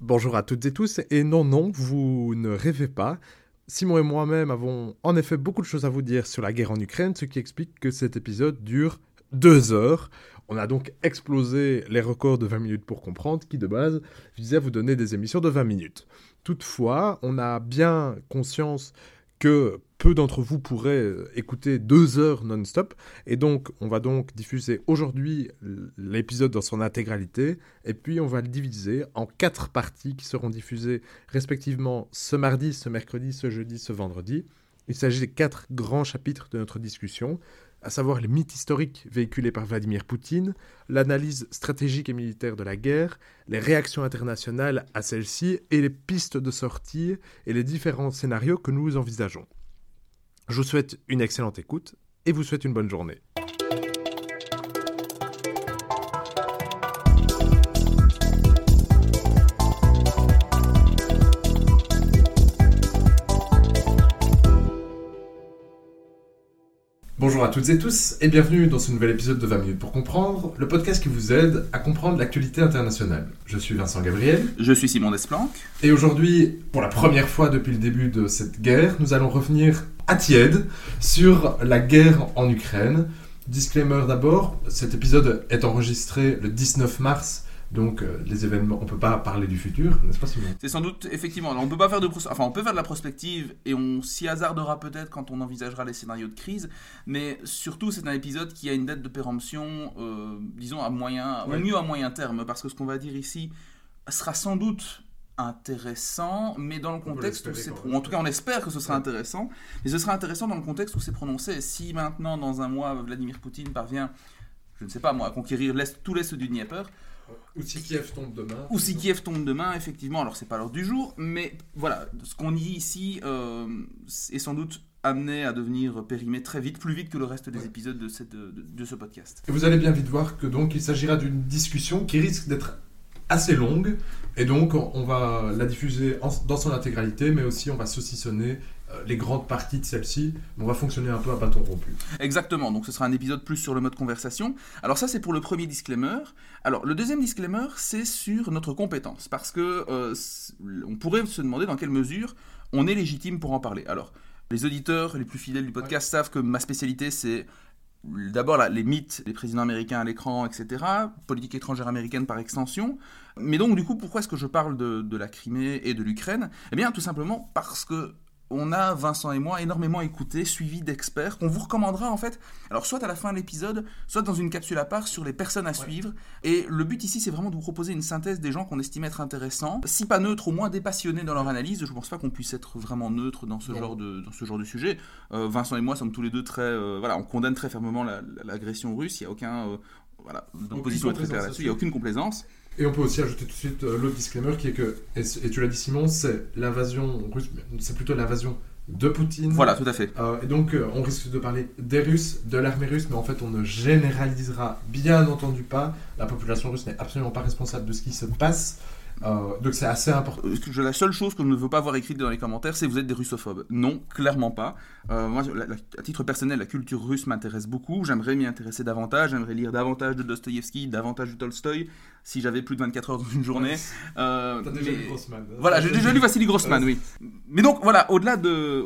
Bonjour à toutes et tous, et non, non, vous ne rêvez pas. Simon et moi-même avons en effet beaucoup de choses à vous dire sur la guerre en Ukraine, ce qui explique que cet épisode dure deux heures. On a donc explosé les records de 20 minutes pour comprendre, qui de base visait à vous donner des émissions de 20 minutes. Toutefois, on a bien conscience que peu d'entre vous pourraient euh, écouter deux heures non-stop. Et donc, on va donc diffuser aujourd'hui l'épisode dans son intégralité. Et puis, on va le diviser en quatre parties qui seront diffusées respectivement ce mardi, ce mercredi, ce jeudi, ce vendredi. Il s'agit des quatre grands chapitres de notre discussion à savoir les mythes historiques véhiculés par Vladimir Poutine, l'analyse stratégique et militaire de la guerre, les réactions internationales à celle-ci et les pistes de sortie et les différents scénarios que nous envisageons. Je vous souhaite une excellente écoute et vous souhaite une bonne journée. Bonjour à toutes et tous et bienvenue dans ce nouvel épisode de 20 minutes pour comprendre, le podcast qui vous aide à comprendre l'actualité internationale. Je suis Vincent Gabriel. Je suis Simon Desplanques. Et aujourd'hui, pour la première fois depuis le début de cette guerre, nous allons revenir à tiède sur la guerre en Ukraine. Disclaimer d'abord, cet épisode est enregistré le 19 mars donc euh, les événements, on peut pas parler du futur, n'est-ce pas Simon? C'est sans doute effectivement. on peut pas faire de, enfin on peut faire de la prospective et on s'y hasardera peut-être quand on envisagera les scénarios de crise. Mais surtout, c'est un épisode qui a une date de péremption, euh, disons à moyen, au mieux à moyen terme, parce que ce qu'on va dire ici sera sans doute intéressant, mais dans le contexte où c'est... Ou en tout cas, on espère que ce sera intéressant, mais ce sera intéressant dans le contexte où c'est prononcé. Si maintenant, dans un mois, Vladimir Poutine parvient, je ne sais pas moi, à conquérir l'est, tout l'est du Dnieper, ou si Kiev tombe demain. Ou si Kiev tombe demain, effectivement. Alors, c'est pas l'heure du jour, mais voilà, ce qu'on dit ici euh, est sans doute amené à devenir périmé très vite, plus vite que le reste des épisodes de, cette, de, ce podcast. Et vous allez bien vite voir que donc il s'agira d'une discussion qui risque d'être assez longue, et donc on va la diffuser dans son intégralité, mais aussi on va saucissonner euh, les grandes parties de celle-ci, on va fonctionner un peu à bâton rompu. Exactement, donc ce sera un épisode plus sur le mode conversation. Alors ça c'est pour le premier disclaimer. Alors le deuxième disclaimer c'est sur notre compétence, parce que euh, on pourrait se demander dans quelle mesure on est légitime pour en parler. Alors les auditeurs les plus fidèles du podcast savent que ma spécialité c'est d'abord les mythes des présidents américains à l'écran, etc., politique étrangère américaine par extension. Mais donc, du coup, pourquoi est-ce que je parle de, de la Crimée et de l'Ukraine? Eh bien, tout simplement parce que on a, Vincent et moi, énormément écouté, suivi d'experts qu'on vous recommandera en fait, alors soit à la fin de l'épisode, soit dans une capsule à part sur les personnes à suivre. Et le but ici, c'est vraiment de vous proposer une synthèse des gens qu'on estime être intéressants, si pas neutres, au moins dépassionnés dans leur analyse. Je pense pas qu'on puisse être vraiment neutre dans ce, genre de, dans ce genre de sujet. Euh, Vincent et moi sommes tous les deux très... Euh, voilà, on condamne très fermement l'agression russe, il n'y a aucun... Euh, voilà, notre position est très claire là-dessus, il n'y a aucune complaisance. Et on peut aussi ajouter tout de suite euh, l'autre disclaimer qui est que, et, tu l'as dit Simon, c'est l'invasion russe, c'est plutôt l'invasion de Poutine. Voilà, tout à fait. Euh, et donc, euh, on risque de parler des Russes, de l'armée russe, mais en fait, on ne généralisera bien entendu pas. La population russe n'est absolument pas responsable de ce qui se passe. Euh, donc c'est assez important. Euh, la seule chose que je ne veux pas voir écrite dans les commentaires, c'est vous êtes des russophobes. Non, clairement pas. Euh, moi, à titre personnel, la culture russe m'intéresse beaucoup. J'aimerais m'y intéresser davantage. J'aimerais lire davantage de Dostoïevski, davantage de Tolstoï, si j'avais plus de 24 heures dans une journée. T'as déjà lu Grossman. Voilà, j'ai déjà lu Vassili Grossman, oui. Mais donc voilà, au-delà de,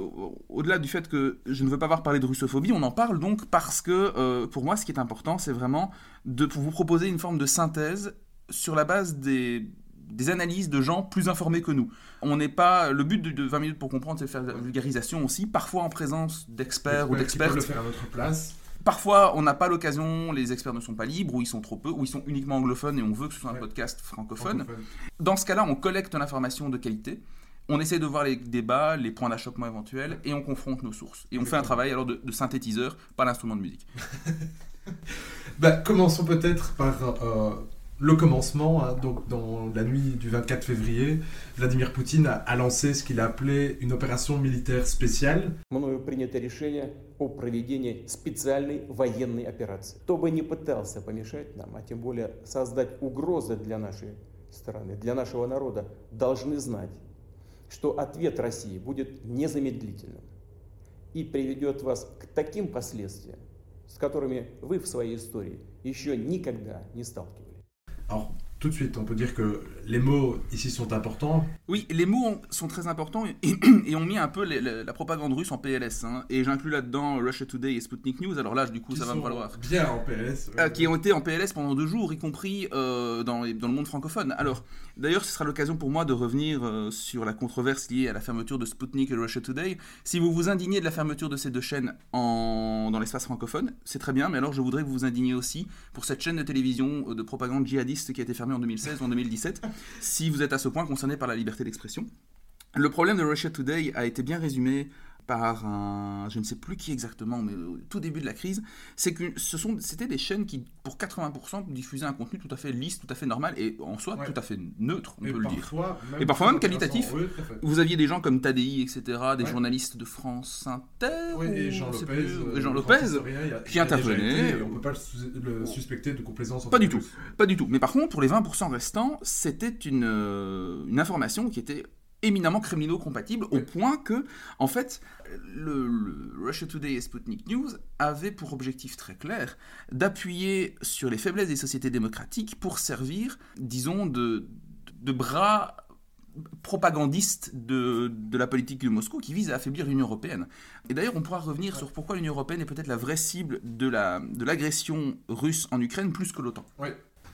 au-delà du fait que je ne veux pas voir parler de russophobie, on en parle donc parce que pour moi, ce qui est important, c'est vraiment de vous proposer une forme de synthèse sur la base des des analyses de gens plus informés que nous. On n'est pas le but de, 20 minutes pour comprendre, c'est de faire de la vulgarisation aussi, parfois en présence d'experts ou d'experts. le faire à notre place. Parfois, on n'a pas l'occasion, les experts ne sont pas libres, ou ils sont trop peu, ou ils sont uniquement anglophones et on veut que ce soit un podcast francophone. Dans ce cas-là, on collecte l'information de qualité, on essaie de voir les débats, les points d'achoppement éventuels, et on confronte nos sources. Et on fait un travail alors de, synthétiseur, pas l'instrument de musique. bah, commençons peut-être par euh, le commencement, hein, donc dans la nuit du 24 février, Vladimir Poutine a, lancé ce qu'il a appelé une opération militaire spéciale. Мною принято решение о проведении специальной военной операции. Кто бы не пытался помешать нам, а тем более создать угрозы для нашей страны, для нашего народа, должны знать, что ответ России будет незамедлительным и приведет вас к таким последствиям, с которыми вы в своей истории еще никогда не сталкивались. Alors, tout de suite, on peut dire que les mots ici sont importants. Oui, les mots ont- sont très importants et, et ont mis un peu les- les- la propagande russe en PLS. hein. Et j'inclus là-dedans Russia Today et Sputnik News. Alors là, du coup, qui ça va me falloir. Bien en PLS. ouais. Euh, qui ont été en PLS pendant deux jours, y compris euh, dans, le monde francophone. Alors, d'ailleurs, ce sera l'occasion pour moi de revenir euh, sur la controverse liée à la fermeture de Sputnik et Russia Today. Si vous vous indignez de la fermeture de ces deux chaînes en, dans l'espace francophone, c'est très bien, mais alors je voudrais que vous vous indigniez aussi pour cette chaîne de télévision euh, de propagande djihadiste qui a été fermée en 2016 ou en 2017, si vous êtes à ce point concerné par la liberté d'expression. Le problème de Russia Today a été bien résumé par un, je ne sais plus qui exactement, mais au tout début de la crise, c'est que ce sont, c'était des chaînes qui, pour 80%, diffusaient un contenu tout à fait lisse, tout à fait normal et en soi Ouais. tout à fait neutre, on Et peut le dire. Et parfois même qualitatif. Oui. Vous aviez des gens comme Tadei, etc., des Ouais. journalistes de France Inter, Oui, et Jean Lopez, plus, euh, et Jean Lopez, a- qui et on peut pas le, sus- le suspecter de complaisance. Pas du tout. Pas du tout. Mais par contre, pour les 20% restants, c'était une, euh, une information qui était éminemment criminaux-compatible, au point que, en fait, le, le Russia Today et Sputnik News avaient pour objectif très clair d'appuyer sur les faiblesses des sociétés démocratiques pour servir, disons, de, de bras propagandistes de, de la politique de Moscou qui vise à affaiblir l'Union européenne. Et d'ailleurs, on pourra revenir sur pourquoi l'Union européenne est peut-être la vraie cible de la- de l'agression russe en Ukraine plus que l'OTAN.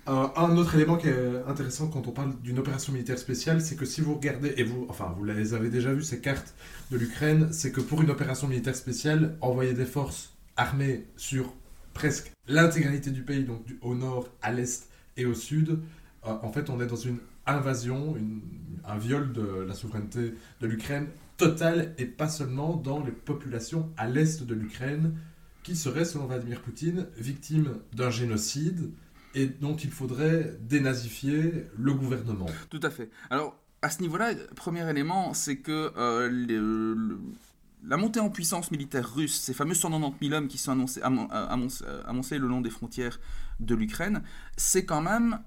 Euh, un autre élément qui est intéressant quand on parle d'une opération militaire spéciale, c'est que si vous regardez, et vous, enfin, vous les avez déjà vu ces cartes de l'Ukraine, c'est que pour une opération militaire spéciale, envoyer des forces armées sur presque l'intégralité du pays, donc au nord, à l'est et au sud, euh, en fait, on est dans une invasion, un viol de la souveraineté de l'Ukraine totale et pas seulement dans les populations à l'est de l'Ukraine qui seraient, selon Vladimir Poutine, victimes d'un génocide et dont il faudrait dénazifier le gouvernement. Tout à fait. Alors, à ce niveau-là, premier élément, c'est que euh, la montée en puissance militaire russe, ces fameux 190 000 hommes qui sont annoncés, euh, euh, amoncés le long des frontières de l'Ukraine, c'est quand même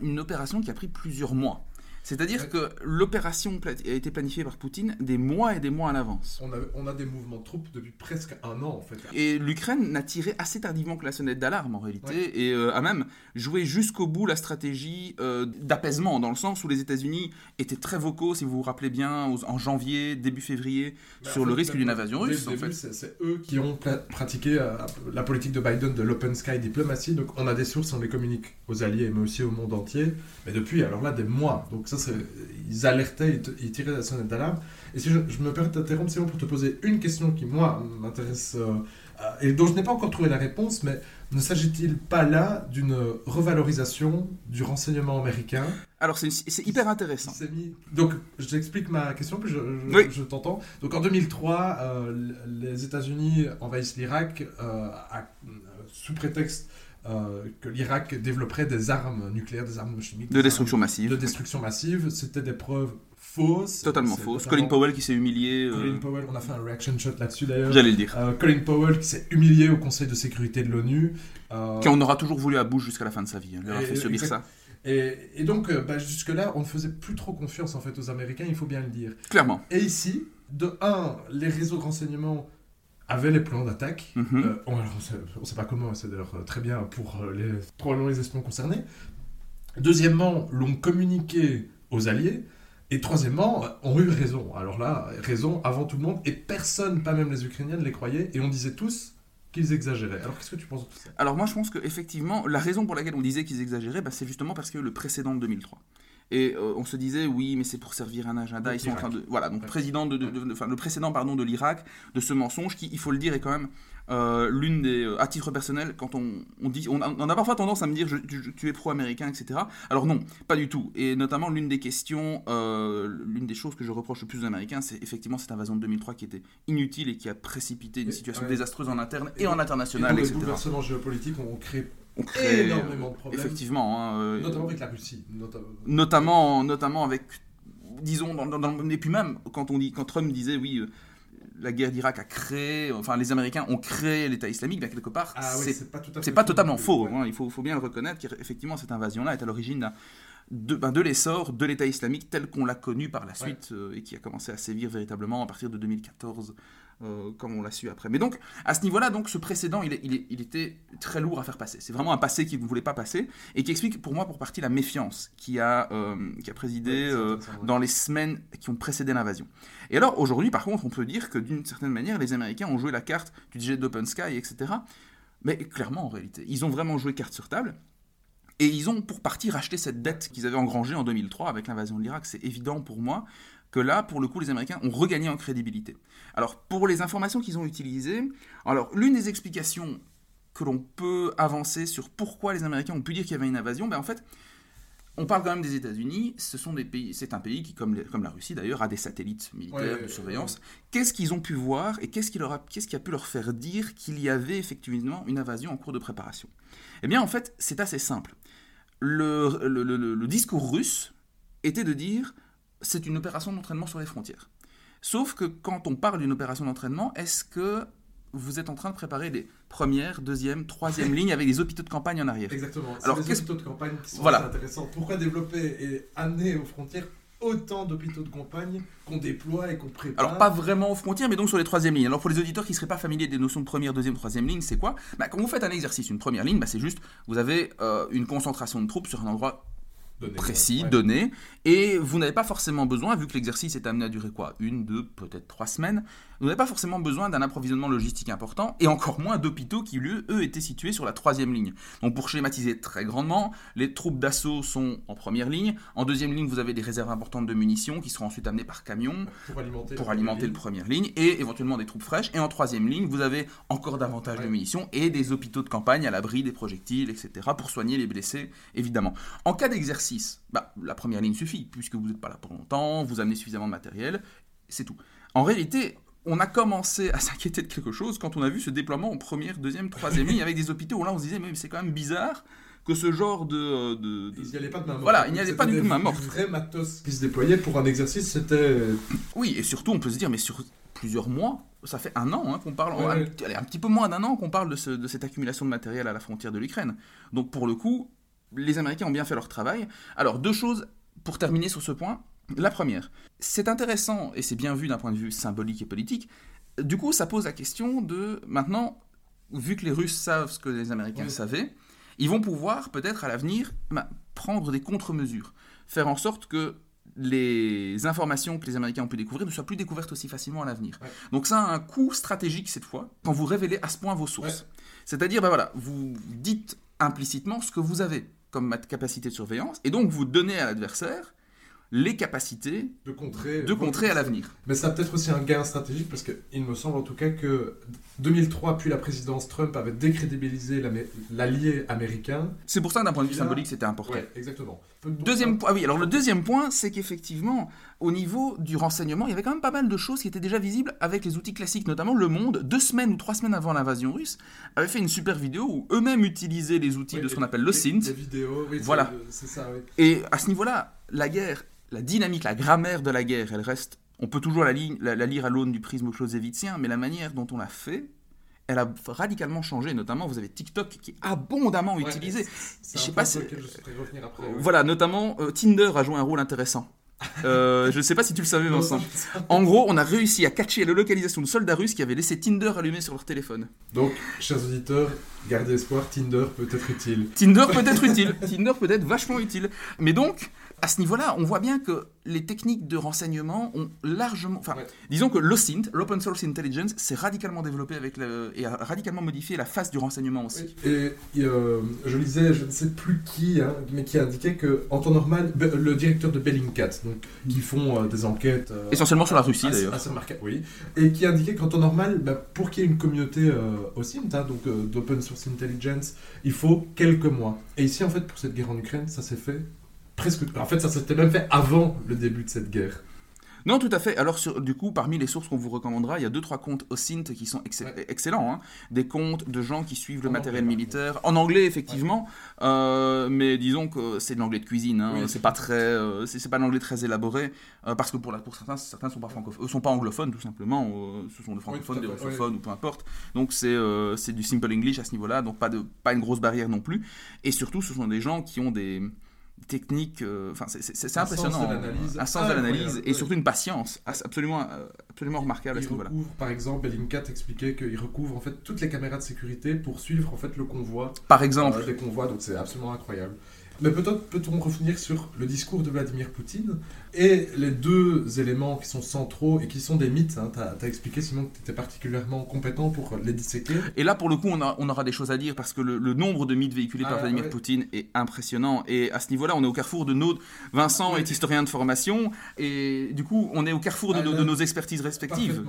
une opération qui a pris plusieurs mois. C'est-à-dire que l'opération a été planifiée par Poutine des mois et des mois à l'avance. On a, on a des mouvements de troupes depuis presque un an, en fait. Et l'Ukraine n'a tiré assez tardivement que la sonnette d'alarme en réalité, et euh, a même joué jusqu'au bout la stratégie euh, d'apaisement, dans le sens où les États-Unis étaient très vocaux, si vous vous rappelez bien, aux- en janvier, début février, Bah, sur en le risque d'une invasion russe. En fait. c'est- eux qui ont pratiqué euh, la politique de Biden de l'open sky diplomatie. Donc on a des sources, on les communique aux alliés, mais aussi au monde entier. Mais depuis, alors là, des mois. Donc ça, ils alertaient, ils, ils tiraient la sonnette d'alarme. Et si je, je me permets de t'interrompre, c'est bon pour te poser une question qui, moi, m'intéresse euh, et dont je n'ai pas encore trouvé la réponse, mais ne s'agit-il pas là d'une revalorisation du renseignement américain Alors c'est hyper intéressant. mis- Donc, je t'explique ma question, puis je, je- Oui. je t'entends. Donc, en 2003, euh, les États-Unis envahissent l'Irak euh, euh, sous prétexte que l'Irak développerait des armes nucléaires, des armes chimiques. De des destruction armes massive. De destruction massive. C'était des preuves fausses. Totalement C'est fausse. notamment Colin Powell qui s'est humilié. euh, Colin Powell, on a fait un reaction shot là-dessus d'ailleurs. J'allais le dire. Euh, Colin Powell qui s'est humilié au Conseil de sécurité de l'ONU. Euh, Qui en aura toujours voulu à Bush jusqu'à la fin de sa vie. hein. Il leur a Et- fait subir ça. Et, et donc, euh, bah, jusque-là, on ne faisait plus trop confiance en fait aux Américains, il faut bien le dire. Clairement. Et ici, de un, les réseaux de renseignement avaient les plans d'attaque. Mhm. Euh, on ne sait pas comment, c'est d'ailleurs très bien pour euh, les, probablement les espions concernés. Deuxièmement, l'ont communiqué aux alliés. Et troisièmement, ont eu raison. Alors là, raison avant tout le monde. Et personne, pas même les Ukrainiens, ne les croyait. Et on disait tous qu'ils exagéraient. Alors qu'est-ce que tu penses de tout ça? Alors moi je pense que effectivement la raison pour laquelle on disait qu'ils exagéraient, bah, c'est justement parce que le précédent de 2003. Et euh, on se disait oui mais c'est pour servir un agenda. Ils sont en train de voilà donc Ouais. président de, de- de- enfin, le précédent pardon de l'Irak de ce mensonge qui il faut le dire est quand même euh, l'une des euh, à titre personnel quand on, on dit on a, on a parfois tendance à me dire je- tu, tu es pro-américain etc. Alors non pas du tout et notamment l'une des questions l'une des choses que je reproche le plus aux Américains c'est effectivement cette invasion de 2003 qui était inutile et qui a précipité une Et- situation ouais. désastreuse en interne et, Et en Et international donc, les bouleversements géopolitiques ont créé On crée énormément de problèmes. Effectivement. hein, euh, Notamment avec la Russie. nota- notamment, notamment avec, disons, dans, dans- dans- et puis même quand on dit, quand Trump disait oui, euh, la guerre d'Irak a créé, enfin les Américains ont créé l'État islamique, bien quelque part, Ah c'est pas tout totalement faux. Ouais. hein, il faut, faut bien le reconnaître qu'effectivement cette invasion-là est à l'origine de, ben, de l'essor de l'État islamique tel qu'on l'a connu par la suite euh, et qui a commencé à sévir véritablement à partir de 2014 euh, comme on l'a su après. Mais donc, à ce niveau-là, donc, ce précédent, il, il, il, était très lourd à faire passer. C'est vraiment un passé qu'il ne voulait pas passer et qui explique pour moi, pour partie, la méfiance qui a, euh, qui a présidé euh, dans les semaines qui ont précédé l'invasion. Et alors, aujourd'hui, par contre, on peut dire que d'une certaine manière, les Américains ont joué la carte du jet d'Open Sky, etc. Mais clairement, en réalité, ils ont vraiment joué carte sur table. Et ils ont pour partie racheté cette dette qu'ils avaient engrangée en 2003 avec l'invasion de l'Irak. C'est évident pour moi que là, pour le coup, les Américains ont regagné en crédibilité. Alors, pour les informations qu'ils ont utilisées, alors l'une des explications que l'on peut avancer sur pourquoi les Américains ont pu dire qu'il y avait une invasion, ben en fait, on parle quand même des États-Unis. Ce sont des pays, c'est un pays qui, comme, comme la Russie d'ailleurs, a des satellites militaires de surveillance. Qu'est-ce qu'ils ont pu voir et qu'est-ce qui, leur a, qu'est-ce qui a pu leur faire dire qu'il y avait effectivement une invasion en cours de préparation? Eh bien, en fait, c'est assez simple. Le, le, le, le discours russe était de dire c'est une opération d'entraînement sur les frontières. Sauf que quand on parle d'une opération d'entraînement, est-ce que vous êtes en train de préparer des premières, deuxième, troisième lignes avec des hôpitaux de campagne en arrière? Exactement. Alors, les hôpitaux de campagne qui sont voilà. intéressants. Pourquoi développer et amener aux frontières autant d'hôpitaux de campagne qu'on déploie et qu'on prépare? Alors pas vraiment aux frontières, mais donc sur les troisième lignes. Alors pour les auditeurs qui ne seraient pas familiers des notions de première, deuxième, troisième ligne, c'est quoi? Bah, Quand vous faites un exercice, une première ligne, bah, c'est juste, vous avez euh, une concentration de troupes sur un endroit Précis, ouais. donné, et vous n'avez pas forcément besoin, vu que l'exercice est amené à durer quoi? Une, deux, peut-être trois semaines, vous n'avez pas forcément besoin d'un approvisionnement logistique important, et encore moins d'hôpitaux qui, eux, eux, étaient situés sur la troisième ligne. Donc pour schématiser très grandement, les troupes d'assaut sont en première ligne, en deuxième ligne, vous avez des réserves importantes de munitions qui seront ensuite amenées par camion pour alimenter, pour alimenter le première ligne, et éventuellement des troupes fraîches, et en troisième ligne, vous avez encore davantage ouais. de munitions, et des hôpitaux de campagne à l'abri des projectiles, etc., pour soigner les blessés, évidemment. En cas d'exercice, bah, la première ligne suffit, puisque vous n'êtes pas là pour longtemps, vous amenez suffisamment de matériel, c'est tout. En réalité, on a commencé à s'inquiéter de quelque chose quand on a vu ce déploiement en première, deuxième, troisième ligne avec des hôpitaux où là on se disait mais c'est quand même bizarre que ce genre de, de, de... il n'y avait pas de main morte. Voilà, il n'y avait pas du tout de main morte. vrai matos qui se déployait pour un exercice, c'était. Oui, et surtout on peut se dire mais sur plusieurs mois, ça fait un an hein, qu'on parle, ouais, un, allez, un, petit peu moins d'un an qu'on parle de, ce, de cette accumulation de matériel à la frontière de l'Ukraine. Donc pour le coup, les Américains ont bien fait leur travail. Alors deux choses pour terminer sur ce point. La première, c'est intéressant et c'est bien vu d'un point de vue symbolique et politique. Du coup, ça pose la question de maintenant, vu que les Russes savent ce que les Américains oui. savaient, ils vont pouvoir peut-être à l'avenir bah, prendre des contre-mesures, faire en sorte que les informations que les Américains ont pu découvrir ne soient plus découvertes aussi facilement à l'avenir. Ouais. Donc ça a un coût stratégique cette fois, quand vous révélez à ce point vos sources. Ouais. C'est-à-dire, ben voilà, vous dites implicitement ce que vous avez comme capacité de surveillance, et donc vous donnez à l'adversaire les capacités de contrer, de contrer à l'avenir. Mais ça a peut-être aussi un gain stratégique parce qu'il me semble en tout cas que 2003 puis la présidence Trump avait décrédibilisé l'allié américain. C'est pour ça d'un point de vue symbolique c'était important. Ouais, exactement. Deuxième point, ah oui, alors le deuxième point c'est qu'effectivement au niveau du renseignement il y avait quand même pas mal de choses qui étaient déjà visibles avec les outils classiques, notamment Le Monde deux semaines ou trois semaines avant l'invasion russe avait fait une super vidéo où eux-mêmes utilisaient les outils de ce qu'on appelle le SINT. Les vidéos, oui, voilà. C'est ça. Oui. Et à ce niveau-là la guerre la dynamique, la grammaire de la guerre, elle reste. On peut toujours la, ligne, la, la lire à l'aune du prisme clausewitzien, mais la manière dont on l'a fait, elle a radicalement changé. Notamment, vous avez TikTok qui est abondamment ouais, utilisé. Je sais pas si. Voilà, notamment euh, Tinder a joué un rôle intéressant. Euh, je ne sais pas si tu le savais, Vincent. En gros, on a réussi à catcher la localisation de soldats russes qui avaient laissé Tinder allumé sur leur téléphone. Donc, chers auditeurs, gardez espoir, Tinder peut être utile. Tinder peut être utile. Tinder peut être vachement utile. Mais donc, à ce niveau-là, on voit bien que les techniques de renseignement ont largement. Enfin, ouais. disons que l'OSINT, l'Open Source Intelligence, s'est radicalement développé avec le, et a radicalement modifié la face du renseignement aussi. Et, et euh, je lisais, je ne sais plus qui, hein, mais qui indiquait que en temps normal, le directeur de Bellingcat, donc qui font euh, des enquêtes. Euh, Essentiellement sur la Russie d'ailleurs. Oui. Et qui indiquait qu'en temps normal, bah, pour qu'il y ait une communauté OSINT, hein, donc d'Open Source Intelligence, il faut quelques mois. Et ici, en fait, pour cette guerre en Ukraine, ça s'est fait presque. En fait, ça s'était même fait avant le début de cette guerre. Non, tout à fait. Alors, sur, du coup, parmi les sources qu'on vous recommandera, il y a deux trois comptes OSINT qui sont ex ouais. excellents. Hein. Des comptes de gens qui suivent le en matériel anglais, militaire. En anglais, effectivement. Ouais. Euh, mais disons que c'est de l'anglais de cuisine. Hein. Oui, c'est pas très, euh, c'est pas l'anglais très élaboré. Euh, parce que pour, la, pour certains, certains sont pas francophones, sont pas anglophones, tout simplement. Ce sont des francophones, oui, des russophones, ou peu importe. Donc, c'est c'est du simple English à ce niveau-là. Donc, pas, de, pas une grosse barrière non plus. Et surtout, ce sont des gens qui ont des technique, euh, enfin c'est- impressionnant. un sens de l'analyse incroyable, et surtout une patience absolument, euh, absolument remarquable à ce niveau-là. recouvre, par exemple, Bellingcat expliquait qu'il recouvre en fait toutes les caméras de sécurité pour suivre en fait le convoi, Par exemple, euh, des convois, donc c'est absolument incroyable. Mais peut-être peut-on revenir sur le discours de Vladimir Poutine et les deux éléments qui sont centraux et qui sont des mythes. Hein. Tu as, expliqué, Simon, que tu étais particulièrement compétent pour les disséquer. Et là, pour le coup, on, a- on aura des choses à dire parce que le, le nombre de mythes véhiculés par Ah, Vladimir ouais. Poutine est impressionnant. Et à ce niveau-là, on est au carrefour de nos. Vincent est historien de formation et du coup, on est au carrefour de, Ah, là- de nos expertises respectives.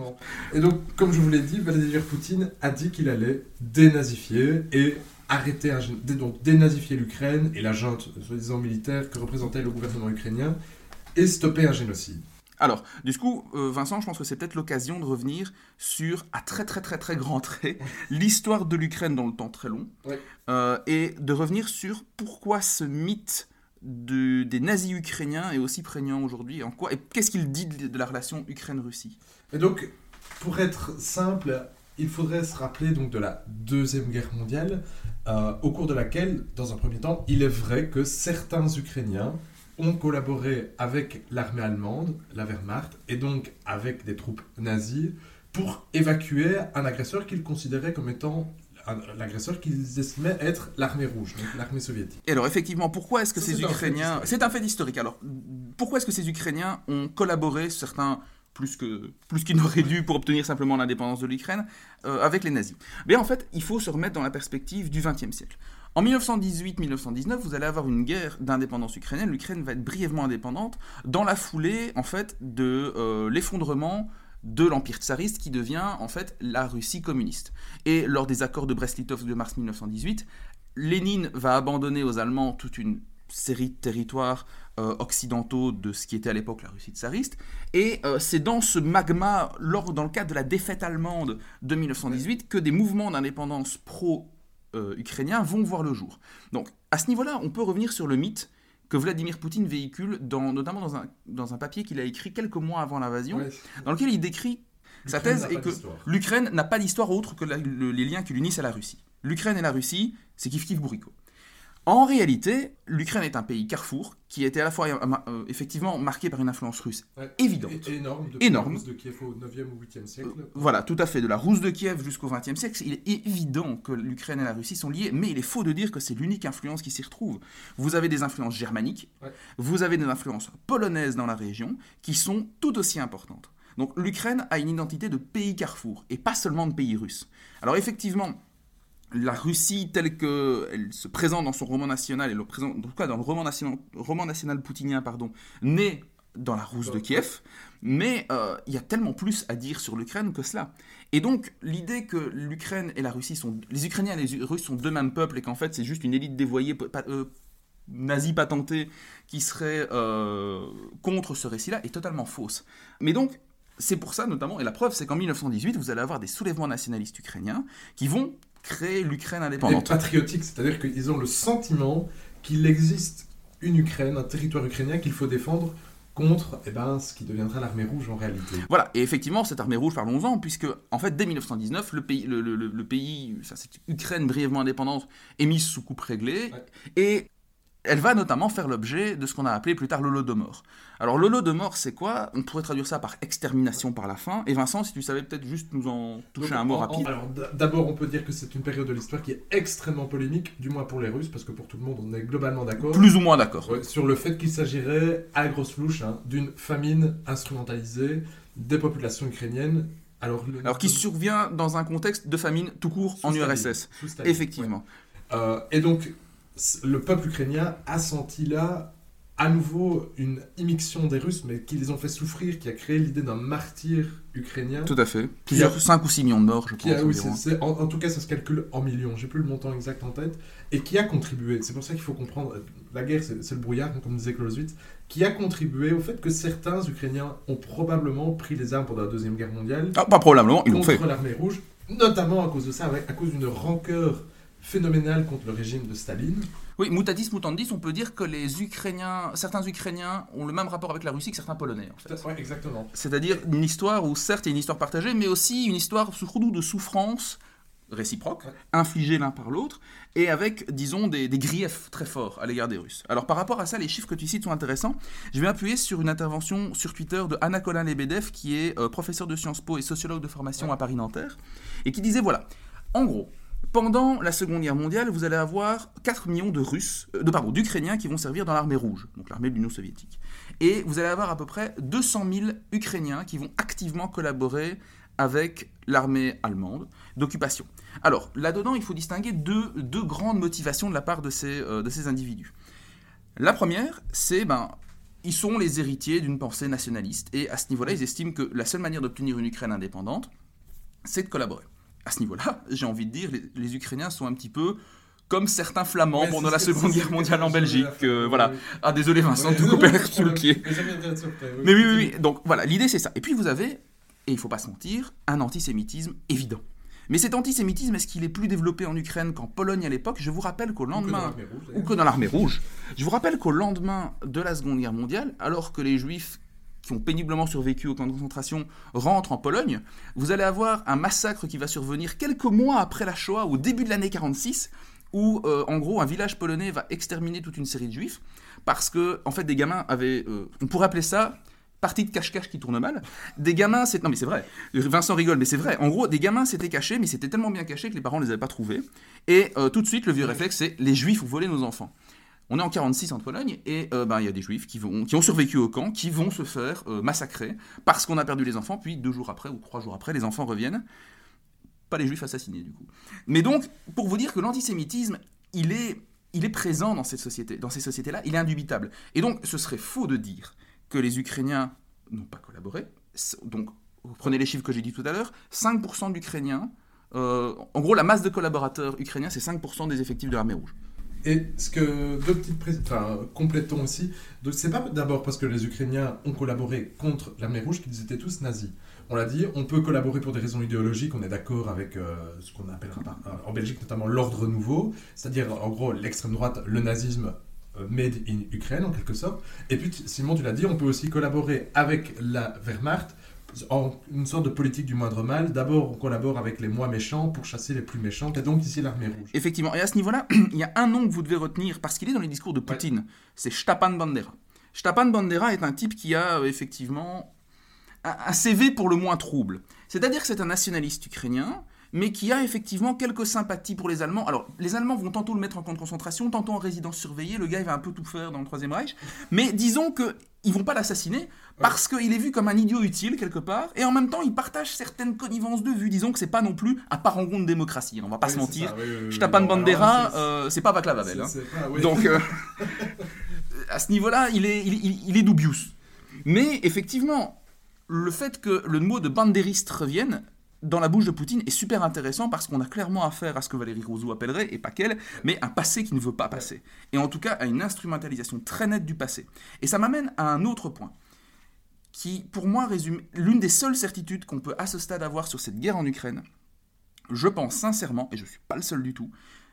Et donc, comme je vous l'ai dit, Vladimir Poutine a dit qu'il allait dénazifier et arrêter, un, donc dénazifier l'Ukraine et la junte, soi-disant militaire, que représentait le gouvernement ukrainien, et stopper un génocide. Alors, du coup, euh, Vincent, je pense que c'est peut-être l'occasion de revenir sur, à très très très très grand trait, l'histoire de l'Ukraine dans le temps très long, euh, et de revenir sur pourquoi ce mythe de- des nazis ukrainiens est aussi prégnant aujourd'hui, en quoi, et qu'est-ce qu'il dit de, de la relation Ukraine-Russie? Et donc, pour être simple, il faudrait se rappeler donc de la Deuxième Guerre mondiale, euh, au cours de laquelle, dans un premier temps, il est vrai que certains Ukrainiens ont collaboré avec l'armée allemande, la Wehrmacht, et donc avec des troupes nazies, pour évacuer un agresseur qu'ils considéraient comme étant l'agresseur qu'ils estimaient être l'armée rouge, donc l'armée soviétique. Et alors, effectivement, pourquoi est-ce que Ça, ces Ukrainiens... C'est un fait historique. Alors, pourquoi est-ce que ces Ukrainiens ont collaboré, certains plus qu'ils n'auraient dû pour obtenir simplement l'indépendance de l'Ukraine, euh, avec les nazis Bien, en fait, il faut se remettre dans la perspective du XXe siècle. En 1918-1919, vous allez avoir une guerre d'indépendance ukrainienne. L'Ukraine va être brièvement indépendante dans la foulée, en fait, de euh, l'effondrement de l'Empire tsariste qui devient, en fait, la Russie communiste. Et lors des accords de Brest-Litov de mars 1918, Lénine va abandonner aux Allemands toute une série de territoires euh, occidentaux de ce qui était à l'époque la Russie tsariste. Et euh, c'est dans ce magma, lors, dans le cadre de la défaite allemande de 1918, que des mouvements d'indépendance pro-ukrainiens vont voir le jour. Donc, à ce niveau-là, on peut revenir sur le mythe que Vladimir Poutine véhicule, dans, notamment dans un, dans un papier qu'il a écrit quelques mois avant l'invasion, Ouais. dans lequel il décrit sa thèse est que l'Ukraine n'a pas d'histoire autre que la- le- les liens qui l'unissent à la Russie. L'Ukraine et la Russie, c'est kiff kiff bourricot. En réalité, l'Ukraine est un pays carrefour qui était à la fois euh, euh, effectivement marqué par une influence russe Ouais. évidente. Énorme, depuis Énorme. la de Kiev au 9e ou 8e siècle. Voilà, tout à fait. De la Rousse de Kiev jusqu'au XXe siècle, il est évident que l'Ukraine et la Russie sont liées, mais il est faux de dire que c'est l'unique influence qui s'y retrouve. Vous avez des influences germaniques, Ouais. vous avez des influences polonaises dans la région, qui sont tout aussi importantes. Donc l'Ukraine a une identité de pays carrefour, et pas seulement de pays russe. Alors effectivement, la Russie telle qu'elle se présente dans son roman national, et le en tout cas dans le roman national, roman poutinien, pardon, naît dans la Rousse de Kiev, mais euh, il y a tellement plus à dire sur l'Ukraine que cela. Et donc, l'idée que l'Ukraine et la Russie sont. Les Ukrainiens et les Russes sont deux mêmes peuples et qu'en fait, c'est juste une élite dévoyée, euh, nazie patentée, qui serait euh, contre ce récit-là, est totalement fausse. Mais donc, c'est pour ça notamment, et la preuve, c'est qu'en 1918, vous allez avoir des soulèvements nationalistes ukrainiens qui vont créer l'Ukraine Et indépendante. patriotique, c'est-à-dire qu'ils ont le sentiment qu'il existe une Ukraine, un territoire ukrainien qu'il faut défendre contre eh ben, ce qui deviendra l'armée rouge en réalité. Voilà, et effectivement, cette armée rouge, parlons-en, puisque, en fait, dès 1919, le pays, le, le- le- le pays ça, cette Ukraine brièvement indépendante, est mise sous coupe réglée, Ouais. et elle va notamment faire l'objet de ce qu'on a appelé plus tard l'Holodomor. Alors, l'Holodomor, c'est quoi? On pourrait traduire ça par extermination par la faim, et Vincent, si tu savais peut-être juste nous en toucher Donc, un mot en- rapide. alors, D'abord, on peut dire que c'est une période de l'histoire qui est extrêmement polémique, du moins pour les Russes, parce que pour tout le monde, on est globalement d'accord. Plus ou moins d'accord. Ouais, sur le fait qu'il s'agirait, à grosse louche, hein, d'une famine instrumentalisée des populations ukrainiennes. Alors, le- Alors, qui survient dans un contexte de famine tout court sous en URSS. Effectivement. Euh, et donc, le peuple ukrainien a senti là, à nouveau, une immixtion des Russes, mais qui les ont fait souffrir, qui a créé l'idée d'un martyr ukrainien. Tout à fait. Plusieurs 5 ou 6 millions de morts, je pense. A, oui, en, en tout cas, ça se calcule en millions. J'ai plus le montant exact en tête. Et qui a contribué, c'est pour ça qu'il faut comprendre, euh, la guerre, c'est le brouillard, comme disait Clausewitz, qui a contribué au fait que certains Ukrainiens ont probablement pris les armes pendant la Deuxième Guerre mondiale Ah, pas probablement, ils l'ont contre fait. l'armée rouge, notamment à cause de ça, avec- à cause d'une rancœur phénoménale contre le régime de Staline. Oui, mutatis mutandis, on peut dire que les Ukrainiens, certains Ukrainiens ont le même rapport avec la Russie que certains Polonais, en fait. Ouais, exactement. C'est-à-dire une histoire où, certes, il y a une histoire partagée, mais aussi une histoire surtout de souffrance réciproques, infligés l'un par l'autre, et avec, disons, des, des, griefs très forts à l'égard des Russes. Alors par rapport à ça, les chiffres que tu cites sont intéressants. Je vais appuyer sur une intervention sur Twitter de Anna Colin Lebedev, qui est euh, professeure de Sciences Po et sociologue de formation à Paris-Nanterre, et qui disait, voilà, en gros, pendant la Seconde Guerre mondiale, vous allez avoir 4 millions de Russes, euh, de, pardon, d'Ukrainiens qui vont servir dans l'armée rouge, donc l'armée de l'Union soviétique. Et vous allez avoir à peu près 200 000 Ukrainiens qui vont activement collaborer avec l'armée allemande d'occupation. Alors, là-dedans, il faut distinguer deux, grandes motivations de la part de ces, euh, de ces individus. La première, c'est, ben, ils sont les héritiers d'une pensée nationaliste, et à ce niveau-là, ils estiment que la seule manière d'obtenir une Ukraine indépendante, c'est de collaborer. À ce niveau-là, j'ai envie de dire, les, les, Ukrainiens sont un petit peu comme certains Flamands Ouais, pendant la Seconde Guerre mondiale en Belgique. euh, voilà. oui. Ah, désolé Vincent, de couper sous le pied. Mais oui. Mais oui, oui, oui. Donc voilà, l'idée c'est ça. Et puis vous avez, et il faut pas se mentir, un antisémitisme évident. Mais cet antisémitisme, est-ce qu'il est plus développé en Ukraine qu'en Pologne à l'époque? Je vous rappelle qu'au Ou que dans lendemain, l'armée rouge, ou que dans l'armée rouge, je vous rappelle qu'au lendemain de la Seconde Guerre mondiale, alors que les Juifs qui ont péniblement survécu au camp de concentration rentrent en Pologne, vous allez avoir un massacre qui va survenir quelques mois après la Shoah, au début de l'année 46, où euh, en gros un village polonais va exterminer toute une série de Juifs parce que en fait des gamins avaient, euh, on pourrait appeler ça partie de cache-cache qui tourne mal. Des gamins, c'est non mais c'est vrai. Vincent rigole, mais c'est vrai. En gros, des gamins s'étaient cachés, mais c'était tellement bien caché que les parents ne les avaient pas trouvés. Et euh, tout de suite, le vieux réflexe, c'est les Juifs ont volé nos enfants. On est en 46 en Pologne et euh, ben, il y a des Juifs qui, vont, qui ont survécu au camp, qui vont se faire euh, massacrer parce qu'on a perdu les enfants. Puis deux jours après ou trois jours après, les enfants reviennent. Pas les Juifs assassinés du coup. Mais donc, pour vous dire que l'antisémitisme, il est, il est présent dans cette société, dans ces sociétés-là, il est indubitable. Et donc, ce serait faux de dire que les Ukrainiens n'ont pas collaboré. Donc, prenez les chiffres que j'ai dit tout à l'heure, 5% d'Ukrainiens, euh, en gros, la masse de collaborateurs ukrainiens, c'est 5% des effectifs de l'armée rouge. Et ce que deux petites pré- enfin, complétons aussi. C'est pas d'abord parce que les Ukrainiens ont collaboré contre l'armée rouge qu'ils étaient tous nazis. On l'a dit, on peut collaborer pour des raisons idéologiques. On est d'accord avec euh, ce qu'on appellera euh, en Belgique notamment l'ordre nouveau, c'est-à-dire en gros l'extrême droite, le nazisme euh, made in Ukraine en quelque sorte. Et puis Simon, tu l'as dit, on peut aussi collaborer avec la Wehrmacht en une sorte de politique du moindre mal. D'abord, on collabore avec les moins méchants pour chasser les plus méchants, et donc ici l'armée rouge. Effectivement. Et à ce niveau-là, il y a un nom que vous devez retenir parce qu'il est dans les discours de Poutine. C'est Stapan Bandera. Stapan Bandera est un type qui a euh, effectivement un CV pour le moins trouble. C'est-à-dire que c'est un nationaliste ukrainien, mais qui a effectivement quelques sympathies pour les Allemands. Alors, les Allemands vont tantôt le mettre en camp de concentration, tantôt en résidence surveillée. Le gars, il va un peu tout faire dans le Troisième Reich. Mais disons que ils vont pas l'assassiner parce qu'il est vu comme un idiot utile quelque part, et en même temps, il partage certaines connivences de vues. Disons que c'est pas non plus un parangon de démocratie. On va pas Oui, se mentir. oui, oui. Stapan Bandera, c'est- euh, pas Vaclav Havel. hein. Donc, euh, à ce niveau-là, il est, il, il- il est dubious. Mais effectivement, le fait que le mot de bandériste revienne dans la bouche de Poutine est super intéressant parce qu'on a clairement affaire à ce que Valérie Rousseau appellerait, et pas qu'elle, mais un passé qui ne veut pas passer. Et en tout cas, à une instrumentalisation très nette du passé. Et ça m'amène à un autre point qui, pour moi, résume l'une des seules certitudes qu'on peut à ce stade avoir sur cette guerre en Ukraine. Je pense sincèrement, et je ne suis pas le seul du tout,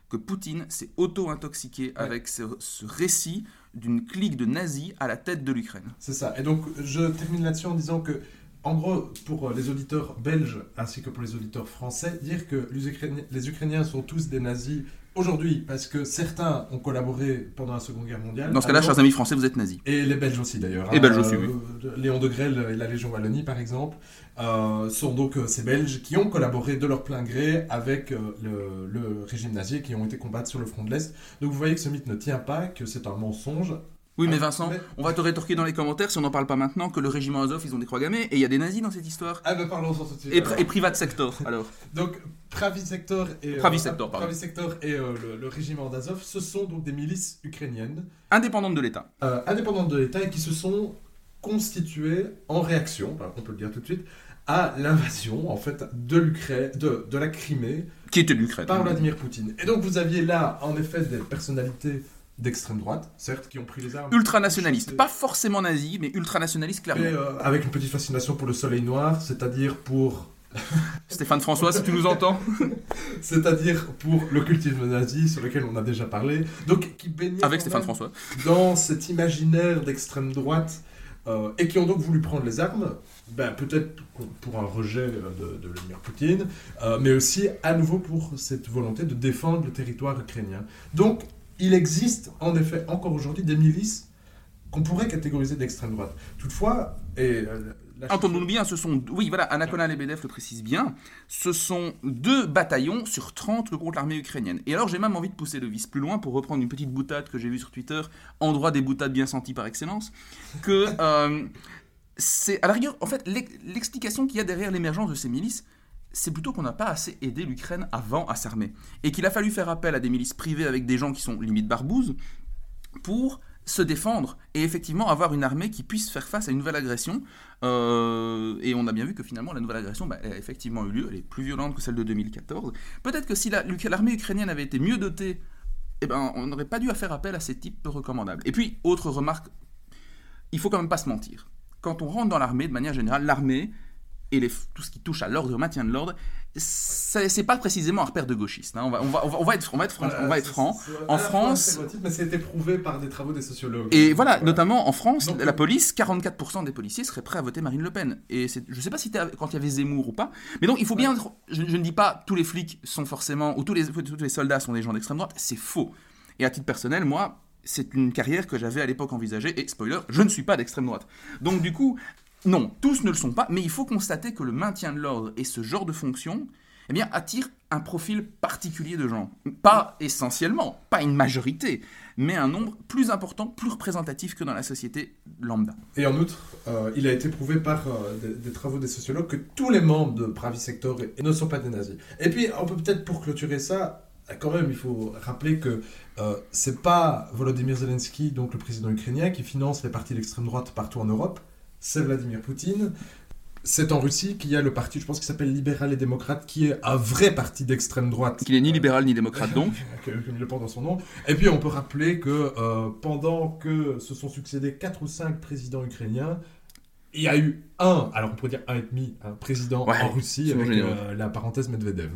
que Poutine s'est auto-intoxiqué avec ce, ce récit d'une clique de nazis à la tête de l'Ukraine. C'est ça. Et donc, je termine là-dessus en disant que, en gros, pour les auditeurs belges ainsi que pour les auditeurs français, dire que les Ukrainiens, les Ukrainiens sont tous des nazis aujourd'hui parce que certains ont collaboré pendant la Seconde Guerre mondiale. Dans ce cas-là, chers amis français, vous êtes nazis. Et les Belges aussi d'ailleurs. Et hein. Belges aussi, Euh, Léon de Grelle et la Légion Wallonie, par exemple, euh, sont donc euh, ces Belges qui ont collaboré de leur plein gré avec le, le régime nazi et qui ont été combattre sur le front de l'Est. Donc vous voyez que ce mythe ne tient pas, que c'est un mensonge. Oui, mais Ah, Vincent, mais- on va te rétorquer dans les commentaires si on n'en parle pas maintenant que le régiment Azov, ils ont des croix gammées et il y a des nazis dans cette histoire. Ah ben parlons-en tout de suite. Et, Privat Sector, alors. Donc, Pravi Sector et, Pravi Sector, pardon. Pravi Sector et euh, le, le régiment d'Azov, ce sont donc des milices ukrainiennes Indépendante de l'État. euh, indépendantes de l'État et qui se sont constituées en réaction, bah, on peut le dire tout de suite, à l'invasion en fait de l'Ukraine, de, de la Crimée Qui était de l'Ukraine. par Vladimir Poutine. Et donc vous aviez là en effet des personnalités d'extrême droite, certes, qui ont pris les armes. Ultranationaliste. Chassé- Pas forcément nazi, mais ultranationaliste, mais, clairement. euh, avec une petite fascination pour le soleil noir, c'est-à-dire pour Stéphane François, si tu nous entends. c'est-à-dire pour l'occultisme nazi sur lequel on a déjà parlé. Donc qui baignait Avec Stéphane François. dans cet imaginaire d'extrême droite euh, et qui ont donc voulu prendre les armes, ben, peut-être pour un rejet de, de Vladimir Poutine, euh, mais aussi à nouveau pour cette volonté de défendre le territoire ukrainien. Donc, il existe en effet encore aujourd'hui des milices qu'on pourrait catégoriser d'extrême droite. Toutefois, et euh, Entendons-nous bien, ce sont. Oui, voilà, Anakona Lebedev le précise bien. Ce sont deux bataillons sur 30 contre l'armée ukrainienne. Et alors, j'ai même envie de pousser le vice plus loin pour reprendre une petite boutade que j'ai vue sur Twitter, en droit des boutades bien senties par excellence. Que. Euh, c'est. À la rigueur, en fait, l'explication qu'il y a derrière l'émergence de ces milices, c'est plutôt qu'on n'a pas assez aidé l'Ukraine avant à s'armer. Et qu'il a fallu faire appel à des milices privées avec des gens qui sont limite barbouzes pour se défendre et effectivement avoir une armée qui puisse faire face à une nouvelle agression. Euh, et on a bien vu que finalement la nouvelle agression bah, a effectivement eu lieu, elle est plus violente que celle de 2014. Peut-être que si l'armée ukrainienne avait été mieux dotée, eh ben, on n'aurait pas dû faire appel à ces types recommandables. Et puis, autre remarque, il faut quand même pas se mentir. Quand on rentre dans l'armée, de manière générale, l'armée, et les, tout ce qui touche à l'ordre, au maintien de l'ordre, c'est pas précisément un repère de gauchistes. Hein. On, va, on, va, on, va, être, on va être, franc. on va être franc. En France. Mais été prouvé par des travaux des sociologues. Et voilà, notamment en France, la police, 44% des policiers seraient prêts à voter Marine Le Pen. Et je sais pas si quand il y avait Zemmour ou pas. Mais donc il faut bien. Je, ne dis pas tous les flics sont forcément. ou tous les, tous les soldats sont des gens d'extrême droite. C'est faux. Et à titre personnel, moi, c'est une carrière que j'avais à l'époque envisagée. Et spoiler, je ne suis pas d'extrême droite. Donc du coup, non, tous ne le sont pas, mais il faut constater que le maintien de l'ordre et ce genre de fonction eh bien, attire un profil particulier de gens. Pas essentiellement, pas une majorité, mais un nombre plus important, plus représentatif que dans la société lambda. Et en outre, euh, il a été prouvé par euh, des, travaux des sociologues que tous les membres de Pravi Sector ne sont pas des nazis. Et puis, on peut peut-être, pour clôturer ça, quand même, il faut rappeler que euh, c'est pas Volodymyr Zelensky, donc le président ukrainien, qui finance les partis d'extrême droite partout en Europe c'est Vladimir Poutine. C'est en Russie qu'il y a le parti, je pense, qui s'appelle Libéral et Démocrate, qui est un vrai parti d'extrême droite. Qui n'est ni libéral ni démocrate donc. Comme le porte dans son nom. Et puis on peut rappeler que euh, pendant que se sont succédés 4 ou 5 présidents ukrainiens, il y a eu un, alors on pourrait dire un et demi, un président en Russie avec euh, la parenthèse Medvedev.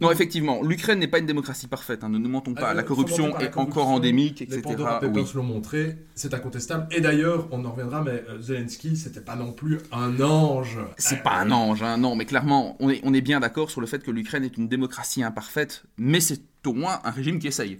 Non, effectivement, l'Ukraine n'est pas une démocratie parfaite, hein, ne nous mentons pas. Ah, la corruption est encore endémique, etc. Les Papers l'ont montré, c'est incontestable. Et d'ailleurs, on en reviendra, mais euh, Zelensky, c'était pas non plus un ange. C'est pas un ange, hein, non, mais clairement, on est, on est bien d'accord sur le fait que l'Ukraine est une démocratie imparfaite, mais c'est au moins un régime qui essaye.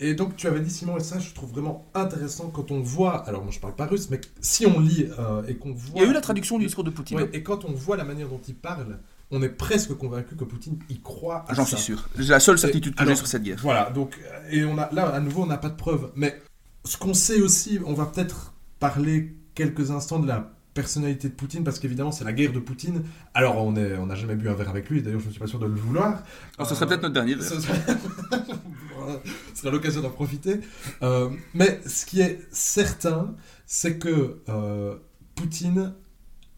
Et donc tu avais dit Simon, et ça je trouve vraiment intéressant quand on voit, alors moi je parle pas russe, mais si on lit euh, et qu'on voit... Il y a eu la traduction du discours de Poutine. et quand on voit la manière dont il parle, on est presque convaincu que Poutine y croit. J'en suis sûr. C'est la seule certitude que j'ai sur cette guerre. Voilà, donc, euh, et on a, là, à nouveau, on n'a pas de preuves. Mais ce qu'on sait aussi, on va peut-être parler quelques instants de la personnalité de Poutine, parce qu'évidemment, c'est la guerre de Poutine. Alors, on n'a on jamais bu un verre avec lui, d'ailleurs, je ne suis pas sûr de le vouloir. Alors, ce serait peut-être notre dernier. Ce serait, ce l'occasion d'en profiter. Euh, mais ce qui est certain, c'est que euh, Poutine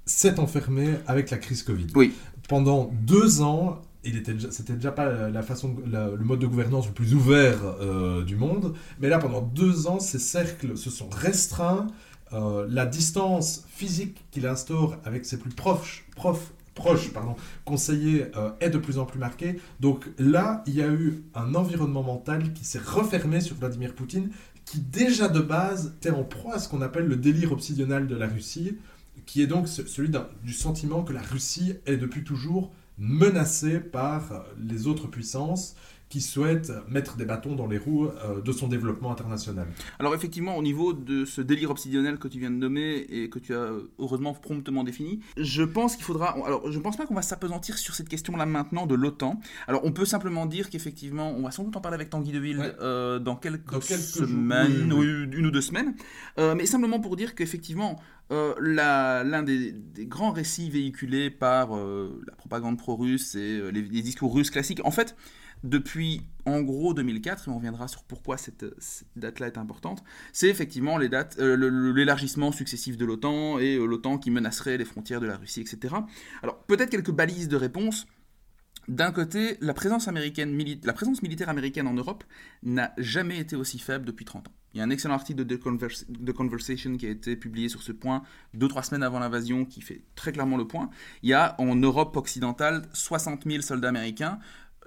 s'est enfermé avec la crise Covid. Oui pendant deux ans, il était c'était déjà pas la façon, le mode de gouvernance le plus ouvert euh, du monde, mais là pendant deux ans, ces cercles se sont restreints. Euh, la distance physique qu'il instaure avec ses plus proches, proches pardon, conseillers euh, est de plus en plus marquée. Donc là, il y a eu un environnement mental qui s'est refermé sur Vladimir Poutine, qui déjà de base était en proie à ce qu'on appelle le délire obsidional de la Russie, qui est donc celui du sentiment que la Russie est depuis toujours menacée par les autres puissances qui souhaite mettre des bâtons dans les roues euh, de son développement international. Alors effectivement, au niveau de ce délire obsidionnel que tu viens de nommer et que tu as heureusement promptement défini, je pense qu'il faudra... Alors je ne pense pas qu'on va s'apesantir sur cette question-là maintenant de l'OTAN. Alors on peut simplement dire qu'effectivement, on va sans doute en parler avec Tanguy Deville euh, dans, quelques semaines, ou une ou deux semaines, euh, mais simplement pour dire qu'effectivement, l'un des, grands récits véhiculés par la propagande pro-russe et les, les, discours russes classiques, en fait, depuis en gros 2004, et on reviendra sur pourquoi cette, date-là est importante, c'est effectivement les dates, euh, l'élargissement successif de l'OTAN et euh, l'OTAN qui menacerait les frontières de la Russie, etc. Alors peut-être quelques balises de réponse. D'un côté, la présence, militaire américaine en Europe n'a jamais été aussi faible depuis 30 ans. Il y a un excellent article de The, Conversation qui a été publié sur ce point deux trois semaines avant l'invasion qui fait très clairement le point. Il y a en Europe occidentale 60 000 soldats américains,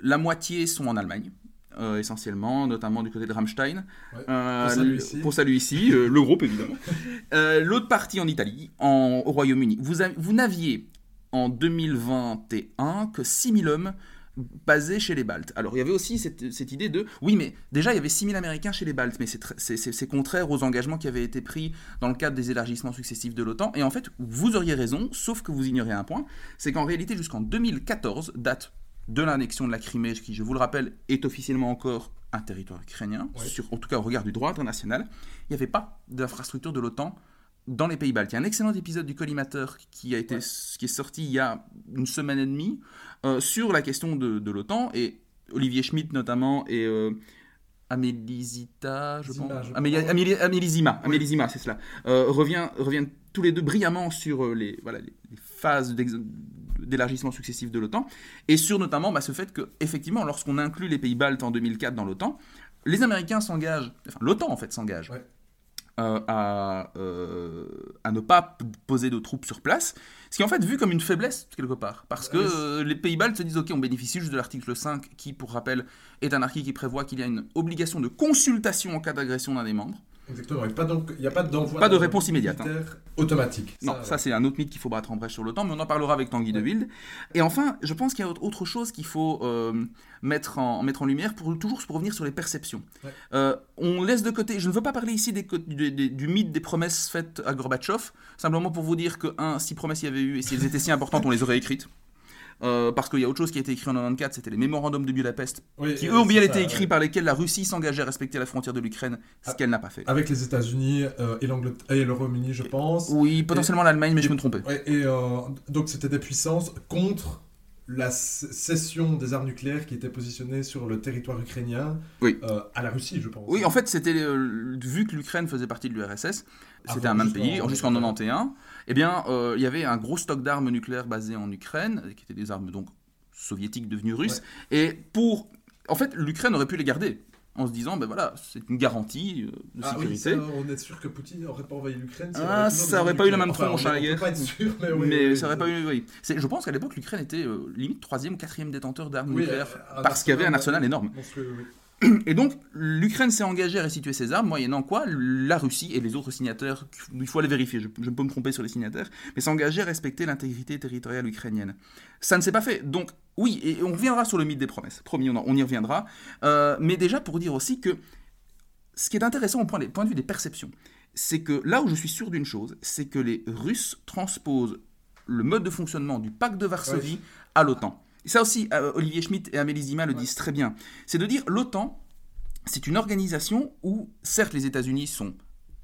la moitié sont en Allemagne. euh, essentiellement, notamment du côté de Rammstein. Ouais. Euh, Pour salut ici. pour salut ici, euh, le groupe évidemment. L'autre partie en Italie, en- au Royaume-Uni. Vous, n'aviez en 2021 que 6000 hommes basés chez les Baltes. Alors il y avait aussi cette, cette idée de, oui mais déjà il y avait 6000 Américains chez les Baltes, mais c'est contraire aux engagements qui avaient été pris dans le cadre des élargissements successifs de l'OTAN. Et en fait, vous auriez raison, sauf que vous ignorez un point, c'est qu'en réalité jusqu'en 2014, date de l'annexion de la Crimée, qui je vous le rappelle est officiellement encore un territoire ukrainien, Ouais. sur, en tout cas au regard du droit international, il n'y avait pas d'infrastructure de l'OTAN dans les pays baltes. Il y a un excellent épisode du collimateur qui, a été, Ouais. qui est sorti il y a une semaine et demie euh, sur la question de, de l'OTAN, et Olivier Schmitt notamment, et euh, je Zima, pense. je Amélie, crois. Amélie- Amélie Zima, Oui. C'est cela. Euh, revient, reviennent tous les deux brillamment sur euh, les, voilà, les, les phases d'élargissement successif de l'OTAN, et sur notamment bah, ce fait que, effectivement, lorsqu'on inclut les pays baltes en 2004 dans l'OTAN, les Américains s'engagent, enfin l'OTAN en fait s'engage Ouais. euh, à, euh, à ne pas poser de troupes sur place, ce qui est en fait vu comme une faiblesse quelque part, parce que Ouais, euh, les pays baltes se disent ok on bénéficie juste de l'article 5 qui pour rappel est un article qui prévoit qu'il y a une obligation de consultation en cas d'agression d'un des membres. Exactement. Il n'y a pas donc- il y a pas d'envoi. Pas de réponse immédiate, hein. Automatique. Non, ça c'est un autre mythe qu'il faut battre en brèche sur l'OTAN, mais on en parlera avec Tanguy de Wilde. Et enfin, je pense qu'il y a autre chose qu'il faut euh, mettre, en, mettre en lumière, pour toujours pour revenir sur les perceptions. Ouais. Euh, on laisse de côté, je ne veux pas parler ici des- du mythe des promesses faites à Gorbatchev, simplement pour vous dire que, un, si promesses il y avait eu, et si elles étaient si importantes, on les aurait écrites. Euh, parce qu'il y a autre chose qui a été écrit en 94, c'était les mémorandums de Budapest, Oui, qui eux ont bien été écrits ouais. par lesquels la Russie s'engageait à respecter la frontière de l'Ukraine, ce Ah. qu'elle n'a pas fait. Avec les États-Unis euh, et l'Angleterre et le Royaume-Uni, je pense. Oui, potentiellement l'Allemagne, mais je me trompais. Ouais, et euh, donc c'était des puissances contre la cession des armes nucléaires qui étaient positionnées sur le territoire ukrainien Oui. euh, à la Russie, je pense. Oui, en fait, c'était euh, vu que l'Ukraine faisait partie de l'URSS, c'était un même pays jusqu'en 91. Eh bien, euh, il y avait un gros stock d'armes nucléaires basées en Ukraine, qui étaient des armes donc soviétiques devenues russes. Et pour, en fait, l'Ukraine aurait pu les garder en se disant, ben voilà, c'est une garantie euh, de Ah oui, sécurité. ça, on est sûr que Poutine n'aurait pas envoyé l'Ukraine. Ah, ça des aurait armes pas eu la même tronche, on hein, la guerre. pas être sûr, mais oui. mais oui, ça aurait oui. pas eu, oui. C'est- Je pense qu'à l'époque, l'Ukraine était euh, limite troisième ou quatrième détenteur d'armes Oui, nucléaires, un parce qu'il y avait un arsenal arsenal énorme. Et donc, l'Ukraine s'est engagée à restituer ses armes, moyennant quoi la Russie et les autres signataires, il faut aller vérifier, je, je peux me tromper sur les signataires, mais s'est engagée à respecter l'intégrité territoriale ukrainienne. Ça ne s'est pas fait. Donc, oui, et on reviendra sur le mythe des promesses. Promis, on, en- on y reviendra. Euh, mais déjà, pour dire aussi que ce qui est intéressant au point, des- point de vue des perceptions, c'est que là où je suis sûr d'une chose, c'est que les Russes transposent le mode de fonctionnement du pacte de Varsovie Ouais. à l'OTAN. Et ça aussi, euh, Olivier Schmitt et Amélie Zima le disent très bien. C'est de dire l'OTAN, c'est une organisation où, certes, les États-Unis sont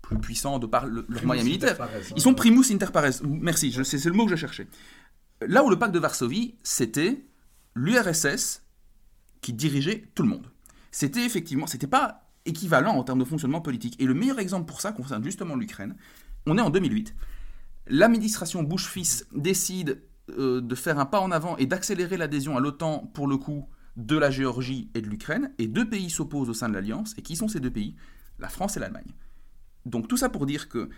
plus puissants de par le- leurs moyens militaires. Ils sont primus inter pares. Merci, c'est le mot que je cherchais. Là où le pacte de Varsovie, c'était l'URSS qui dirigeait tout le monde. C'était effectivement, c'était pas équivalent en termes de fonctionnement politique. Et le meilleur exemple pour ça concerne justement l'Ukraine. On est en 2008. L'administration Bush-Fils décide euh, de faire un pas en avant et d'accélérer l'adhésion à l'OTAN pour le coup de la Géorgie et de l'Ukraine. Et deux pays s'opposent au sein de l'Alliance. Et qui sont ces deux pays? La France et l'Allemagne. Donc tout ça pour dire que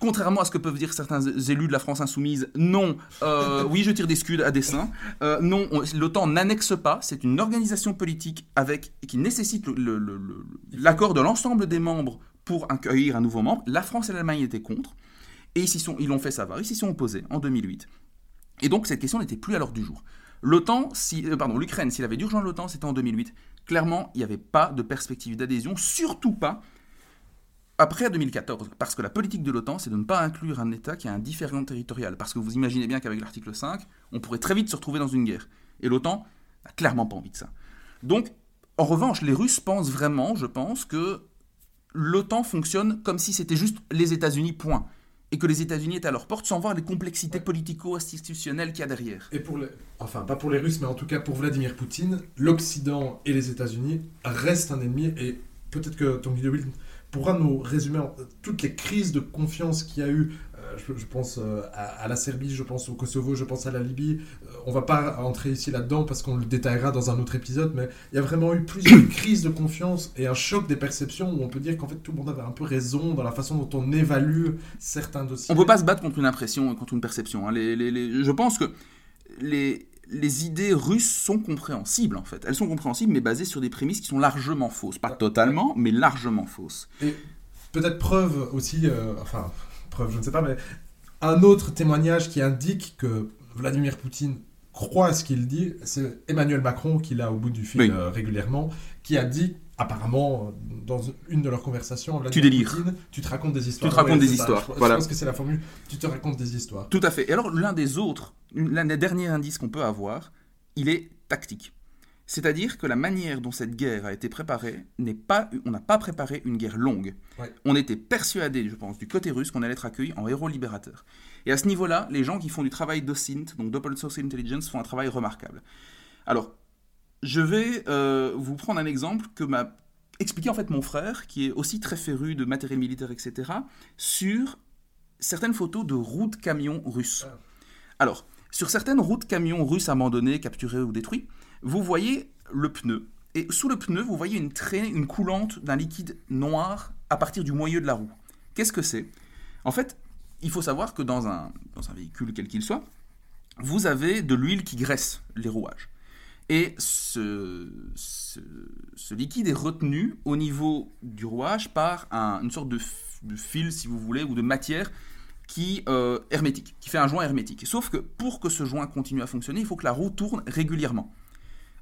Contrairement à ce que peuvent dire certains élus de la France insoumise, non, euh, oui, je tire des scuds à dessein. Euh, non, on- l'OTAN n'annexe pas. C'est une organisation politique avec qui nécessite l'accord de l'ensemble des membres pour accueillir un nouveau membre. La France et l'Allemagne étaient contre, et ils l'ont fait savoir. Ils s'y sont opposés en 2008. Et donc cette question n'était plus à l'ordre du jour. L'OTAN, euh, pardon, l'Ukraine, s'il avait dû rejoindre l'OTAN, c'était en 2008. Clairement, il n'y avait pas de perspective d'adhésion, surtout pas après 2014, parce que la politique de l'OTAN, c'est de ne pas inclure un État qui a un différent territorial. Parce que vous imaginez bien qu'avec l'article 5, on pourrait très vite se retrouver dans une guerre. Et l'OTAN n'a clairement pas envie de ça. Donc, en revanche, les Russes pensent vraiment, je pense, que l'OTAN fonctionne comme si c'était juste les États-Unis, point. Et que les États-Unis étaient à leur porte sans voir les complexités Ouais. politico-institutionnelles qu'il y a derrière. Et pour les... Enfin, pas pour les Russes, mais en tout cas pour Vladimir Poutine, l'Occident et les États-Unis restent un ennemi. Et peut-être que Tanguy de pourra nous résumer toutes les crises de confiance qu'il y a eu. Euh, je, je pense euh, à, à la Serbie, je pense au Kosovo, je pense à la Libye. Euh, on va pas entrer ici là-dedans parce qu'on le détaillera dans un autre épisode, mais il y a vraiment eu plusieurs crises de confiance et un choc des perceptions où on peut dire qu'en fait tout le monde avait un peu raison dans la façon dont on évalue certains dossiers. On peut pas se battre contre une impression et contre une perception. hein. Les- les- les- je pense que les, les idées russes sont compréhensibles en fait. Elles sont compréhensibles mais basées sur des prémices qui sont largement fausses. Pas totalement, mais largement fausses. Et peut-être preuve aussi, euh, enfin, preuve, je ne sais pas, mais un autre témoignage qui indique que Vladimir Poutine croit ce qu'il dit, c'est Emmanuel Macron, qui l'a au bout du fil Oui. euh, régulièrement, qui a dit, apparemment, dans une de leurs conversations, Vladimir Tu délires. Poutine, tu te racontes des histoires. te racontes des histoires, Je, je pense que c'est la formule, tu te racontes des histoires. Tout à fait. Et alors, l'un des autres, l'un des derniers indices qu'on peut avoir, il est tactique. C'est-à-dire que la manière dont cette guerre a été préparée n'est pas, on n'a pas préparé une guerre longue. Ouais. On était persuadé, je pense, du côté russe qu'on allait être accueilli en héros libérateur. Et à ce niveau-là, les gens qui font du travail d'OSINT, donc Double Source Intelligence, font un travail remarquable. Alors, je vais euh, vous prendre un exemple que m'a expliqué en fait mon frère, qui est aussi très féru de matériel militaire, etc., sur certaines photos de routes camions russes. Ah. Alors, sur certaines routes camions russes abandonnées, capturées ou détruits, vous voyez le pneu. Et sous le pneu, vous voyez une traînée, une coulante d'un liquide noir à partir du moyeu de la roue. Qu'est-ce que c'est? En fait, il faut savoir que dans un, dans un véhicule quel qu'il soit, vous avez de l'huile qui graisse les rouages. Et ce, liquide est retenu au niveau du rouage par un- une sorte de fil, si vous voulez, ou de matière qui euh, hermétique, qui fait un joint hermétique. Sauf que pour que ce joint continue à fonctionner, il faut que la roue tourne régulièrement.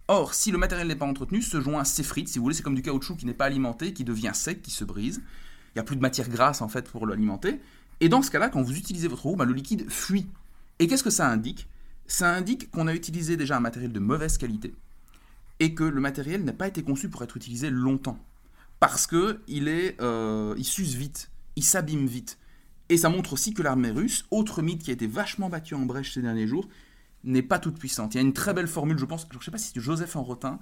Or, si le matériel n'est pas entretenu, ce joint s'effrite, si vous voulez, c'est comme du caoutchouc qui n'est pas alimenté, qui devient sec, qui se brise. Il n'y a plus de matière grasse en fait pour l'alimenter. Et dans ce cas-là, quand vous utilisez votre roue, bah, le liquide fuit. Et qu'est-ce que ça indique? Ça indique qu'on a utilisé déjà un matériel de mauvaise qualité et que le matériel n'a pas été conçu pour être utilisé longtemps. Parce que il, est, euh, il s'use vite, il s'abîme vite. Et ça montre aussi que l'armée russe, autre mythe qui a été vachement battu en brèche ces derniers jours, n'est pas toute puissante. Il y a une très belle formule, je pense, je ne sais pas si c'est Joseph Enrotin.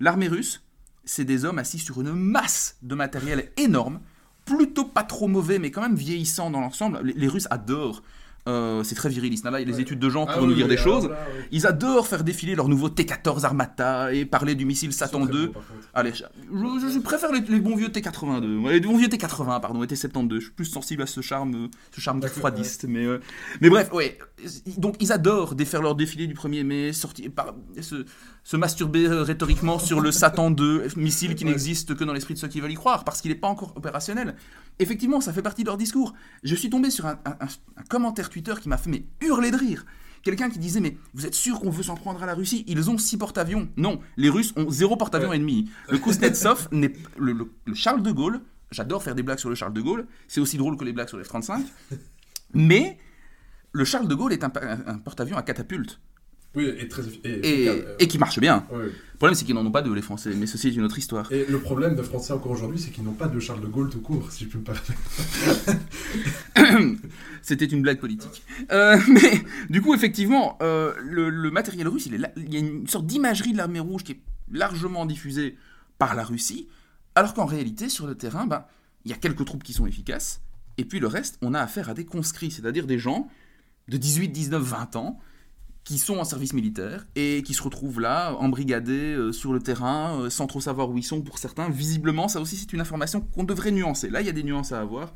L'armée russe, c'est des hommes assis sur une masse de matériel énorme, plutôt pas trop mauvais, mais quand même vieillissant dans l'ensemble. Les, les Russes adorent. Euh, c'est très viriliste. Là, il y a des Ouais. études de gens qui Ah oui, nous dire oui, des alors choses. là. Ils adorent faire défiler leur nouveau T-14 Armata et parler du missile Satan C'est très 2. beau, par contre. Allez, je, je- je préfère les, les bons vieux T82, ouais, les bons vieux T80, pardon, et T72. Je suis plus sensible à ce charme, ce charme froidiste. Mais, euh, mais bref, ouais. Donc ils adorent défaire leur défilé du 1er mai, sortir, par, se, se masturber euh, rhétoriquement sur le Satan 2, missile qui Ouais. n'existe que dans l'esprit de ceux qui veulent y croire, parce qu'il n'est pas encore opérationnel. Effectivement, ça fait partie de leur discours. Je suis tombé sur un, un- un- un commentaire Twitter qui m'a fait mais, hurler de rire. Quelqu'un qui disait mais vous êtes sûr qu'on veut s'en prendre à la Russie? Ils ont six porte-avions. Non, les Russes ont zéro porte-avions Ouais. ennemi. Le Kuznetsov n'est le, le- le Charles de Gaulle. J'adore faire des blagues sur le Charles de Gaulle. C'est aussi drôle que les blagues sur les F-35. Mais le Charles de Gaulle est un, un- un porte-avions à catapulte Oui, et très effi- et et, efficace, et qui marche bien. oui. Le problème c'est qu'ils n'en ont pas deux les Français, mais ceci est une autre histoire. Et le problème des Français encore aujourd'hui, c'est qu'ils n'ont pas de Charles de Gaulle tout court, si je peux me permettre. C'était une blague politique. Euh, mais du coup, effectivement, euh, le, le matériel russe, il, est là- il y a une sorte d'imagerie de l'armée rouge qui est largement diffusée par la Russie, alors qu'en réalité, sur le terrain, ben, il y a quelques troupes qui sont efficaces, et puis le reste, on a affaire à des conscrits, c'est-à-dire des gens de 18, 19, 20 ans qui sont en service militaire et qui se retrouvent là, embrigadés euh, sur le terrain, euh, sans trop savoir où ils sont pour certains. Visiblement, ça aussi, c'est une information qu'on devrait nuancer. Là, il y a des nuances à avoir.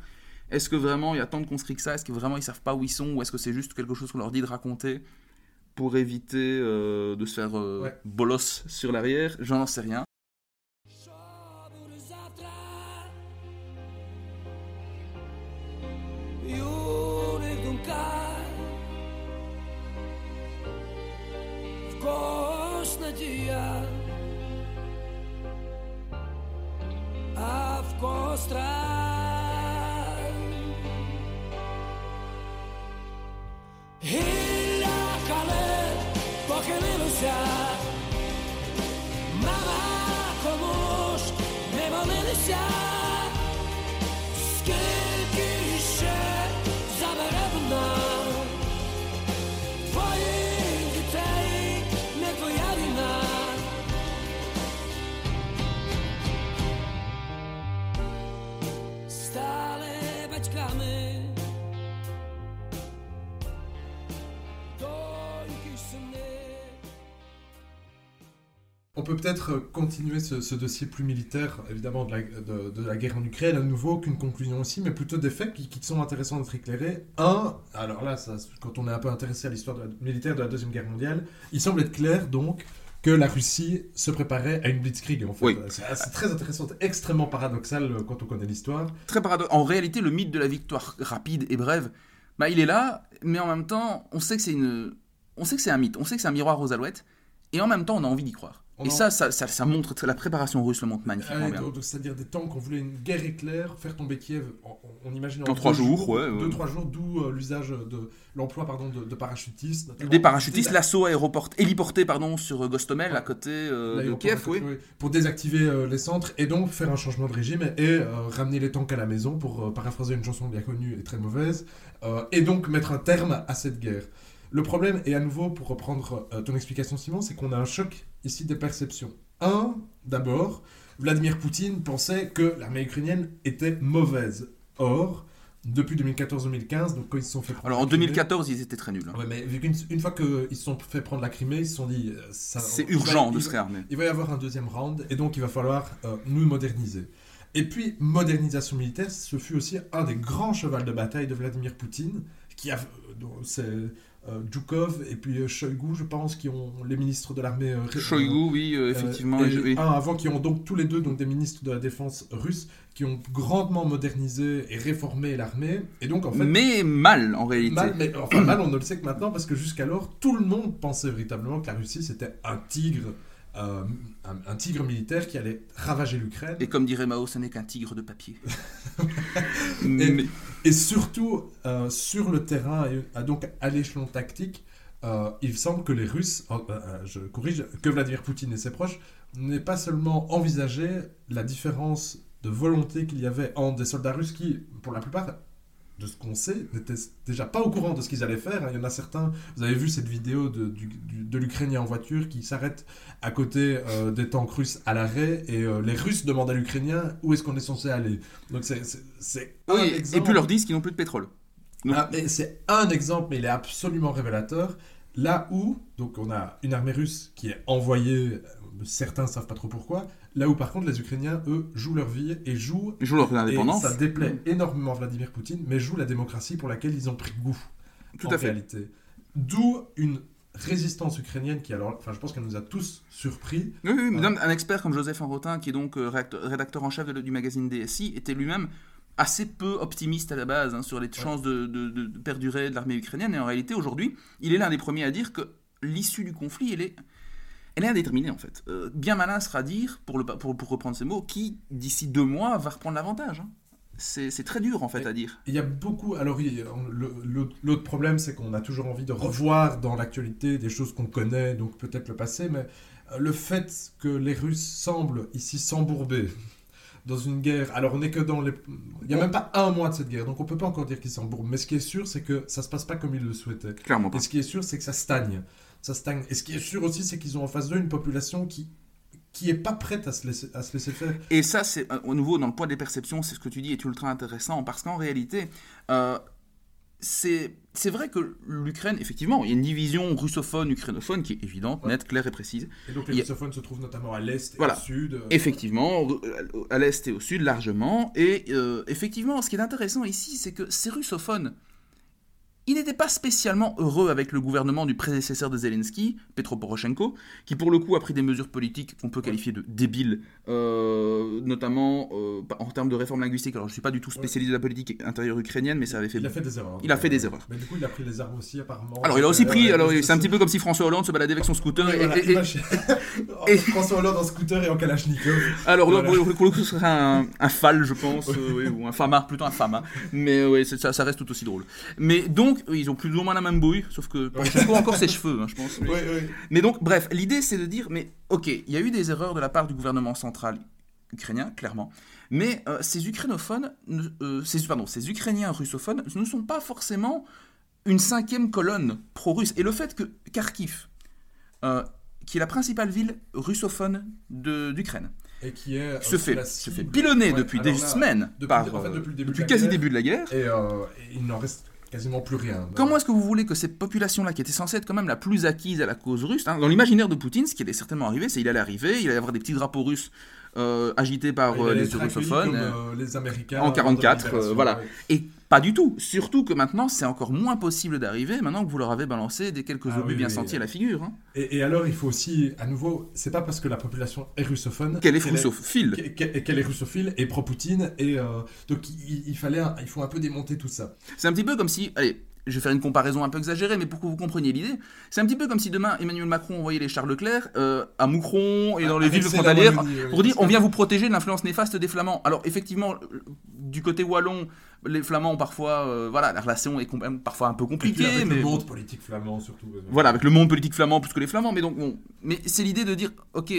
Est-ce que vraiment il y a tant de conscrits que ça? Est-ce que vraiment ils savent pas où ils sont? Ou est-ce que c'est juste quelque chose qu'on leur dit de raconter pour éviter euh, de se faire euh, Ouais. bolos sur l'arrière? J'en sais rien. Από την Αφκοστρά και για καλέ, πόκε μήνυσα. Μα βαθμού, με βαμίλισσα. On peut peut-être euh, continuer ce, ce dossier plus militaire, évidemment, de la, de, de la guerre en Ukraine, à nouveau, qu'une conclusion aussi, mais plutôt des faits qui, qui sont intéressants d'être éclairés. Un, alors là, ça, quand on est un peu intéressé à l'histoire militaire de la Deuxième Guerre mondiale, il semble être clair, donc, que la Russie se préparait à une blitzkrieg, en fait. Oui. C'est c'est très intéressant, extrêmement paradoxal euh, quand on connaît l'histoire. Très paradoxal. En réalité, le mythe de la victoire rapide et brève, bah, il est là, mais en même temps, on sait que c'est une, on sait que c'est un mythe, on sait que c'est un miroir aux alouettes, et en même temps, on a envie d'y croire. On et en- ça, ça, ça, ça montre la préparation russe le montre magnifiquement bien. C'est-à-dire des temps qu'on voulait une guerre éclair, faire tomber Kiev, on, on imagine En trois deux jours, ouais, ouais. deux trois jours, d'où euh, l'usage de l'emploi pardon de, de parachutistes. notamment. Des parachutistes, l'assaut aéroport, héliporté pardon sur euh, Gostomel à côté euh, de Kiev, oui. oui, pour désactiver euh, les centres et donc faire un changement de régime et, et, euh, ramener les tanks à la maison pour euh, paraphraser une chanson bien connue et très mauvaise euh, et donc mettre un terme à cette guerre. Le problème, et à nouveau pour reprendre euh, ton explication Simon, c'est qu'on a un choc ici des perceptions. Un, d'abord, Vladimir Poutine pensait que l'armée ukrainienne était mauvaise. Or, depuis 2014-2015, donc quand ils se sont fait prendre Alors en la Crimée- 2014, ils étaient très nuls. hein. Ouais, mais vu une fois qu'ils se sont fait prendre la Crimée, ils se sont dit... euh, C'est va- urgent de se réarmer. il va y avoir un deuxième round et donc il va falloir euh, nous moderniser. Et puis, modernisation militaire, ce fut aussi un des grands chevals de bataille de Vladimir Poutine, qui a, c'est euh, Djoukov et puis euh, Shoigu, je pense, qui ont les ministres de l'armée. euh, Shoigu, oui, euh, euh, effectivement. et oui. un avant, qui ont donc tous les deux donc des ministres de la défense russe, qui ont grandement modernisé et réformé l'armée. Et donc, en fait, Mais mal en réalité. Mal, mais enfin mal, on ne le sait que maintenant parce que jusqu'alors, tout le monde pensait véritablement que la Russie c'était un tigre, euh, un, un tigre militaire qui allait ravager l'Ukraine. Et comme dirait Mao, ce n'est qu'un tigre de papier. Et, Mais- et surtout euh, sur le terrain, et, donc à l'échelon tactique, euh, il semble que les Russes, euh, je corrige, que Vladimir Poutine et ses proches n'aient pas seulement envisagé la différence de volonté qu'il y avait entre des soldats russes qui, pour la plupart, de ce qu'on sait, n'étaient déjà pas au courant de ce qu'ils allaient faire. hein. Il y en a certains, vous avez vu cette vidéo de, de l'Ukrainien en voiture qui s'arrête à côté euh, des tanks russes à l'arrêt et euh, les Russes demandent à l'Ukrainien où est-ce qu'on est censé aller. Donc c'est- un et exemple. puis leur disent qu'ils n'ont plus de pétrole. Ah, c'est un exemple, mais il est absolument révélateur. Là où, donc on a une armée russe qui est envoyée, euh, certains savent pas trop pourquoi, là où par contre les Ukrainiens, eux, jouent leur vie et jouent, Ils jouent leur et indépendance. ça déplaît énormément Vladimir Poutine, mais jouent la démocratie pour laquelle ils ont pris goût, Tout en à fait. réalité. D'où une résistance ukrainienne qui, alors, enfin je pense qu'elle nous a tous surpris. Oui, oui, mais même un expert comme Joseph Enrotin, qui est donc euh, rédacteur en chef de- du magazine DSI, était lui-même assez peu optimiste à la base hein, sur les chances de- de perdurer de l'armée ukrainienne. Et en réalité, aujourd'hui, il est l'un des premiers à dire que l'issue du conflit, elle est, elle est indéterminée en fait. Euh, bien malin sera dire, pour, le, pour, pour reprendre ces mots, qui d'ici deux mois va reprendre l'avantage. hein. C'est très dur en fait Et- à dire. Il y a beaucoup. Alors, l'autre problème, c'est qu'on a toujours envie de revoir dans l'actualité des choses qu'on connaît, donc peut-être le passé, mais euh, le fait que les Russes semblent ici s'embourber dans une guerre. Alors, on n'est que dans les. Il n'y a même pas un mois de cette guerre, donc on peut pas encore dire qu'ils s'embourbent. Mais ce qui est sûr, c'est que ça se passe pas comme ils le souhaitaient. Clairement pas. Et ce qui est sûr, c'est que ça stagne. Ça stagne. Et ce qui est sûr aussi, c'est qu'ils ont en face d'eux une population qui qui est pas prête à se laisser, à se laisser faire. Et ça, c'est euh, au nouveau dans le poids des perceptions, c'est ce que tu dis est ultra intéressant parce qu'en réalité, euh, c'est vrai que l'Ukraine, effectivement, il y a une division russophone, ukrainophone qui est évidente, Ouais. nette, claire et précise. Et donc, les Il y a- russophones se trouvent notamment à l'est et Voilà. au sud. euh, Effectivement, à l'est et au sud largement. Et euh, effectivement, ce qui est intéressant ici, c'est que ces russophones, ils n'étaient pas spécialement heureux avec le gouvernement du prédécesseur de Zelensky, Petro Poroshenko, qui pour le coup a pris des mesures politiques qu'on peut qualifier de débiles, euh, notamment euh, en termes de réforme linguistique. Alors je ne suis pas du tout spécialiste de la politique intérieure ukrainienne, mais ça avait fait... Il a fait des erreurs. Il a fait des erreurs. Mais du coup, il a pris les armes aussi, apparemment. Alors il a aussi Euh, pris, alors c'est un petit peu comme si François Hollande se baladait avec son scooter. Et- voilà, et- il et- François Hollande en scooter et en Kalachnikov. Alors, Voilà. pour, pour le coup, ce serait un, un FAL, je pense, euh, oui, ou un FAMA, plutôt un FAMA. Mais oui, ça, ça reste tout aussi drôle. Mais donc, oui, ils ont plus ou moins la même bouille, sauf que Poroshenko a encore ses cheveux, hein, je pense. Oui, oui. Mais donc, bref, l'idée c'est de dire, mais ok, il y a eu des erreurs de la part du gouvernement central ukrainien, clairement, mais euh, ces ukrainophones, ne- euh, ces, pardon, ces ukrainiens russophones ne sont pas forcément une cinquième colonne pro-russe. Et le fait que Kharkiv, euh, qui est la principale ville russophone d'Ukraine, Et qui est. se euh, fait, se fait pilonner Ouais, depuis des là, semaines, depuis- par, en fait, euh, depuis le début depuis quasi guerre. début de la guerre. Et, euh, et il n'en reste quasiment plus rien. Comment est-ce que vous voulez que cette population-là, qui était censée être quand même la plus acquise à la cause russe, hein, dans l'imaginaire de Poutine, ce qui allait certainement arriver, c'est qu'il allait arriver, il allait avoir des petits drapeaux russes euh, agités par euh, les russophones. comme, euh, les Américains en de 44, libération, euh, voilà. ouais. Et pas du tout. Surtout que maintenant, c'est encore moins possible d'arriver, maintenant que vous leur avez balancé des quelques Ah obus oui, bien sentis à la figure. hein. Et, et alors, il faut aussi, à nouveau, c'est pas parce que la population est russophone Qu'elle est russophile. qu'elle- est russophile et pro-Poutine. Et euh, donc, il, il fallait, il faut un peu démonter tout ça. C'est un petit peu comme si, allez, je vais faire une comparaison un peu exagérée, mais pour que vous compreniez l'idée, c'est un petit peu comme si demain Emmanuel Macron envoyait les Charles Leclerc euh, à Moucron et dans les Avec villes frontalières pour dire on vient vous protéger de l'influence néfaste des Flamands. Alors effectivement, du côté wallon, les Flamands ont parfois, euh, voilà, la relation est parfois un peu compliquée, avec mais le monde politique flamand, surtout. Voilà, avec le monde politique flamand plus que les Flamands, mais donc bon, mais c'est l'idée de dire, ok,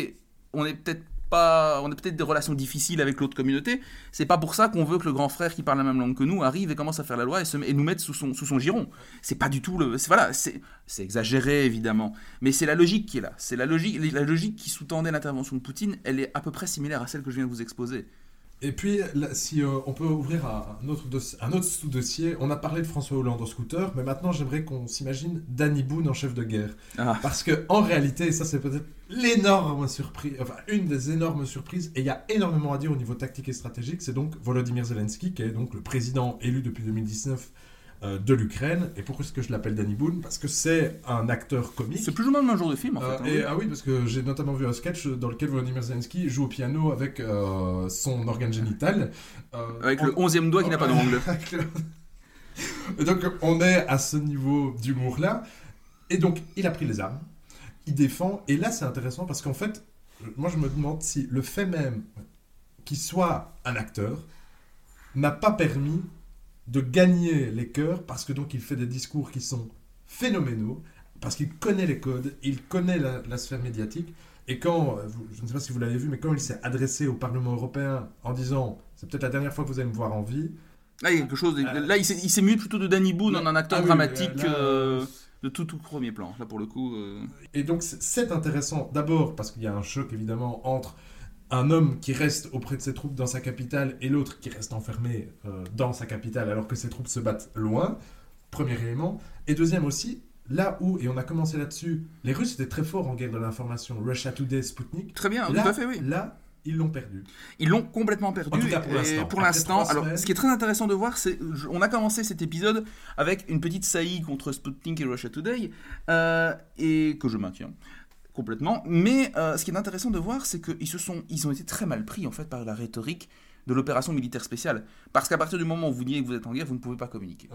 on est peut-être on a peut-être des relations difficiles avec l'autre communauté. C'est pas pour ça qu'on veut que le grand frère qui parle la même langue que nous arrive et commence à faire la loi et, nous mettre sous son, sous son giron. C'est pas du tout le, c'est- voilà, c'est, c'est exagéré évidemment, mais c'est la logique qui est là. C'est la logique, la logique qui sous-tendait l'intervention de Poutine. Elle est à peu près similaire à celle que je viens de vous exposer. Et puis, là, si euh, on peut ouvrir un, un autre, dossier- un autre sous-dossier, on a parlé de François Hollande en scooter, mais maintenant j'aimerais qu'on s'imagine Danny Boone en chef de guerre. Ah. Parce que en réalité, et ça c'est peut-être l'énorme surprise, enfin une des énormes surprises, et il y a énormément à dire au niveau tactique et stratégique, c'est donc Volodymyr Zelensky, qui est donc le président élu depuis 2019 euh, de l'Ukraine. Et pourquoi est-ce que je l'appelle Danny Boone? Parce que c'est un acteur comique. C'est plus ou moins le même genre de film en Euh, fait. hein, et, oui. ah oui, parce que j'ai notamment vu un sketch dans lequel Volodymyr Zelensky joue au piano avec euh, son organe génital. Euh, avec on- le onzième doigt qui n'a pas d'ongle. Avec le- Et donc on est à ce niveau d'humour-là. Et donc il a pris les armes, il défend. Et là c'est intéressant parce qu'en fait, moi je me demande si le fait même qu'il soit un acteur n'a pas permis de gagner les cœurs parce que donc il fait des discours qui sont phénoménaux, parce qu'il connaît les codes, il connaît la, la sphère médiatique. Et quand, euh, je ne sais pas si vous l'avez vu, mais quand il s'est adressé au Parlement européen en disant c'est peut-être la dernière fois que vous allez me voir en vie, Là, il y a quelque chose. de- Euh, Là, il s'est mué plutôt de Danny Boone en un acteur Ah oui, dramatique là, euh, de tout, tout premier plan. Là, pour le coup. euh, Et donc c'est intéressant d'abord parce qu'il y a un choc évidemment entre un homme qui reste auprès de ses troupes dans sa capitale et l'autre qui reste enfermé euh, dans sa capitale alors que ses troupes se battent loin. Premier élément. Et deuxième aussi, là où, et on a commencé là-dessus, les Russes étaient très forts en guerre de l'information, Russia Today, Sputnik. Très bien, là, tout à fait, oui. là, ils l'ont perdu. Ils l'ont complètement perdu. En tout cas, pour l'instant. Alors, semaines. ce qui est très intéressant de voir, c'est. On a commencé cet épisode avec une petite saillie contre Sputnik et Russia Today, euh, et que je maintiens complètement. Mais euh, ce qui est intéressant de voir, c'est qu'ils se sont, ils ont été très mal pris en fait par la rhétorique de l'opération militaire spéciale, parce qu'à partir du moment où vous niez que vous êtes en guerre, vous ne pouvez pas communiquer.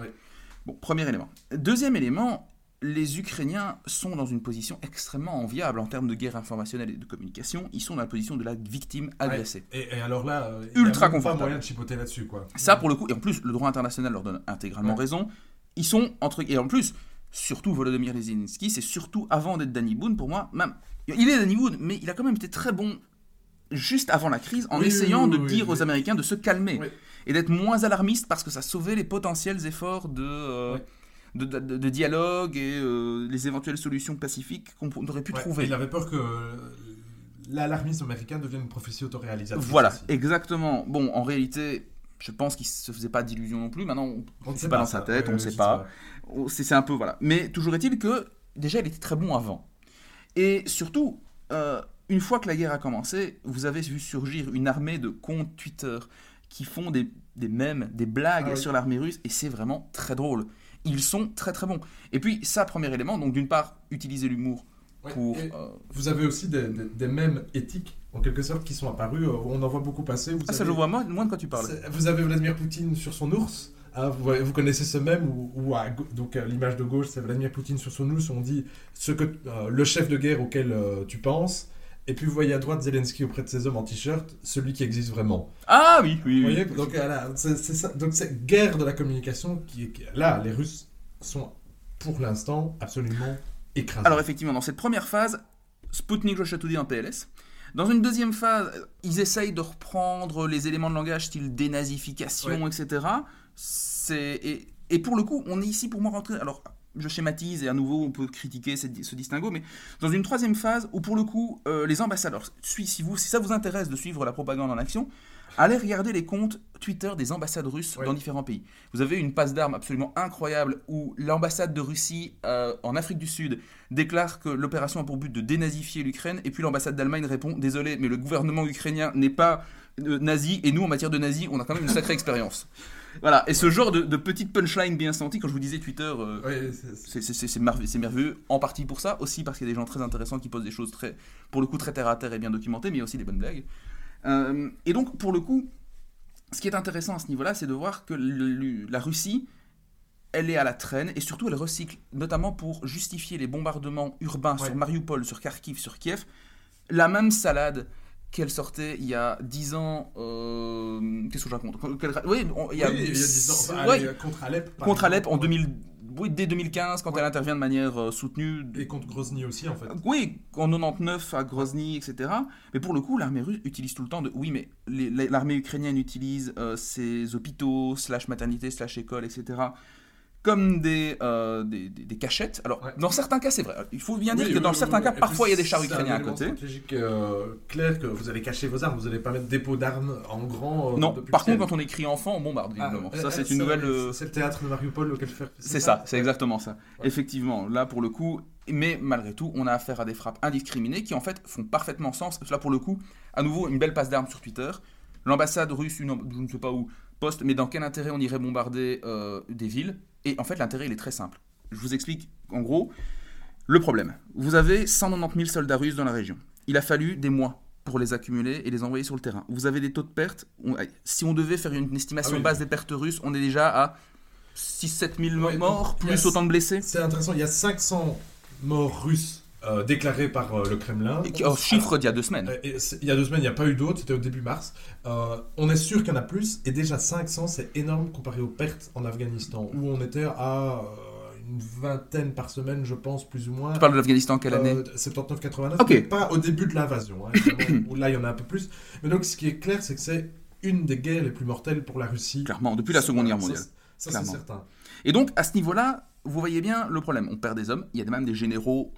Bon, premier élément. Deuxième élément, les Ukrainiens sont dans une position extrêmement enviable en termes de guerre informationnelle et de communication. Ils sont dans la position de la victime agressée. Et, et alors là, euh, Ultra il a pas moyen de chipoter là-dessus, quoi. Ça, pour le coup, et en plus, le droit international leur donne intégralement Ouais. raison. Ils sont entre. Et en plus, surtout Volodymyr Zelensky, c'est surtout avant d'être Danny Boone, pour moi, même. Il est Danny Boone, mais il a quand même été très bon juste avant la crise en Oui, essayant oui, de dire aux Américains de se calmer et d'être moins alarmiste parce que ça sauvait les potentiels efforts de. euh. De, de- de- de dialogue et euh, les éventuelles solutions pacifiques qu'on aurait pu Ouais, trouver. Il avait peur que euh, l'alarmisme américain devienne une prophétie autoréalisatrice. Voilà, aussi. exactement. Bon, en réalité, je pense qu'il se faisait pas d'illusions non plus. Maintenant, on- ne c'est pas dans sa tête, Ouais, on ouais, sait pas. C'est c'est un peu voilà. Mais toujours est-il que déjà il était très bon avant. Et surtout, euh, une fois que la guerre a commencé, vous avez vu surgir une armée de comptes Twitter qui font des, des mèmes, des blagues Ah oui. sur l'armée russe, et c'est vraiment très drôle. Ils sont très très bons. Et puis ça, premier élément, donc d'une part, utiliser l'humour Ouais, pour... euh, Vous avez aussi des, des, des mèmes éthiques, en quelque sorte, qui sont apparus. euh, On en voit beaucoup passer. Vous Ah, ça je vois moins, moins de quoi tu parles. Vous avez Vladimir Poutine sur son ours. Hein, vous, connaissez ce mème où, où à donc euh, l'image de gauche, c'est Vladimir Poutine sur son ours. On dit ce que euh, le chef de guerre auquel euh, tu penses. Et puis vous voyez à droite Zelensky auprès de ses hommes en t-shirt, celui qui existe vraiment. Ah oui, oui, Vous oui. Donc voilà, c'est ça. Donc c'est guerre de la communication qui est là. Les Russes sont pour l'instant absolument écrasés. Alors effectivement, dans cette première phase, Sputnik Russia Today en PLS. Dans une deuxième phase, ils essayent de reprendre les éléments de langage style dénazification, etc. C'est et, et pour le coup, on est ici pour moi rentré. Alors je schématise et à nouveau on peut critiquer cette- ce distinguo, mais dans une troisième phase où pour le coup euh, les ambassadeurs, si, si vous, si ça vous intéresse de suivre la propagande en action, allez regarder les comptes Twitter des ambassades russes dans différents pays. Vous avez une passe d'armes absolument incroyable où l'ambassade de Russie euh, en Afrique du Sud déclare que l'opération a pour but de dénazifier l'Ukraine, et puis l'ambassade d'Allemagne répond désolé, mais le gouvernement ukrainien n'est pas euh, nazi, et nous en matière de nazi, on a quand même une sacrée expérience. Voilà, et ce genre de, de petite punchline bien sentie, quand je vous disais Twitter, euh, Ouais, c'est- merveilleux, en partie pour ça, aussi parce qu'il y a des gens très intéressants qui posent des choses très, pour le coup, très terre à terre et bien documentées, mais aussi des bonnes blagues. Euh, et donc, pour le coup, ce qui est intéressant à ce niveau-là, c'est de voir que le- le- la Russie, elle est à la traîne, et surtout elle recycle, notamment pour justifier les bombardements urbains Ouais. sur Mariupol, sur Kharkiv, sur Kiev, la même salade qu'elle sortait il y a 10 ans. euh, Qu'est-ce que je raconte Oui, on- il y a, Oui, il y a 10 ans. Ouais, contre Alep. contre. Alep en 2000, oui, dès 2015, quand Ouais. elle intervient de manière euh, soutenue. Et contre Grozny aussi, en fait. Oui, en 99 à Grozny, etc. Mais pour le coup, l'armée russe utilise tout le temps de. Oui, mais l'armée ukrainienne utilise euh, ses hôpitaux, slash maternité, slash école, etc. comme des, euh, des, des- des cachettes. Alors, Ouais. dans certains cas, c'est vrai. Il faut bien dire Oui, que dans oui, certains oui. cas, parfois, il y a des chars ukrainiens à côté. stratégique euh, clair que vous allez cacher vos armes, vous n'allez pas mettre dépôt d'armes en grand. euh, Non, par contre, quand on écrit enfant, on bombarde, Ah, visiblement. euh, ça, c'est une nouvelle. C'est le théâtre de Mariupol auquel faire. C'est ça, c'est exactement ça. Ouais. Effectivement, là pour le coup, mais malgré tout, on a affaire à des frappes indiscriminées qui en fait font parfaitement sens. Là pour le coup, à nouveau, une belle passe d'armes sur Twitter. L'ambassade russe, une, je ne sais pas où, poste, mais dans quel intérêt on irait bombarder des villes? Et en fait, l'intérêt, il est très simple. Je vous explique en gros le problème. Vous avez 190 000 soldats russes dans la région. Il a fallu des mois pour les accumuler et les envoyer sur le terrain. Vous avez des taux de perte. on- si on devait faire une estimation Ah oui. base des pertes russes, on est déjà à 6-7 000 Ouais, morts, plus a- autant de blessés. C'est intéressant, il y a 500 morts russes euh, déclarés par euh, le Kremlin. Et qui- oh, chiffre d'il y a deux semaines. Euh, il y a deux semaines, il n'y a pas eu d'autres, c'était au début mars. On est sûr qu'il y en a plus, et déjà 500, c'est énorme comparé aux pertes en Afghanistan, où on était à une vingtaine par semaine, je pense, plus ou moins. Tu parles de l'Afghanistan quelle année Euh, 79-89, Ok. mais pas au début de l'invasion, hein, où là il y en a un peu plus. Mais donc ce qui est clair, c'est que c'est une des guerres les plus mortelles pour la Russie. Clairement, depuis la Seconde Guerre mondiale. Ça, c'est certain. Et donc, à ce niveau-là, vous voyez bien le problème. On perd des hommes. Il y a même des généraux,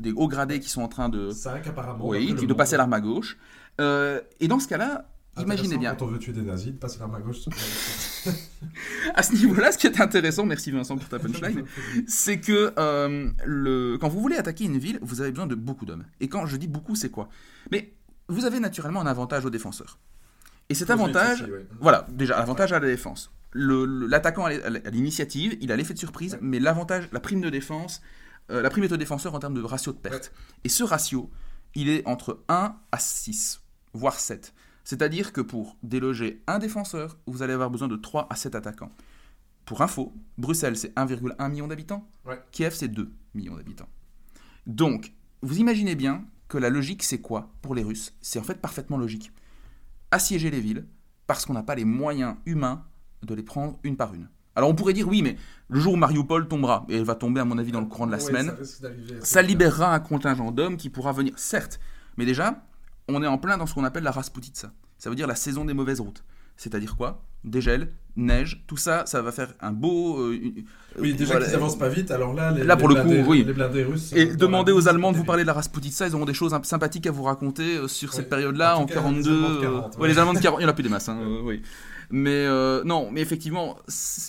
des hauts gradés qui sont en train de, 5 apparemment. oui, de passer l'arme à gauche. Euh, et dans ce cas-là, imaginez bien. Quand on veut tuer des nazis, de passer l'arme à gauche. À ce niveau-là, ce qui est intéressant, merci Vincent pour ta punchline, c'est que euh, le... quand vous voulez attaquer une ville, vous avez besoin de beaucoup d'hommes. Et quand je dis beaucoup, c'est quoi? Mais vous avez naturellement un avantage aux défenseurs. Et cet avantage, voilà, déjà, l'avantage à la défense. Le- le- L'attaquant a l'initiative, il a l'effet de surprise, Ouais. mais l'avantage, la prime de défense, euh, la prime est au défenseur en termes de ratio de perte. Et ce ratio, il est entre 1 à 6, voire 7. C'est-à-dire que pour déloger un défenseur, vous allez avoir besoin de 3 à 7 attaquants. Pour info, Bruxelles, c'est 1,1 million d'habitants. Ouais. Kiev, c'est 2 millions d'habitants. Donc, vous imaginez bien que la logique, c'est quoi pour les Russes? C'est en fait parfaitement logique. Assiéger les villes parce qu'on n'a pas les moyens humains de les prendre une par une. Alors on pourrait dire oui, mais le jour où Mariupol tombera, et elle va tomber à mon avis dans le courant de la Ouais, semaine, ça libérera un contingent d'hommes qui pourra venir, certes, mais déjà, on est en plein dans ce qu'on appelle la Rasputitsa. Ça veut dire la saison des mauvaises routes. C'est-à-dire quoi? Dégel, neige, tout ça, ça va faire un beau... euh, une- Oui, déjà voilà. qu'ils avancent pas vite, alors là, les, Là, pour les le coup, blindés- oui. les blindés russes. Et euh, demandez aux Allemands de vous parler de la Rasputitsa, ils auront des choses un- sympathiques à vous raconter euh, sur Ouais. cette période-là, En en, tout cas, 42. les Allemands de euh, 40, ouais, ouais. les Allemands de 40, il n'y en a plus des masses, hein, euh, oui. Mais euh, non, mais effectivement,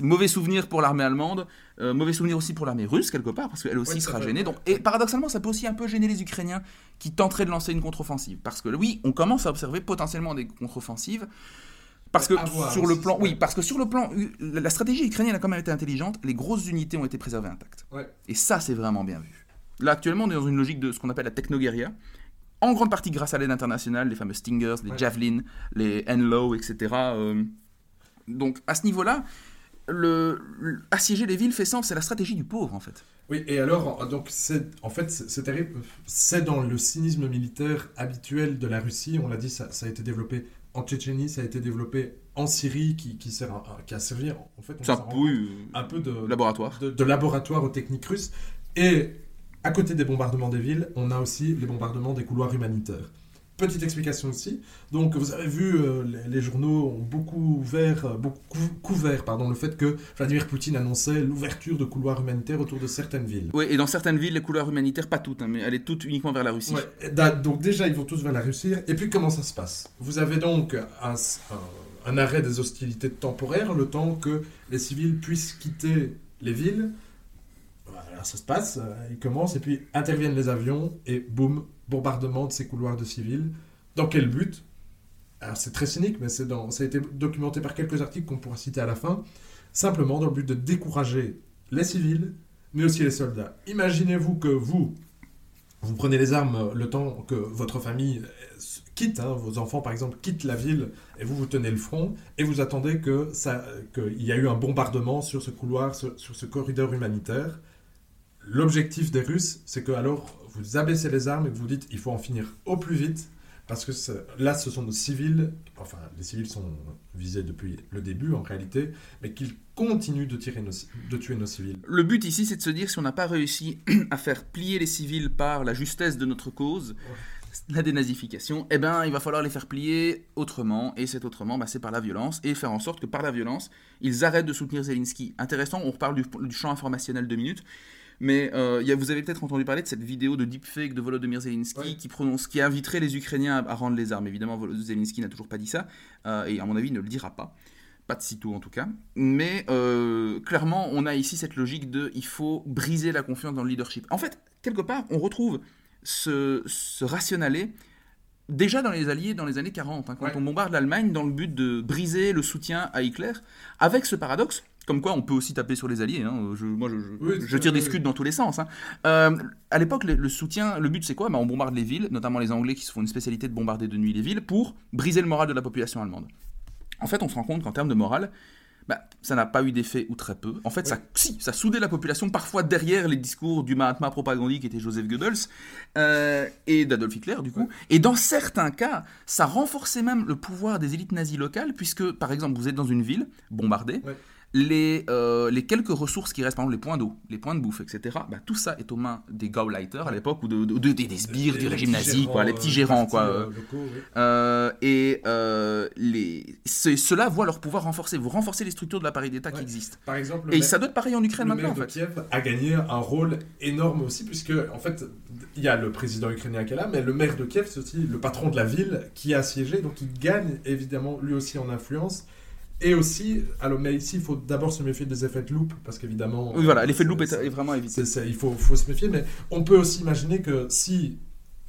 mauvais souvenir pour l'armée allemande, euh, mauvais souvenir aussi pour l'armée russe quelque part, parce qu'elle aussi Oui, sera gênée. Donc, et paradoxalement, ça peut aussi un peu gêner les Ukrainiens qui tenteraient de lancer une contre-offensive. Parce que oui, on commence à observer potentiellement des contre-offensives. Parce que voir sur le plan, oui, parce que sur le plan, la stratégie ukrainienne a quand même été intelligente. Les grosses unités ont été préservées intactes. Ouais. Et ça, c'est vraiment bien vu. Là, actuellement, on est dans une logique de ce qu'on appelle la technoguerilla, en grande partie grâce à l'aide internationale, les fameux Stingers, les Ouais. Javelin, les Enlow, etc. euh. Donc, à ce niveau-là, le, le- assiéger les villes fait sens, c'est la stratégie du pauvre, en fait. Oui, et alors, donc, c'est, en fait, c'est terrible. C'est dans le cynisme militaire habituel de la Russie. On l'a dit, ça, ça a été développé en Tchétchénie, ça a été développé en Syrie, qui, qui, sert à- qui a servi, en fait, un, peu de, laboratoire. de, de laboratoire aux techniques russes. Et à côté des bombardements des villes, on a aussi les bombardements des couloirs humanitaires. Petite explication aussi. Donc, vous avez vu, euh, les, les journaux ont beaucoup ouvert, euh, beaucoup couvert, pardon, le fait que Vladimir Poutine annonçait l'ouverture de couloirs humanitaires autour de certaines villes. Oui, et dans certaines villes, les couleurs humanitaires, pas toutes, hein, mais elles sont toutes uniquement vers la Russie. Ouais, donc déjà, ils vont tous vers la Russie. Et puis, comment ça se passe? Vous avez donc un, un- un arrêt des hostilités temporaires, le temps que les civils puissent quitter les villes. Ça se passe, euh, ils commencent, et puis interviennent les avions, et boum, bombardement de ces couloirs de civils. Dans quel but? Alors, c'est très cynique, mais c'est dans, ça a été documenté par quelques articles qu'on pourra citer à la fin. Simplement dans le but de décourager les civils, mais aussi les soldats. Imaginez-vous que vous, vous prenez les armes euh, le temps que votre famille euh, quitte, hein, vos enfants par exemple quittent la ville, et vous vous tenez le front, et vous attendez que qu'il y a eu un bombardement sur ce couloir, sur ce corridor humanitaire. L'objectif des Russes, c'est que alors vous abaissez les armes et que vous dites il faut en finir au plus vite, parce que là ce sont nos civils, enfin les civils sont visés depuis le début en réalité, mais qu'ils continuent de, tirer nos, de tuer nos civils. Le but ici, c'est de se dire si on n'a pas réussi à faire plier les civils par la justesse de notre cause, la dénazification, eh ben, il va falloir les faire plier autrement, et cet autrement, bah, c'est par la violence, et faire en sorte que par la violence, ils arrêtent de soutenir Zelensky. Intéressant, on reparle du, du champ informationnel deux minutes, mais euh, il y a- vous avez peut-être entendu parler de cette vidéo de deepfake de Volodymyr Zelensky Ouais. qui prononce, qui inviterait les Ukrainiens à, à rendre les armes. Évidemment, Vol- Zelensky n'a toujours pas dit ça, euh, et à mon avis, il ne le dira pas. Pas de sitôt en tout cas. Mais euh, clairement, on a ici cette logique de il faut briser la confiance dans le leadership. En fait, quelque part, on retrouve ce, ce déjà dans les Alliés dans les années 40, hein, quand Ouais. on bombarde l'Allemagne dans le but de briser le soutien à Hitler, avec ce paradoxe. Comme quoi, on peut aussi taper sur les alliés. hein. Je, moi, je, je- Oui, je tire des oui. scuds dans tous les sens. hein. Euh, à l'époque, le, le soutien, le but, c'est quoi? Bah, On bombarde les villes, notamment les Anglais qui se font une spécialité de bombarder de nuit les villes, pour briser le moral de la population allemande. En fait, on se rend compte qu'en termes de morale, bah, ça n'a pas eu d'effet ou très peu. En fait, ça, si, ça soudait la population parfois derrière les discours du Mahatma propagandique qui était Joseph Goebbels euh, et d'Adolf Hitler, du coup. Et dans certains cas, ça renforçait même le pouvoir des élites nazies locales, puisque, par exemple, vous êtes dans une ville bombardée. Ouais. Les, euh, les quelques ressources qui restent, par exemple les points d'eau, les points de bouffe, etc., bah, tout ça est aux mains des Gauleiters à l'époque, ou de, de- de- des- des sbires du régime nazi, quoi, les petits euh, gérants, quoi. euh, euh, locaux, oui. euh, et euh, les... ce- ceux-là voient leur pouvoir renforcé. Vous renforcez les structures de l'appareil d'État qui existent. Par exemple, le Et maire- ça doit être pareil en Ukraine le maintenant, maire en de fait. Kiev a gagné un rôle énorme aussi, puisque en fait, il y a le président ukrainien qui est là, mais le maire de Kiev, c'est aussi le patron de la ville qui a siégé, donc il gagne évidemment lui aussi en influence. Et aussi, alors, mais ici, il faut d'abord se méfier des effets de loupe, parce qu'évidemment. Oui, voilà, l'effet de loupe est, vraiment c'est- il faut, faut se méfier, mais on peut aussi imaginer que si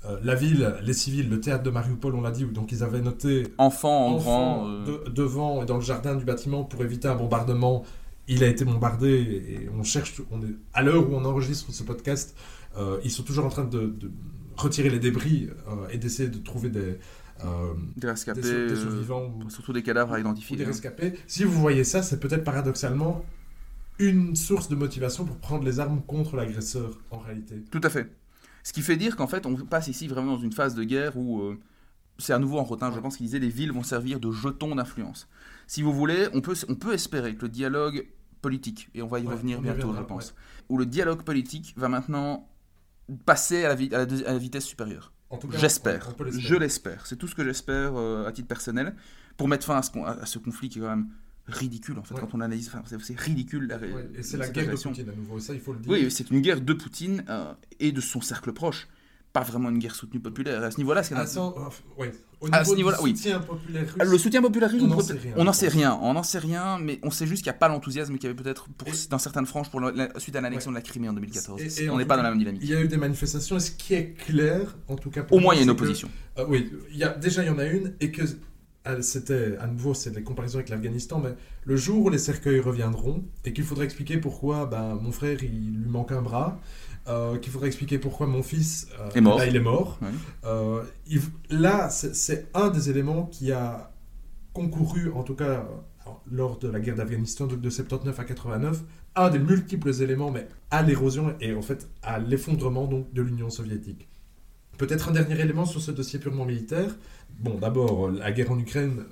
euh, la ville, les civils, le théâtre de Mariupol, on l'a dit, où donc ils avaient noté Enfant, en enfant grand. euh, de- devant et dans le jardin du bâtiment pour éviter un bombardement. Il a été bombardé et on cherche, on est, à l'heure où on enregistre ce podcast, euh, ils sont toujours en train de, de retirer les débris euh, et d'essayer de trouver des, euh, des rescapés, des, sur- des euh, survivants ou, surtout des cadavres à identifier. des hein. rescapés. Si vous voyez ça, c'est peut-être paradoxalement une source de motivation pour prendre les armes contre l'agresseur en réalité. Tout à fait. Ce qui fait dire qu'en fait, on passe ici vraiment dans une phase de guerre où euh, c'est à nouveau en rotin, je pense qu'il disait les villes vont servir de jetons d'influence. Si vous voulez, on peut, on peut espérer que le dialogue politique, et on va y Ouais, revenir bientôt, je pense, où le dialogue politique va maintenant passer à la, vi- à la deuxi- à la vitesse supérieure. J'espère. Je l'espère. C'est tout ce que j'espère euh, à titre personnel pour mettre fin à ce, con- à ce conflit qui est quand même ridicule en fait Ouais. quand on analyse. enfin, c'est- ridicule. La, Ouais, et c'est la guerre de. Poutine à nouveau, ça il faut le dire. Oui, c'est une guerre de Poutine euh, et de son cercle proche. Pas vraiment une guerre soutenue populaire. À ce niveau-là, c'est À ce- enfin, ouais. Au À niveau ce niveau-là, du oui. soutien populaire russe, Ah, le soutien populaire russe, on n'en sait rien, on n'en sait rien, on n'en sait rien, mais on sait juste qu'il n'y a pas l'enthousiasme qu'il y avait peut-être pour- Et- dans certaines franges pour la- suite à l'annexion de la Crimée en 2014. Et- et on n'est pas dans la même dynamique. Il y a eu des manifestations, et ce qui est clair, en tout cas pour Au moins, il y a une que- opposition. Euh, oui, il y a, déjà il y en a une, et que c'était, à nouveau, c'est des comparaisons avec l'Afghanistan, mais le jour où les cercueils reviendront, et qu'il faudra expliquer pourquoi ben, mon frère, il lui manque un bras, euh, qu'il faudra expliquer pourquoi mon fils, euh, Est mort. là, il est mort, Ouais. euh, il- là, c'est, un des éléments qui a concouru, en tout cas, euh, lors de la guerre d'Afghanistan, donc de 79 à 89, un des multiples éléments, mais à l'érosion et en fait à l'effondrement donc de l'Union soviétique. Peut-être un dernier élément sur ce dossier purement militaire. Bon, d'abord, la guerre en Ukraine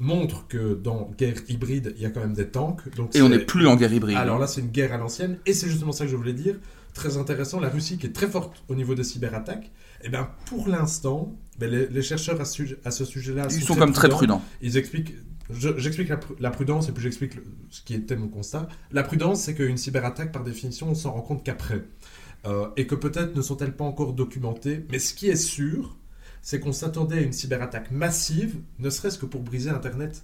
montre que dans guerre hybride, il y a quand même des tanks. Donc Et on n'est plus en guerre hybride. Alors là, c'est une guerre à l'ancienne, et c'est justement ça que je voulais dire. Très intéressant, la Russie qui est très forte au niveau des cyberattaques, et bien pour l'instant, ben, les, les chercheurs à, ce sujet- à ce sujet-là Ils sont comme très prudents. Ils expliquent, je- j'explique la, pr- la prudence et puis j'explique ce qui était mon constat. La prudence, c'est qu'une cyberattaque, par définition, on s'en rend compte qu'après. Euh, et que peut-être ne sont-elles pas encore documentées. Mais ce qui est sûr, c'est qu'on s'attendait à une cyberattaque massive, ne serait-ce que pour briser Internet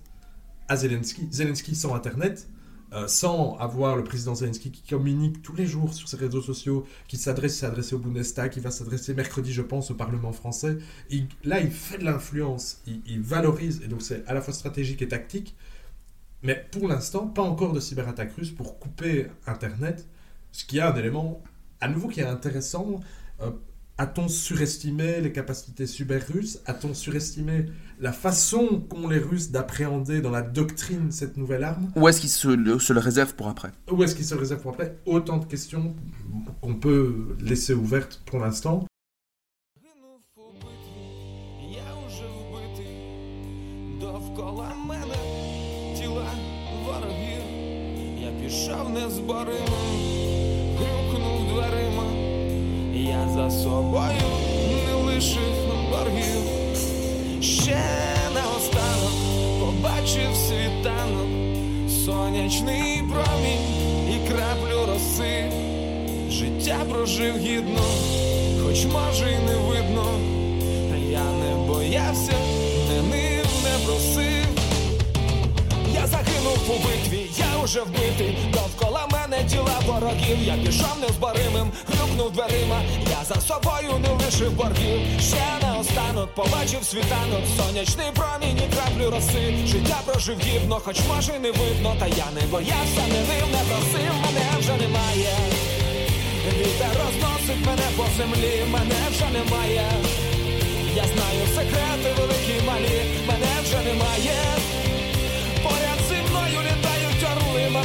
à Zelensky. Zelensky sans Internet, euh, sans avoir le président Zelensky qui communique tous les jours sur ses réseaux sociaux, qui s'adresse, s'est adressé au Bundestag, qui va s'adresser mercredi, je pense, au Parlement français. Là, il fait de l'influence, il, il valorise, et donc c'est à la fois stratégique et tactique. Mais pour l'instant, pas encore de cyberattaque russe pour couper Internet, ce qui est un élément, à nouveau, qui est intéressant. Euh, a-t-on surestimé les capacités cyber russes A-t-on surestimé la façon qu'ont les Russes d'appréhender dans la doctrine cette nouvelle arme? Ou est-ce qu'ils se, le- se le réservent pour après? Ou est-ce qu'ils se réservent pour après? Autant de questions qu'on peut laisser ouvertes pour l'instant. За собою не лишив боргів. Ще наостанок побачив світанок, сонячний промінь і краплю роси. Життя прожив гідно, хоч може й не видно, та я не боявся, не нив, не просив. Загинув у битві, я уже вбитий, довкола мене тіла ворогів. Я пішов незборимим, грюкнув дверима, я за собою не лишив боргів. Ще наостанок побачив світанок, сонячний промінь і краплю роси. Життя прожив гідно, хоч може не видно, та я не боявся, не нив, не просив, мене вже немає. Вітер розносить мене по землі, мене вже немає. Я знаю секрети великі малі, мене вже немає.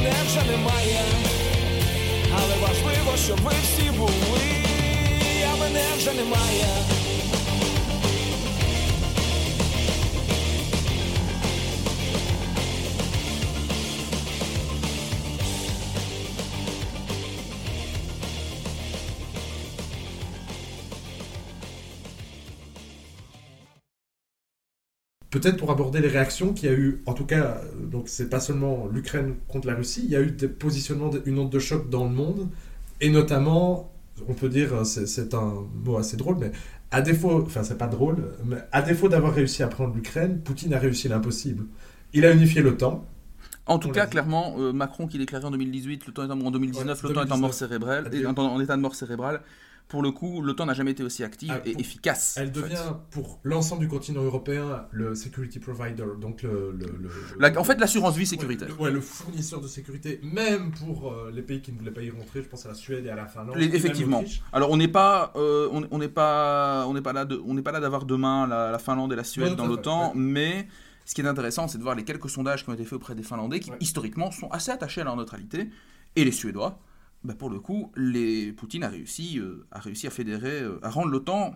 Мене вже немає. Але важливо, щоб ви всі були, а мене вже немає. Peut-être pour aborder les réactions qu'il y a eu, en tout cas, euh, donc c'est pas seulement l'Ukraine contre la Russie, il y a eu des positionnements, une onde de choc dans le monde, et notamment, on peut dire, euh, c'est un mot assez drôle, mais à défaut, enfin c'est pas drôle, mais à défaut d'avoir réussi à prendre l'Ukraine, Poutine a réussi l'impossible. Il a unifié l'OTAN, En tout On cas, clairement, euh, Macron qui déclarait en 2018, l'OTAN est en, en 2019, Ouais, l'OTAN est en mort 2019. cérébrale, et en, en état de mort cérébrale. Pour le coup, l'OTAN n'a jamais été aussi active Ah, et pour- efficace. elle fait. devient pour l'ensemble du continent européen le security provider, donc le... le- le- La- en fait, l'assurance vie sécuritaire. Ouais, le, ouais, le fournisseur de sécurité, même pour euh, les pays qui ne voulaient pas y rentrer, je pense à la Suède et à la Finlande. Les- effectivement. Alors on n'est pas, euh, on on pas, on pas là, de- d'avoir demain la, la Finlande et la Suède Ouais, dans l'OTAN, mais ce qui est intéressant, c'est de voir les quelques sondages qui ont été faits auprès des Finlandais, qui historiquement sont assez attachés à leur neutralité, et les Suédois. Bah, pour le coup, les Poutine a réussi, euh, a réussi à fédérer, euh, à rendre l'OTAN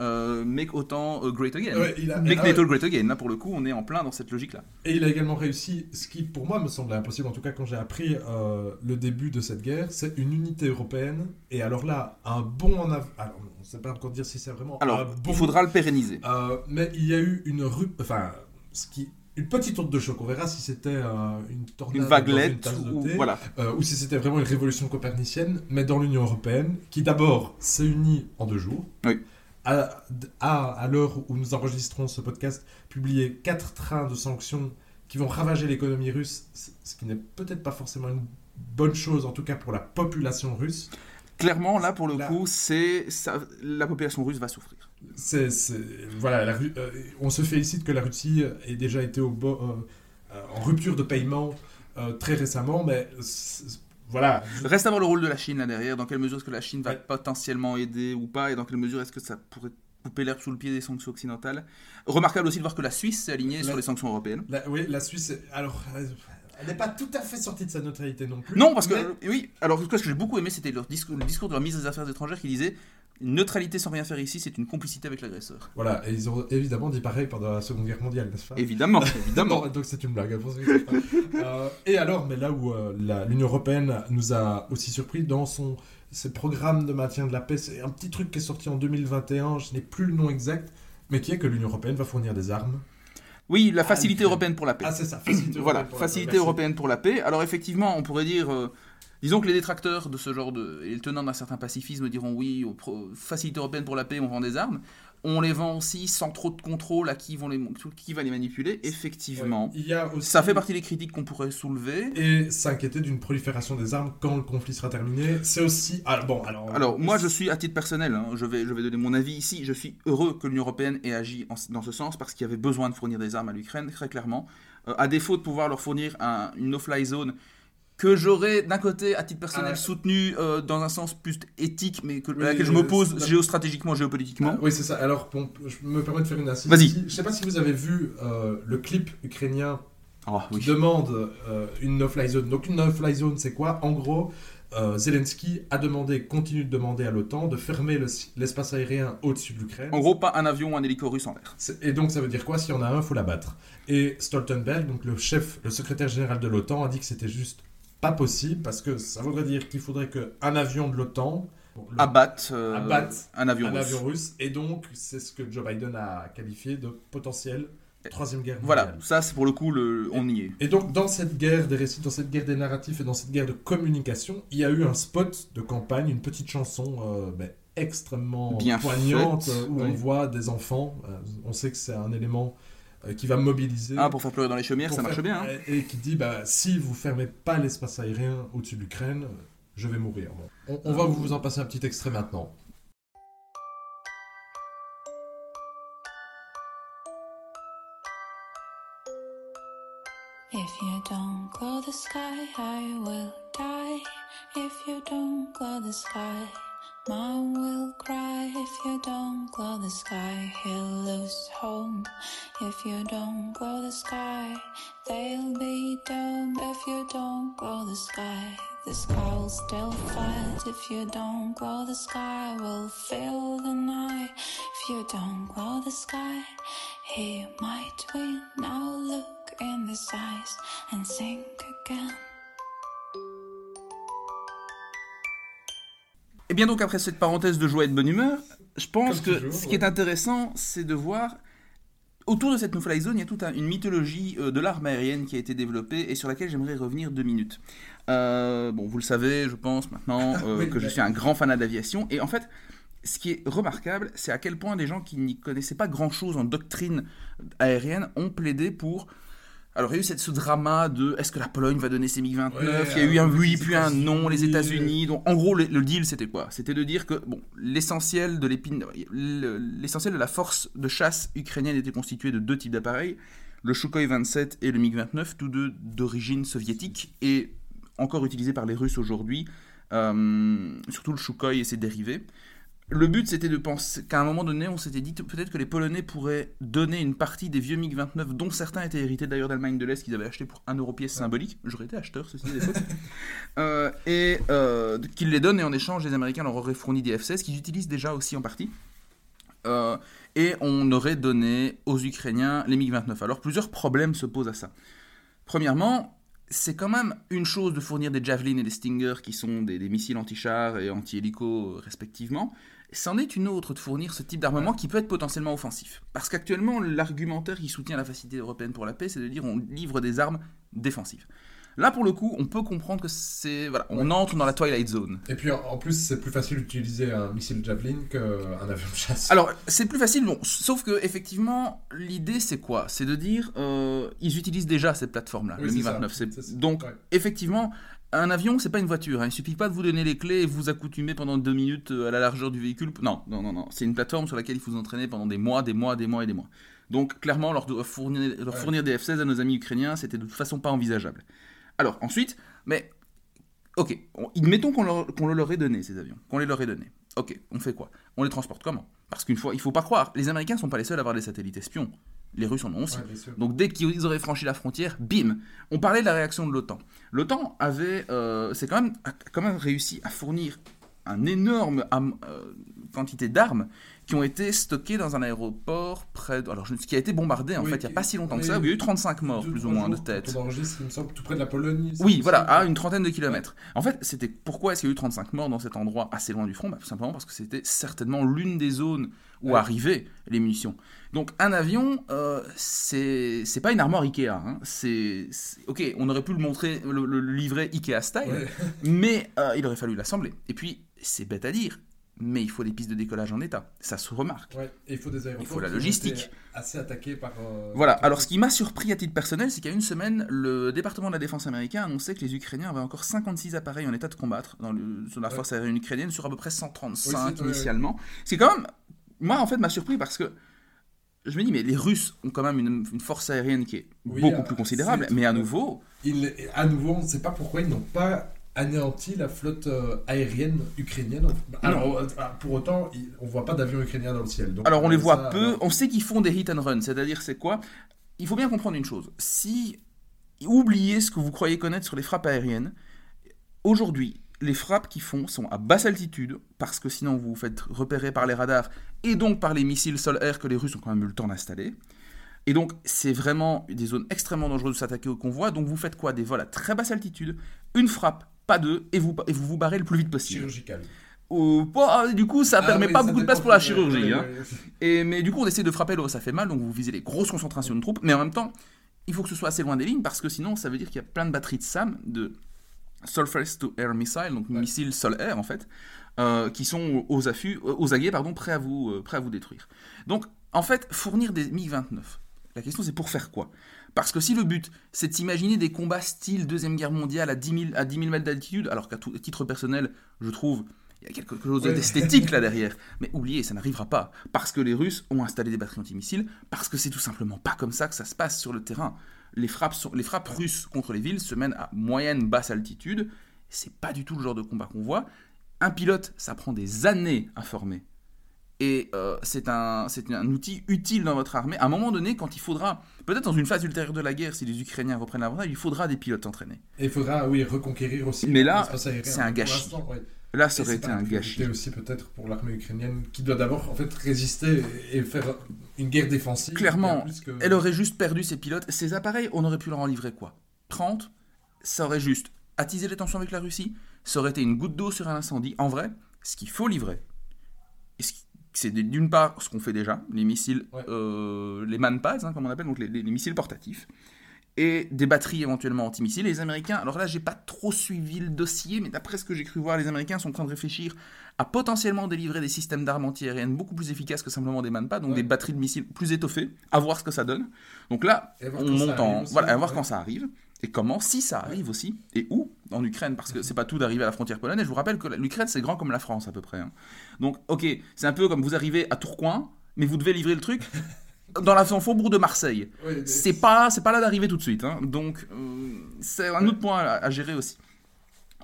euh, make OTAN euh, great again. Ouais, il a- make ah NATO great again. Là, pour le coup, on est en plein dans cette logique-là. Et il a également réussi, ce qui pour moi me semblait impossible, en tout cas quand j'ai appris euh, le début de cette guerre, c'est une unité européenne. Et alors là, un bon en avant. Alors, on ne sait pas encore dire si c'est vraiment un Alors, bon. il faudra le pérenniser. Mais il y a eu une rue. Enfin, ce qui. Une petite onde de choc. On verra si c'était euh, une tornade. Une vaguelette de ou thé, voilà. euh, ou si c'était vraiment une révolution copernicienne, mais dans l'Union européenne, qui d'abord s'est unie en deux jours. Oui. À l'heure où nous enregistrons ce podcast, publié quatre trains de sanctions qui vont ravager l'économie russe, ce qui n'est peut-être pas forcément une bonne chose, en tout cas pour la population russe. Clairement, là, pour le Là- coup, c'est la population russe va souffrir. Voilà, la euh, on se félicite que la Russie ait déjà été au euh, euh, en rupture de paiement euh, très récemment, mais voilà, Reste à voir le rôle de la Chine là derrière. Dans quelle mesure est-ce que la Chine va Ouais. potentiellement aider ou pas, et dans quelle mesure est-ce que ça pourrait couper l'herbe sous le pied des sanctions occidentales? Remarquable aussi de voir que la Suisse s'est alignée La- sur les sanctions européennes. La, oui, la Suisse, alors, elle n'est pas tout à fait sortie de sa neutralité non plus. Non, parce que mais- oui. Alors, ce que j'ai beaucoup aimé, c'était leur discours, le discours de leur ministre des Affaires étrangères qui disait Une neutralité sans rien faire ici, c'est une complicité avec l'agresseur. Voilà, et ils ont évidemment dit pareil pendant la Seconde Guerre mondiale, n'est-ce pas Évidemment, évidemment. Non, donc c'est une blague. hein. Euh, et alors, mais là où euh, l'Union européenne nous a aussi surpris dans son ses programmes de maintien de la paix, c'est un petit truc qui est sorti en 2021, je n'ai plus le nom exact, mais qui est que l'Union européenne va fournir des armes. Oui, la facilité l'Ukraine. européenne pour la paix. Ah, c'est ça, facilité voilà, européenne pour la paix, facilité européenne pour la paix. Alors effectivement, on pourrait dire, euh, disons que les détracteurs de ce genre de, et les tenants d'un certain pacifisme diront oui, pro- facilité européenne pour la paix, on vend des armes. On les vend aussi sans trop de contrôle à qui, vont les, qui va les manipuler. Effectivement, Ouais, Il y a aussi... ça fait partie des critiques qu'on pourrait soulever. Et s'inquiéter d'une prolifération des armes quand le conflit sera terminé, c'est aussi... Ah, bon, alors... Alors moi je suis à titre personnel, hein, je, vais, je vais donner mon avis ici, je suis heureux que l'Union Européenne ait agi en- dans ce sens parce qu'il y avait besoin de fournir des armes à l'Ukraine, très clairement. Euh, à défaut de pouvoir leur fournir un- une no-fly zone que j'aurais d'un côté à titre personnel Ah. soutenu euh, dans un sens plus éthique mais que, Oui, à laquelle je m'oppose géostratégiquement, géopolitiquement. Ah, oui, c'est ça. Alors, bon, je me permets de faire une assise. Vas-y. Je sais pas si vous avez vu euh, le clip ukrainien Ah qui oui. demande euh, une no-fly zone. Donc une no-fly zone, c'est quoi? En gros, Zelensky a demandé, continue de demander à l'OTAN de fermer le- l'espace aérien au-dessus de l'Ukraine. En gros, pas un avion ou un hélico russe en l'air. Et donc ça veut dire quoi? S'il y en a un, faut l'abattre. Et Stoltenberg, donc le chef, le secrétaire général de l'OTAN, a dit que c'était juste pas possible parce que ça voudrait dire qu'il faudrait qu'un avion de l'OTAN Abatte, euh, Abatte un avion un russe. avion russe. Et donc c'est ce que Joe Biden a qualifié de potentiel troisième guerre Voilà, mondiale. ça c'est pour le coup, le... on y est. Et donc, dans cette guerre des récits, dans cette guerre des narratifs et dans cette guerre de communication, il y a eu un spot de campagne, une petite chanson euh, ben, extrêmement Bien poignante faite, euh, où oui. on voit des enfants. on sait que c'est un élément euh, qui va mobiliser. Ah, pour faire pleurer dans les chaumières, ça marche bien. hein. Et, et qui dit bah, si vous fermez pas l'espace aérien au-dessus de l'Ukraine, je vais mourir. Bon. On, on va vous en passer un petit extrait maintenant. If you don't glow the sky, I will die. If you don't glow the sky, mom will cry. If you don't glow the sky, he'll lose home. If you don't glow the sky, they'll be doomed. If you don't glow the sky, the sky will still fight. If you don't glow the sky, will fill the night. If you don't glow the sky, he might win. Now look in his eyes and sink again. Bien donc après cette parenthèse de joie et de bonne humeur, je pense Comme que toujours, ce qui ouais. est intéressant, c'est de voir autour de cette no-fly zone, il y a toute un- une mythologie euh, de l'arme aérienne qui a été développée et sur laquelle j'aimerais revenir deux minutes. Euh, bon, vous le savez, je pense maintenant euh, Oui, que je suis un grand fanat d'aviation et en fait. Ce qui est remarquable, c'est à quel point des gens qui n'y connaissaient pas grand-chose en doctrine aérienne ont plaidé pour alors, il y a eu cette- ce drama de est-ce que la Pologne va donner ses MiG-29? Ouais, Il y a eu un euh, oui, puis un non, les États-Unis. Donc, en gros, le, le deal, c'était quoi? C'était de dire que bon, l'essentiel de l'épine, le- l'essentiel de la force de chasse ukrainienne était constitué de deux types d'appareils le Sukhoi 27 et le MiG-29, tous deux d'origine soviétique et encore utilisés par les Russes aujourd'hui, euh, surtout le Sukhoi et ses dérivés. Le but, c'était de penser qu'à un moment donné, on s'était dit peut-être que les Polonais pourraient donner une partie des vieux MiG-29, dont certains étaient hérités d'ailleurs d'Allemagne de l'Est, qu'ils avaient acheté pour 1 euro pièce symbolique. J'aurais été acheteur, ceci l'époque. Euh, et euh, qu'ils les donnent, et en échange, les Américains leur auraient fourni des F-16, qu'ils utilisent déjà aussi en partie. Euh, et on aurait donné aux Ukrainiens les MiG-29. Alors plusieurs problèmes se posent à ça. Premièrement, c'est quand même une chose de fournir des Javelin et des Stinger, qui sont des, des missiles anti-chars et anti-hélico euh, respectivement. C'en est une autre de fournir ce type d'armement qui peut être potentiellement offensif. Parce qu'actuellement, l'argumentaire qui soutient la facilité européenne pour la paix, c'est de dire on livre des armes défensives. Là, pour le coup, on peut comprendre que c'est. Voilà, on entre dans la Twilight Zone. Et puis en, plus, c'est plus facile d'utiliser un missile Javelin qu'un avion de chasse. Alors, c'est plus facile, bon, sauf que, effectivement, l'idée, c'est quoi? C'est de dire, euh, ils utilisent déjà cette plateforme-là, Oui, le c'est Mi-29. ça. c'est- C'est ça. Donc, Ouais. effectivement, un avion, c'est pas une voiture. Hein. Il suffit pas de vous donner les clés et vous accoutumer pendant deux minutes euh, à la largeur du véhicule. Non, non, non, non. C'est une plateforme sur laquelle il faut vous entraîner pendant des mois, des mois, des mois et des mois. Donc, clairement, leur, fournir, leur Ouais. fournir des F-16 à nos amis ukrainiens, c'était de toute façon pas envisageable. Alors, ensuite, mais. Ok, on- admettons qu'on leur, ait donné, ces avions. Qu'on les leur ait donnés. Ok, on fait quoi? On les transporte comment? Parce qu'une fois, il faut pas croire, les Américains sont pas les seuls à avoir des satellites espions. Les Russes en ont aussi. Ouais. Donc dès qu'ils auraient franchi la frontière, bim On parlait de la réaction de l'OTAN. L'OTAN avait, euh, c'est quand même, a quand même réussi à fournir un énorme euh, quantité d'armes qui ont été stockées dans un aéroport près de... Alors, je- qui a été bombardé, en Oui, fait, il n'y a pas si longtemps que ça, où il y a eu 35 morts, plus ou moins, de tête. il me semble, tout près de la Pologne. Oui, voilà, à une trentaine de kilomètres. En fait, c'était pourquoi est-ce qu'il y a eu 35 morts dans cet endroit assez loin du front? Bah, Tout simplement parce que c'était certainement l'une des zones où Ouais. arrivaient les munitions. Donc un avion, euh, c'est c'est pas une armoire Ikea. hein. C'est c'est- ok, on aurait pu le montrer, le, livrer Ikea style, Ouais. mais euh, il aurait fallu l'assembler. Et puis c'est bête à dire, mais il faut des pistes de décollage en état. Ça se remarque. Ouais, et il faut des aéroports. Il faut la logistique. Assez attaqués par. euh, Voilà, alors ce qui m'a surpris à titre personnel, c'est qu'il y a une semaine, le département de la défense américain a annoncé que les Ukrainiens avaient encore 56 appareils en état de combattre dans le- sur la Ouais. force aérienne ukrainienne sur à peu près 135 Oui, c'est- initialement. Ce qui est quand même, moi en fait m'a surpris parce que je me dis, mais les Russes ont quand même une, une force aérienne qui est Oui, beaucoup euh, plus considérable, mais à nouveau, Ils- à nouveau, on ne sait pas pourquoi ils n'ont pas anéanti la flotte euh, aérienne ukrainienne. Alors, euh, pour autant, on voit pas d'avions ukrainiens dans le ciel. Donc, Alors on les euh, voit ça, peu, euh, on sait qu'ils font des hit and run, c'est-à-dire c'est quoi? Il faut bien comprendre une chose, si oubliez ce que vous croyez connaître sur les frappes aériennes, aujourd'hui les frappes qu'ils font sont à basse altitude, parce que sinon vous vous faites repérer par les radars et donc par les missiles sol-air que les Russes ont quand même eu le temps d'installer. Et donc c'est vraiment des zones extrêmement dangereuses de s'attaquer au convoi, donc vous faites quoi? Des vols à très basse altitude, une frappe, pas deux, et vous, et vous vous barrez le plus vite possible. chirurgical. Pas- du coup, ça Ah permet oui, pas ça beaucoup de place pour la chirurgie. hein. Et, mais du coup, on essaie de frapper là où ça fait mal, donc vous visez les grosses concentrations de troupes, mais en même temps, il faut que ce soit assez loin des lignes, parce que sinon, ça veut dire qu'il y a plein de batteries de SAM, de Surface to Air Missile, donc Ouais. missiles sol-air en fait, euh, qui sont aux affûts, euh, aux aguets, pardon, prêts à vous, euh, prêts à vous détruire. Donc, en fait, fournir des MiG-29, la question c'est pour faire quoi? Parce que si le but, c'est de s'imaginer des combats style Deuxième Guerre mondiale à 10 000, à 10 000 mètres d'altitude, alors qu'à titre personnel, je trouve, il y a quelque chose d'esthétique là derrière. Mais oubliez, ça n'arrivera pas. Parce que les Russes ont installé des batteries antimissiles, parce que c'est tout simplement pas comme ça que ça se passe sur le terrain. Les frappes, sont- les frappes russes contre les villes se mènent à moyenne basse altitude. C'est pas du tout le genre de combat qu'on voit. Un pilote, ça prend des années à former. Et euh, c'est un, outil utile dans votre armée. À un moment donné, quand il faudra, peut-être dans une phase ultérieure de la guerre, si les Ukrainiens reprennent l'avantage, il faudra des pilotes entraînés. Et il faudra, oui, reconquérir aussi. Mais là, c'est un gâchis. ouais. Là, ça aurait été un gâchis. aussi peut-être pour l'armée ukrainienne qui doit d'abord en fait résister et faire une guerre défensive. Clairement, que- Elle aurait juste perdu ses pilotes. Ces appareils, on aurait pu leur en livrer quoi? 30 Ça aurait juste attisé les tensions avec la Russie. Ça aurait été une goutte d'eau sur un incendie. En vrai, ce qu'il faut livrer, c'est d'une part ce qu'on fait déjà, les missiles, Ouais. euh, les manpads, hein, comme on appelle, donc les, les- les missiles portatifs, et des batteries éventuellement antimissiles. Les Américains, alors là, j'ai pas trop suivi le dossier, mais d'après ce que j'ai cru voir, les Américains sont en train de réfléchir à potentiellement délivrer des systèmes d'armes antiaériennes beaucoup plus efficaces que simplement des manpads, donc Ouais. des batteries de missiles plus étoffées, à voir ce que ça donne. Donc là, Et on monte en. aussi, Voilà, à voir ouais. quand ça arrive. Et comment, si ça arrive aussi, et où En Ukraine, parce que c'est pas tout d'arriver à la frontière polonaise. Je vous rappelle que l'Ukraine, c'est grand comme la France à peu près. hein. Donc, ok, c'est un peu comme vous arrivez à Tourcoing, mais vous devez livrer le truc dans la faubourg de Marseille. Mais- C'est pas, c'est pas là d'arriver tout de suite. hein. Donc, euh, c'est un autre point à, à gérer aussi.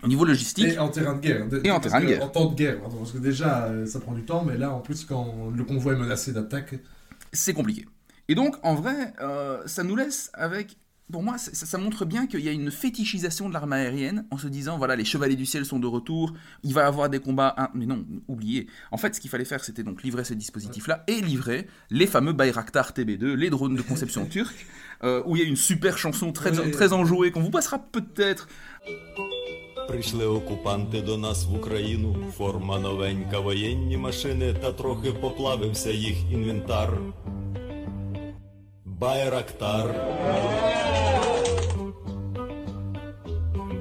Au niveau logistique, Et en terrain de guerre. Et en terrain de guerre. En temps de guerre. Parce que déjà, euh, ça prend du temps, mais là, en plus, quand le convoi est menacé d'attaque. c'est compliqué. Et donc, en vrai, euh, ça nous laisse avec Pour moi, ça, ça montre bien qu'il y a une fétichisation de l'arme aérienne en se disant voilà, les chevaliers du ciel sont de retour, il va y avoir des combats. hein. Mais non, oubliez. En fait, ce qu'il fallait faire, c'était donc livrer ces dispositifs-là et livrer les fameux Bayraktar TB2, les drones de conception turque, euh, où il y a une super chanson très, Ouais. très enjouée qu'on vous passera peut-être. Прийшли окупанти до нас в Україну, форма новенька, воєнні машини, та трохи поплавився їх інвентар. Bayraktar.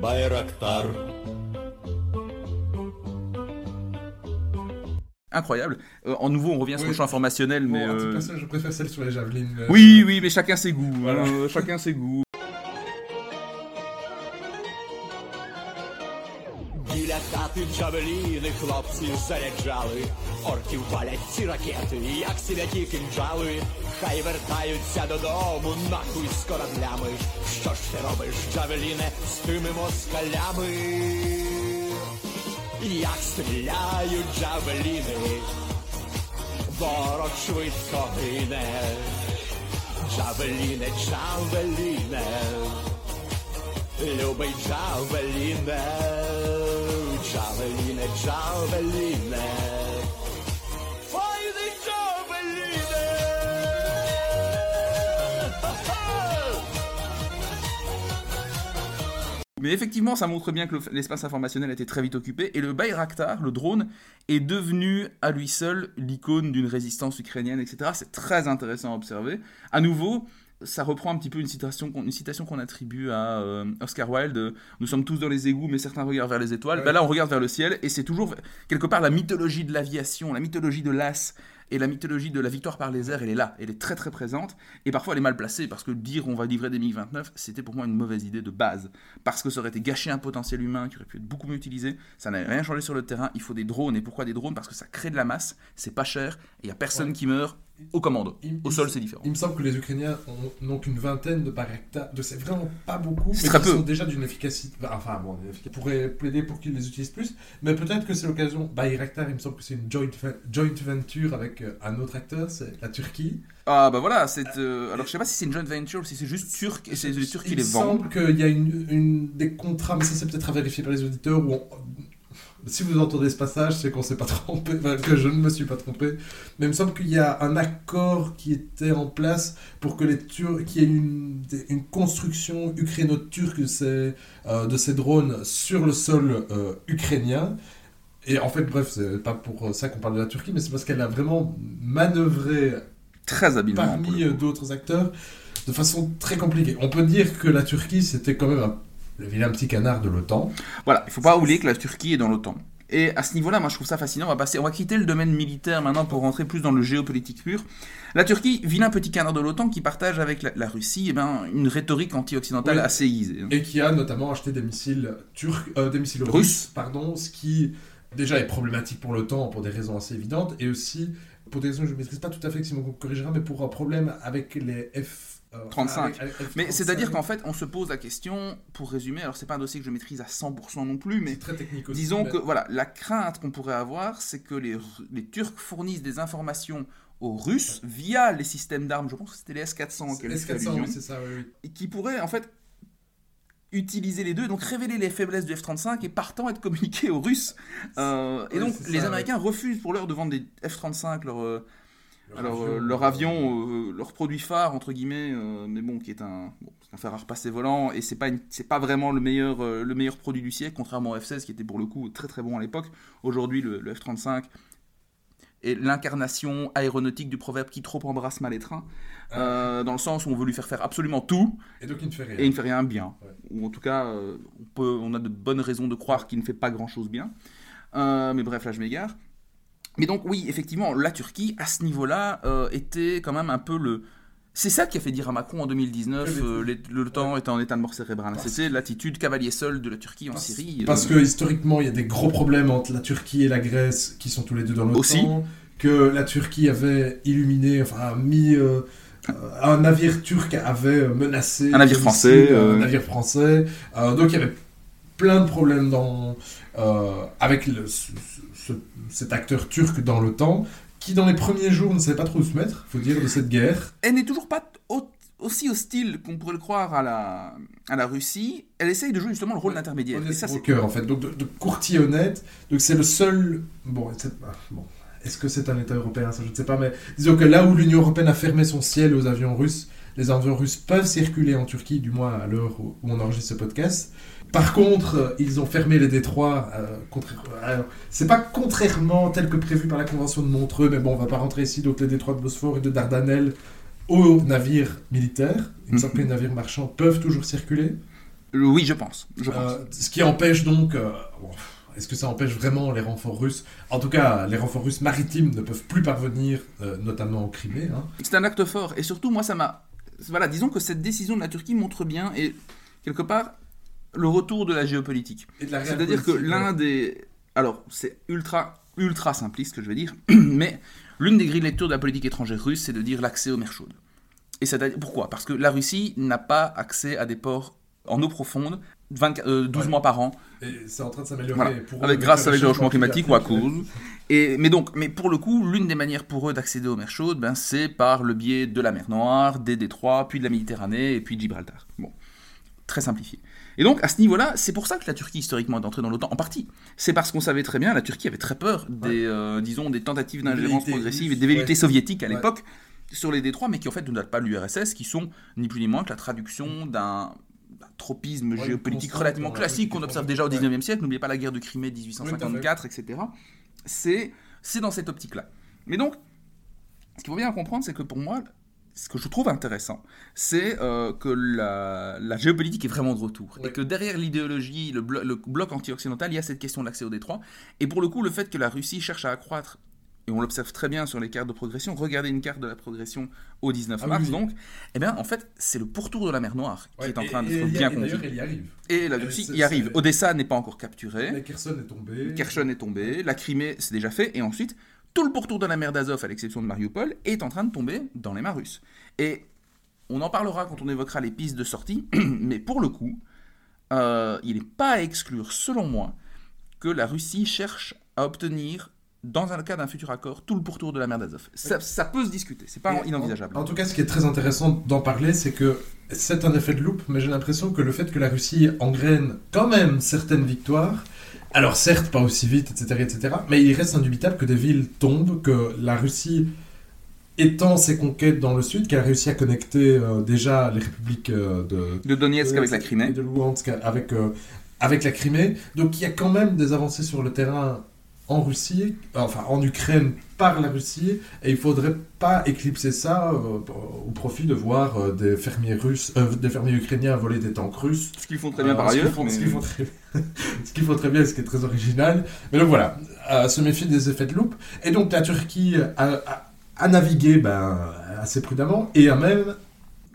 Bayraktar. Incroyable. Euh, en nouveau, on revient sur le champ informationnel, mais. Bon, euh... je préfère celle sur les javelines. Euh, oui, oui, mais chacun ses goûts. Euh, chacun ses goûts. Джавеліни хлопці заряджали, орків валять ці ракети, як сілякі кинджали, хай вертаються додому, нахуй з кораблями. Що ж ти робиш, джавеліне, з тими москалями? Як стріляють джавеліни, ворог швидко гине. Джавеліне, джавеліне. Любий Джавеліне, Mais effectivement, ça montre bien que l'espace informationnel a été très vite occupé et le Bayraktar, le drone, est devenu à lui seul l'icône d'une résistance ukrainienne, etc. C'est très intéressant à observer. À nouveau, ça reprend un petit peu une citation qu'on, une citation qu'on attribue à euh, Oscar Wilde. euh, Nous sommes tous dans les égouts, mais certains regardent vers les étoiles. Ouais. Ben là, on regarde vers le ciel et c'est toujours quelque part la mythologie de l'aviation, la mythologie de l'as et la mythologie de la victoire par les airs, elle est là, elle est très très présente, et parfois elle est mal placée, parce que dire on va livrer des MiG-29, c'était pour moi une mauvaise idée de base, parce que ça aurait été gâcher un potentiel humain qui aurait pu être beaucoup mieux utilisé, ça n'avait rien changé sur le terrain, il faut des drones, et pourquoi des drones? Parce que ça crée de la masse, c'est pas cher, et il n'y a personne Ouais. qui meurt au commando. Il- Au il- sol c'est différent. Il me semble que les Ukrainiens ont- n'ont qu'une vingtaine de Bayraktar, de c'est vraiment pas beaucoup, mais peu. sont déjà d'une efficacité. Enfin bon, on pourrait plaider pour qu'ils les utilisent plus, mais peut-être que c'est l'occasion. Bayraktar, il me semble que c'est une joint, joint venture avec euh, un autre acteur, c'est la Turquie. Ah bah voilà, c'est, euh, alors je sais pas si c'est une joint venture ou si c'est juste turc, et c'est les Turcs qui il les me vendent. semble qu'il y a une, une- des contrats, mais ça c'est peut-être à vérifier par les auditeurs. Où on- Si vous entendez ce passage, c'est qu'on s'est pas trompé, enfin, que je ne me suis pas trompé. Mais il me semble qu'il y a un accord qui était en place pour que les Turcs, qu'il y ait une, construction ukraino-turque de ces, euh, de ces drones sur le sol euh, ukrainien. Et en fait, bref, c'est pas pour ça qu'on parle de la Turquie, mais c'est parce qu'elle a vraiment manœuvré Très habilement. parmi d'autres acteurs de façon très compliquée. On peut dire que la Turquie, c'était quand même un, le vilain petit canard de l'OTAN. Voilà, il faut pas oublier que la Turquie est dans l'OTAN. Et à ce niveau-là, moi je trouve ça fascinant. On va, passer, on va quitter le domaine militaire maintenant pour rentrer plus dans le géopolitique pur. La Turquie, vilain petit canard de l'OTAN qui partage avec la, la Russie eh ben, une rhétorique anti-occidentale Oui. assez aisée. Et qui a notamment acheté des missiles turcs, euh, des missiles russes, Russes. pardon, ce qui déjà est problématique pour l'OTAN pour des raisons assez évidentes, et aussi pour des raisons que je ne maîtrise pas tout à fait, que Simon corrigera, mais pour un problème avec les F... euh, 35. avec- avec F-35. Mais c'est-à-dire qu'en fait, on se pose la question, pour résumer, alors c'est pas un dossier que je maîtrise à 100% non plus, mais C'est très technique aussi. disons mais- que voilà, la crainte qu'on pourrait avoir, c'est que les, les Turcs fournissent des informations aux Russes via les systèmes d'armes, je pense que c'était les S-400 auxquels tu fais S-400, allusion. oui, c'est ça, oui, oui. et qui pourrait en fait utiliser les deux, donc révéler les faiblesses du F-35 et partant être communiqué aux Russes. Euh, et donc les Américains refusent pour l'heure de vendre des F-35, leur, euh, Leur alors, avion, euh, leur avion, euh, leur produit phare entre guillemets, euh, mais bon, qui est un, bon, c'est un fer à repasser volant et c'est pas une- pas vraiment le meilleur le meilleur produit du siècle, contrairement au F-16 qui était pour le coup très très bon à l'époque. Aujourd'hui, le, le F-35 est l'incarnation aéronautique du proverbe qui trop embrasse mal les trains, euh, dans le sens où on veut lui faire faire absolument tout Et donc il ne fait rien. et il ne fait rien bien. Ouais. Ou en tout cas, euh, on, peut, on a de bonnes raisons de croire qu'il ne fait pas grand-chose bien. Euh, mais bref, là je m'égare. Mais donc oui, effectivement, la Turquie, à ce niveau-là, euh, était quand même un peu le... C'est ça qui a fait dire à Macron en 2019, Que les- euh, les- le temps était en état de mort cérébrale. Parce- C'était l'attitude cavalier seul de la Turquie en Parce- Syrie. Parce Euh, que historiquement, il y a des gros problèmes entre la Turquie et la Grèce, qui sont tous les deux dans l'OTAN. Aussi. Que la Turquie avait illuminé, enfin mis euh, un navire turc avait menacé Un navire français, un navire français. Donc il y avait plein de problèmes dans, euh, avec le- ce- ce- cet acteur turc dans l'OTAN, qui dans les premiers jours ne savait pas trop où se mettre, faut dire, de cette guerre. elle n'est toujours pas au- aussi hostile qu'on pourrait le croire à la, à la Russie. Elle essaye de jouer justement le rôle d'intermédiaire. Et c'est broker, en fait, donc de, de courtier honnête. Donc c'est le seul. Bon, c'est- ah, bon. est-ce que c'est un État européen Ça, je ne sais pas, mais disons que là où l'Union européenne a fermé son ciel aux avions russes, les avions russes peuvent circuler en Turquie, du moins à l'heure où où on enregistre ce podcast. Par contre, euh, ils ont fermé les détroits. Euh, alors, c'est pas contrairement tel que prévu par la Convention de Montreux, mais bon, on va pas rentrer ici. Donc les détroits de Bosphore et de Dardanelles aux navires militaires, il me semble que les navires marchands peuvent toujours circuler. Euh, Oui, je pense. Je pense. Euh, ce qui empêche donc. euh, bon, Est-ce que ça empêche vraiment les renforts russes? En tout cas, les renforts russes maritimes ne peuvent plus parvenir, euh, notamment en Crimée. hein. C'est un acte fort. Et surtout, moi, ça m'a. Voilà, disons que cette décision de la Turquie montre bien, et quelque part, le retour de la géopolitique. C'est-à-dire que l'un ouais. des. Alors, c'est ultra, ultra simpliste ce que je vais dire, mais l'une des grilles de lecture de la politique étrangère russe, c'est de dire l'accès aux mers chaudes. Et c'est pourquoi? Parce que la Russie n'a pas accès à des ports en eau profonde 24 euh, 12 Ouais. mois par an, Et c'est en train de s'améliorer. Voilà. pour eux, avec, grâce avec le réchauffement climatique, climatique ou à cause. Et, mais donc, mais pour le coup, l'une des manières pour eux d'accéder aux mers chaudes, ben, c'est par le biais de la mer Noire, des détroits, puis de la Méditerranée, et puis de Gibraltar. Bon, très simplifié. Et donc, à ce niveau-là, c'est pour ça que la Turquie, historiquement, est entrée dans l'OTAN, en partie. C'est parce qu'on savait très bien, la Turquie avait très peur des, euh, disons, des tentatives d'ingérence progressive et des velléités ouais. soviétiques à Ouais. l'époque sur les détroits, mais qui en fait ne datent pas de l'URSS, qui sont ni plus ni moins que la traduction d'un tropisme géopolitique relativement classique qu'on observe déjà au Ouais. 19e siècle. N'oubliez pas la guerre de Crimée 1854, etc. C'est c'est dans cette optique-là. Mais donc, ce qu'il faut bien comprendre, c'est que pour moi, ce que je trouve intéressant, c'est euh, que la, la géopolitique est vraiment de retour. Ouais. Et que derrière l'idéologie, le, blo- le bloc anti-occidental, il y a cette question de l'accès au détroit. Et pour le coup, le fait que la Russie cherche à accroître, et on l'observe très bien sur les cartes de progression, regardez une carte de la progression au 19 Ah mars, oui. donc, eh bien, en fait, c'est le pourtour de la mer Noire qui est en train d'être bien conduit. Y arrive. Et la Euh, Russie c'est- y arrive. Odessa n'est pas encore capturé. Mais Kherson est tombé. Kherson est tombé, la Crimée c'est déjà fait, et ensuite tout le pourtour de la mer d'Azov, à l'exception de Mariupol, est en train de tomber dans les mains russes. Et on en parlera quand on évoquera les pistes de sortie, mais pour le coup, euh, il n'est pas à exclure, selon moi, que la Russie cherche à obtenir, dans le cas d'un futur accord, tout le pourtour de la mer d'Azov. Ça, ça peut se discuter, c'est pas Et inenvisageable. En, en tout cas, ce qui est très intéressant d'en parler, c'est que c'est un effet de loupe, mais j'ai l'impression que le fait que la Russie engraine quand même certaines victoires, alors certes pas aussi vite, etc., etc., mais il reste indubitable que des villes tombent, que la Russie étend ses conquêtes dans le sud, qu'elle a réussi à connecter euh, déjà les républiques euh, de, De Donetsk avec la Crimée. de Luhansk avec, euh, avec la Crimée. Donc il y a quand même des avancées sur le terrain en Russie, enfin en Ukraine par la Russie, et il faudrait pas éclipser ça euh, au profit de voir euh, des fermiers russes, euh, des fermiers ukrainiens voler des tanks russes. Ce qu'ils font très bien par ce qu'ils ailleurs. font- mais- Ce qu'ils font, très... ce qu'ils font très bien, ce qui est très original. Mais donc voilà, se méfier des effets de loupe. Et donc la Turquie a, a- a navigué ben, assez prudemment et a même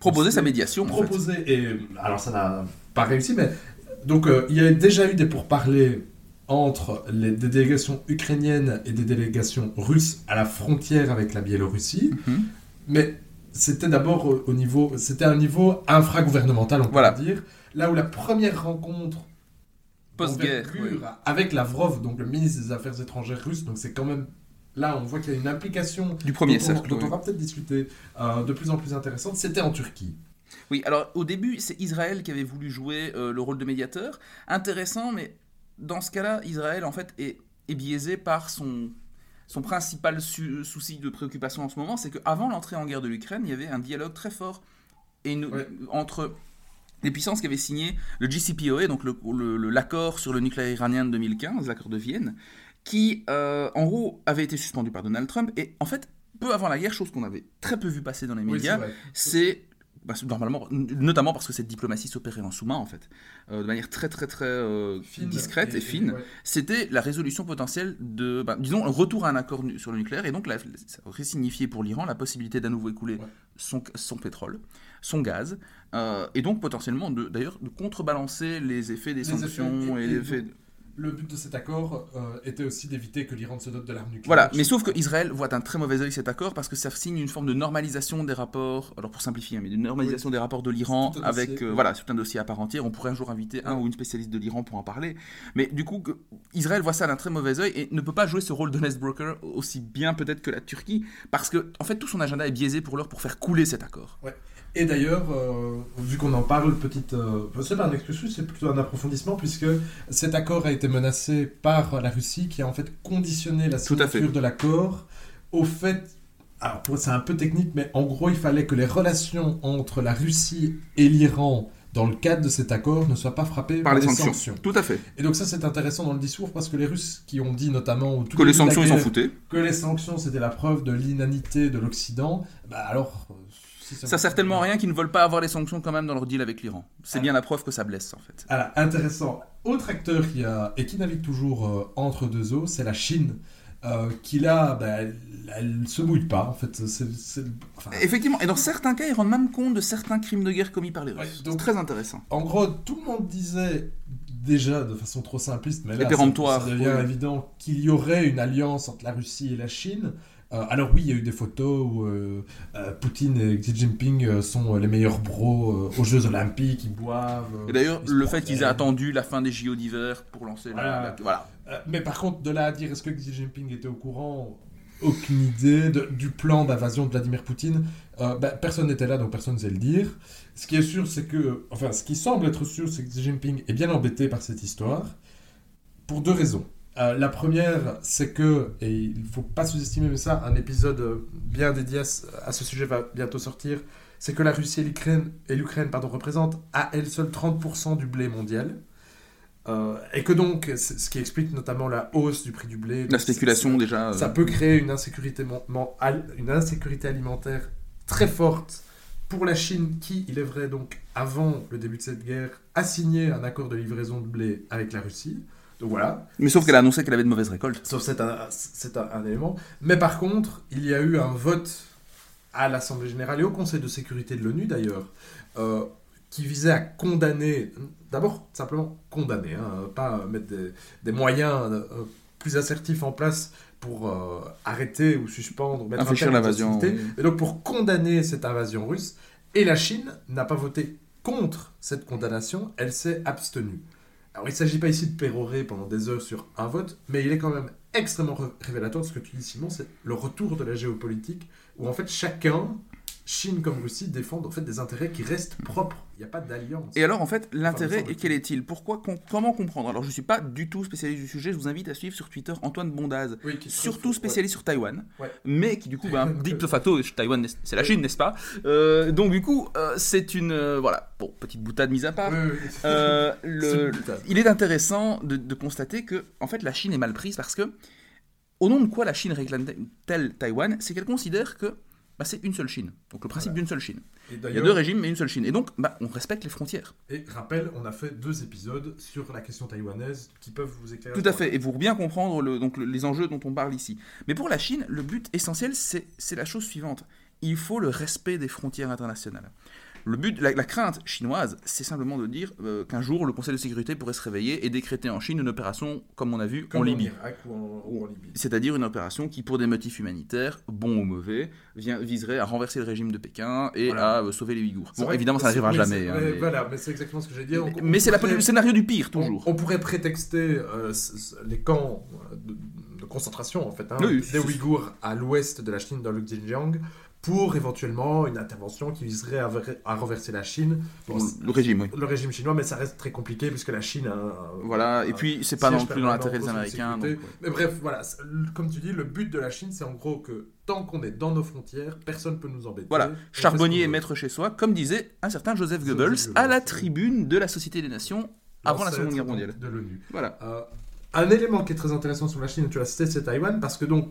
Proposer sa médiation, en fait. proposé, et alors ça n'a pas réussi, mais donc euh, il y a déjà eu des pourparlers entre les, des délégations ukrainiennes et des délégations russes à la frontière avec la Biélorussie, Mhm. mais c'était d'abord au, au niveau, c'était un niveau infragouvernemental, on peut Voilà. dire, là où la première rencontre Post-guerre, oui. avec Lavrov, donc le ministre des Affaires étrangères russe, donc c'est quand même là on voit qu'il y a une implication Du premier dont on- dont oui. on va peut-être discuter euh, de plus en plus intéressante, c'était en Turquie. Oui, alors au début, c'est Israël qui avait voulu jouer euh, le rôle de médiateur. Intéressant, mais dans ce cas-là, Israël, en fait, est, est biaisé par son, son principal su- souci de préoccupation en ce moment, c'est qu'avant l'entrée en guerre de l'Ukraine, il y avait un dialogue très fort et une- Ouais. entre les puissances qui avaient signé le JCPOA, donc le- le- le- l'accord sur le nucléaire iranien de 2015, l'accord de Vienne, qui, euh, en gros, avait été suspendu par Donald Trump. Et en fait, peu avant la guerre, chose qu'on avait très peu vu passer dans les médias, c'est bah, normalement, notamment parce que cette diplomatie s'opérait en sous-main en fait, euh, de manière très très très euh, Fine discrète et, fine. ouais. C'était la résolution potentielle de, bah, disons, un retour à un accord sur le nucléaire et donc la- ça aurait signifié pour l'Iran la possibilité d'à nouveau écouler Ouais. son, son pétrole, son gaz, euh, et donc potentiellement d'ailleurs de contrebalancer les effets des Les sanctions effets- et, et- les et effets. Le but de cet accord euh, était aussi d'éviter que l'Iran se dote de l'arme nucléaire. Voilà, mais sauf qu'Israël voit d'un très mauvais œil cet accord parce que ça signe une forme de normalisation des rapports, alors pour simplifier, mais de normalisation des rapports de l'Iran un avec, dossier, euh, oui. voilà, c'est un dossier à part entière. On pourrait un jour inviter un ou une spécialiste de l'Iran pour en parler. Mais du coup, que- Israël voit ça d'un très mauvais œil et ne peut pas jouer ce rôle d'honest broker aussi bien peut-être que la Turquie parce que, en fait, tout son agenda est biaisé pour l'heure pour faire couler cet accord. Et d'ailleurs, euh, vu qu'on en parle, petite, euh, c'est pas un excursus, c'est plutôt un approfondissement, puisque cet accord a été menacé par la Russie, qui a en fait conditionné la signature de l'accord au fait. Alors, c'est un peu technique, mais en gros, il fallait que les relations entre la Russie et l'Iran, dans le cadre de cet accord, ne soient pas frappées Par les des sanctions. Tout à fait. Et donc, ça, c'est intéressant dans le discours, parce que les Russes qui ont dit notamment tout Que les sanctions, ils s'en foutaient. que les sanctions, c'était la preuve de l'inanité de l'Occident, bah alors. Ça sert tellement à rien qu'ils ne veulent pas avoir les sanctions quand même dans leur deal avec l'Iran. C'est Ah. bien la preuve que ça blesse en fait. Alors, intéressant. Autre acteur qui a, et qui navigue toujours euh, entre deux eaux, c'est la Chine, euh, qui là, bah, elle, elle se mouille pas, en fait. Enfin, Effectivement, et dans certains cas, ils rendent même compte de certains crimes de guerre commis par les Russes. Ouais, donc- très intéressant. en gros, tout le monde disait déjà de façon trop simpliste, mais là, ça, devient évident qu'il y aurait une alliance entre la Russie et la Chine. Euh, alors oui, il y a eu des photos où euh, euh, Poutine et Xi Jinping sont les meilleurs bros aux Jeux Olympiques, ils boivent. Et d'ailleurs, le fait qu'ils aient attendu la fin des JO d'hiver pour lancer la- Voilà. la... Voilà. Euh, mais par contre, de là à dire est-ce que Xi Jinping était au courant? Aucune idée de- du plan d'invasion de Vladimir Poutine. Euh, bah, personne n'était là, donc personne ne sait le dire. Ce qui est sûr, c'est que, enfin, ce qui semble être sûr, c'est que Xi Jinping est bien embêté par cette histoire, pour deux raisons. Euh, la première, c'est que, et il ne faut pas sous-estimer mais ça, un épisode euh, bien dédié à ce, sujet va bientôt sortir, c'est que la Russie et l'Ukraine, représentent à elles seules 30% du blé mondial. Euh, et que donc, ce qui explique notamment la hausse du prix du blé. La spéculation, ça- déjà. euh, Ça peut créer une insécurité, une insécurité alimentaire très forte pour la Chine, qui, il est vrai, donc, avant le début de cette guerre, a signé un accord de livraison de blé avec la Russie. Donc voilà, Mais sauf qu'elle a annoncé qu'elle avait de mauvaises récoltes. Sauf c'est un, c'est un, un élément. Mais par contre, il y a eu un vote à l'Assemblée générale et au Conseil de sécurité de l'ONU d'ailleurs, euh, qui visait à condamner, d'abord simplement condamner, hein, pas mettre des, des moyens euh, plus assertifs en place pour euh, arrêter ou suspendre, mettre Infléchir l'invasion, oui. Et donc pour condamner cette invasion russe, et la Chine n'a pas voté contre cette condamnation, elle s'est abstenue. Alors il ne s'agit pas ici de pérorer pendant des heures sur un vote, mais il est quand même extrêmement ré- révélateur de ce que tu dis Simon, c'est le retour de la géopolitique, où en fait chacun, Chine comme Russie, défendent en fait des intérêts qui restent propres. Il n'y a pas d'alliance. Et alors, en fait, l'intérêt, quel est-il? Pourquoi com- Comment comprendre? Alors, je ne suis pas du tout spécialiste du sujet. Je vous invite à suivre sur Twitter Antoine Bondaz, Oui, surtout spécialiste sur Taïwan, Ouais. mais qui du coup, dit de facto, Taïwan, c'est la Chine, n'est-ce pas? Euh, Donc, du coup, euh, c'est une. euh, voilà, bon, petite boutade mise à part. Oui, oui, le- boutade. il est intéressant de, de constater que, en fait, la Chine est mal prise parce que, au nom de quoi la Chine réclame-t-elle Taïwan? C'est qu'elle considère que bah, c'est une seule Chine. Donc le principe Voilà. d'une seule Chine. Il y a deux régimes, mais une seule Chine. Et donc, bah, on respecte les frontières. et rappel, on a fait deux épisodes sur la question taïwanaise qui peuvent vous éclairer. Tout à fait, et pour bien comprendre le- donc, le- les enjeux dont on parle ici. Mais pour la Chine, le but essentiel, c'est la chose suivante. Il faut le respect des frontières internationales. Le but, la, la crainte chinoise, c'est simplement de dire euh, qu'un jour, le Conseil de sécurité pourrait se réveiller et décréter en Chine une opération, comme on a vu, Comme en Libye. Irak ou en, ou en Libye. C'est-à-dire une opération qui, pour des motifs humanitaires, bons ou mauvais, vient, viserait à renverser le régime de Pékin et Voilà. à euh, sauver les Ouïghours. Bon, évidemment, ça n'arrivera jamais. hein, mais Voilà, mais c'est exactement ce que j'ai dit. Mais c'est pourrait- le scénario du pire, toujours. On, pourrait prétexter euh, les camps de, de concentration, en fait, hein, Oui, des Ouïghours à l'ouest de la Chine, dans le Xinjiang, pour éventuellement une intervention qui viserait à, ver- à renverser la Chine. Bon, le régime, oui. le régime chinois, mais ça reste très compliqué puisque la Chine a. un- Voilà, et puis c'est pas non plus dans l'intérêt des de Américains. sécurité. donc, ouais. Mais bref, voilà, comme tu dis, le but de la Chine, c'est en gros que tant qu'on est dans nos frontières, personne ne peut nous embêter. Voilà, charbonnier et maître chez soi, comme disait un certain Joseph Joseph Goebbels à la tribune de la Société des Nations avant la Seconde Guerre mondiale. De l'ONU. Voilà. Euh, un élément qui est très intéressant sur la Chine, tu l'as cité, c'est Taïwan, parce que donc,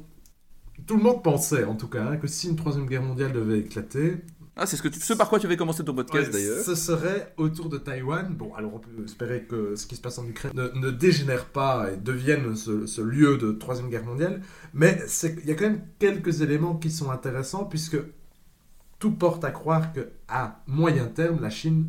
tout le monde pensait, en tout cas, hein, que si une troisième guerre mondiale devait éclater, Ah, c'est ce, que tu- ce par quoi tu avais commencé ton podcast ouais, d'ailleurs. ce serait autour de Taïwan. Bon, alors on peut espérer que ce qui se passe en Ukraine ne, ne dégénère pas et devienne ce, ce lieu de troisième guerre mondiale, mais il y a quand même quelques éléments qui sont intéressants, puisque tout porte à croire que à moyen terme, la Chine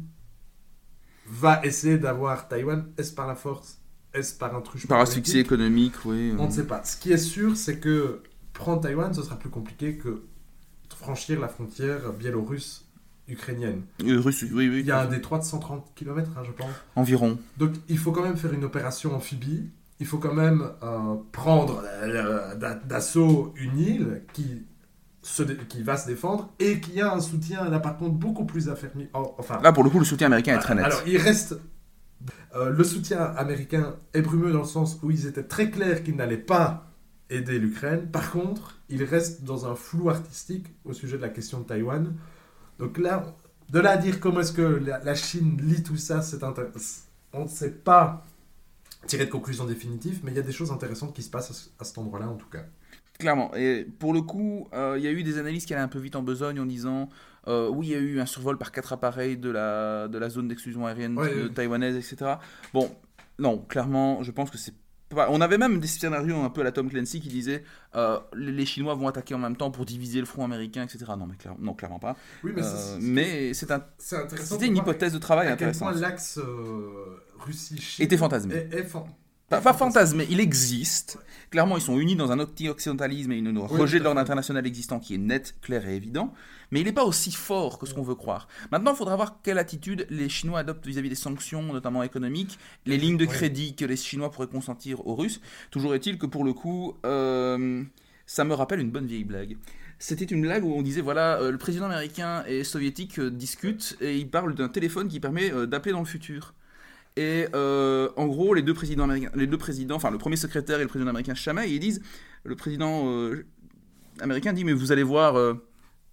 va essayer d'avoir Taïwan, est-ce par la force, est-ce par un truchement Par asphyxie économique, oui. On ne sait pas. Ce qui est sûr, c'est que prendre Taïwan, ce sera plus compliqué que franchir la frontière biélorusse-ukrainienne. Euh, russe, oui, oui. Il y a un détroit de 130 km, je pense. Environ. Donc il faut quand même faire une opération amphibie. Il faut quand même euh, prendre euh, d'a- d'assaut une île qui, se qui va se défendre et qui a un soutien, là par contre, beaucoup plus affermi. Oh, enfin, Là, pour le coup, le soutien américain est très net. alors, il reste. euh, le soutien américain est brumeux dans le sens où ils étaient très clairs qu'ils n'allaient pas aider l'Ukraine. Par contre, il reste dans un flou artistique au sujet de la question de Taïwan. Donc là, de là à dire comment est-ce que la, la Chine lit tout ça, c'est on ne sait pas tirer de conclusion définitive, mais il y a des choses intéressantes qui se passent à ce- à cet endroit-là en tout cas. Clairement. Et pour le coup, euh, il y a eu des analyses qui allaient un peu vite en besogne en disant euh, oui, il y a eu un survol par quatre appareils de la, de la zone d'exclusion aérienne Ouais, de ouais. taïwanaise, etc. Bon, non, clairement, je pense que c'est. On avait même des scénarios un peu à la Tom Clancy qui disaient euh, les, Chinois vont attaquer en même temps pour diviser le front américain, etc. Non, mais clair- non, clairement pas. Oui, mais Euh, un, c'était une hypothèse de travail À quel intéressante. point l'axe euh, Russie-Chine Était fantasmé. est- est fan- Pas, mais il existe. Clairement, ils sont unis dans un occidentalisme et un rejet tout à de l'ordre international existant qui est net, clair et évident. Mais il n'est pas aussi fort que ce qu'on veut croire. Maintenant, il faudra voir quelle attitude les Chinois adoptent vis-à-vis des sanctions, notamment économiques, les lignes de crédit que les Chinois pourraient consentir aux Russes. Toujours est-il que pour le coup, euh, ça me rappelle une bonne vieille blague. C'était une blague où on disait voilà, euh, le président américain et soviétique euh, discutent et ils parlent d'un téléphone qui permet d'appeler dans le futur. Et euh, en gros, les deux présidents américains, les deux présidents, enfin le premier secrétaire et le président américain chamaillent ils disent, le président euh, américain dit mais vous allez voir, euh,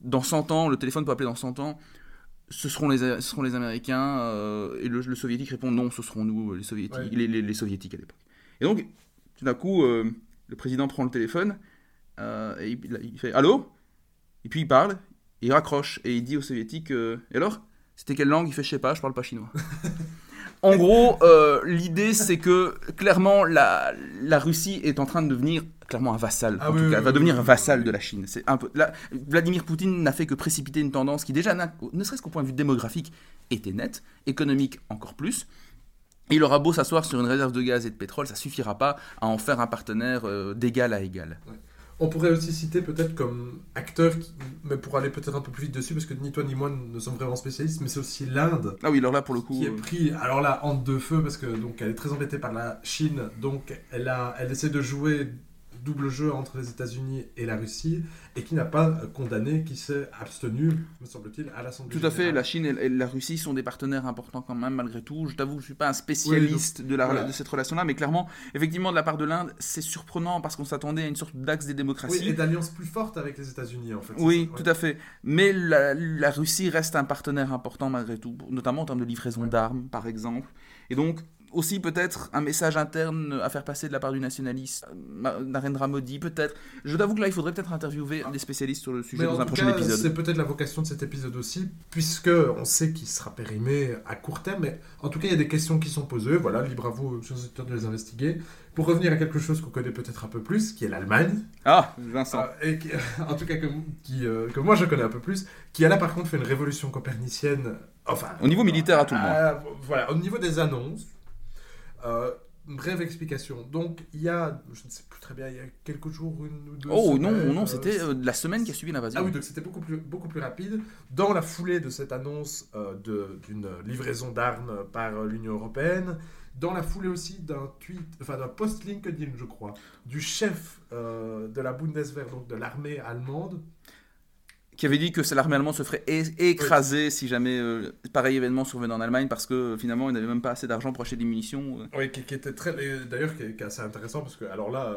dans 100 ans, le téléphone peut appeler dans 100 ans, ce seront les, ce seront les Américains, euh, et le, le soviétique répond non, ce seront nous, les soviétiques, Ouais. les, les- les soviétiques à l'époque. Et donc, tout d'un coup, euh, le président prend le téléphone, euh, et il, il fait Allô? Et puis il parle, il raccroche, et il dit aux soviétiques Et alors? C'était quelle langue? Il fait Je sais pas, je parle pas chinois. En gros, l'idée c'est que clairement la, la Russie est en train de devenir clairement un vassal. Ah en oui, tout oui, cas, oui, va devenir un vassal de la Chine. C'est un peu. Là, Vladimir Poutine n'a fait que précipiter une tendance qui déjà, ne serait-ce qu'au point de vue démographique, était nette, économique encore plus. Il aura beau s'asseoir sur une réserve de gaz et de pétrole, ça suffira pas à en faire un partenaire euh, d'égal à égal. On pourrait aussi citer peut-être comme acteur, qui- mais pour aller peut-être un peu plus vite dessus, parce que ni toi ni moi ne sommes vraiment spécialistes, mais c'est aussi l'Inde Ah oui, alors là pour le coup. qui est euh, pris, alors là, entre deux feux, parce que donc elle est très embêtée par la Chine, donc elle, a, elle essaie de jouer double jeu entre les États-Unis et la Russie, et qui n'a pas condamné, qui s'est abstenu, me semble-t-il, à l'Assemblée Tout à fait, la Chine et la Russie sont des partenaires importants quand même malgré tout. Je t'avoue, je suis pas un spécialiste de, la, voilà. de cette relation-là, mais clairement, effectivement, de la part de l'Inde, c'est surprenant parce qu'on s'attendait à une sorte d'axe des Oui, démocraties. et d'alliance plus forte avec les États-Unis, en fait. Oui, tout à fait. Mais la, la Russie reste un partenaire important malgré tout, notamment en termes de livraison d'armes, par exemple. Et donc, aussi peut-être un message interne à faire passer de la part du nationaliste, Narendra Modi, peut-être. Je t'avoue que là, il faudrait peut-être interviewer des spécialistes sur le sujet Mais dans en un tout prochain cas, épisode. c'est peut-être la vocation de cet épisode aussi, puisque on sait qu'il sera périmé à court terme, mais en tout cas, il y a des questions qui sont posées. Voilà, libre à vous, chers auditeurs, de les investiguer. Pour revenir à quelque chose qu'on connaît peut-être un peu plus, qui est l'Allemagne, Ah, Vincent. euh, et qui, en tout cas que, qui, euh, que moi je connais un peu plus, qui a là par contre fait une révolution copernicienne, enfin... Au niveau militaire, à tout le euh, voilà, au niveau des annonces, euh, brève explication. Donc, il y a, je ne sais plus très bien, il y a quelques jours, une ou deux Oh non, semaines, non, euh, c'était euh, la semaine qui a suivi l'invasion. ah oui, donc c'était beaucoup plus, beaucoup plus rapide. Dans la foulée de cette annonce euh, d'une livraison d'armes par l'Union Européenne, dans la foulée aussi d'un tweet, enfin d'un post LinkedIn, je crois, du chef euh, de la Bundeswehr, donc de l'armée allemande, qui avait dit que l'armée allemande se ferait écraser si jamais euh, pareil événement survenait en Allemagne parce que euh, finalement ils n'avaient même pas assez d'argent pour acheter des munitions. euh. oui, qui, qui était très, d'ailleurs qui, est assez intéressant parce que alors là,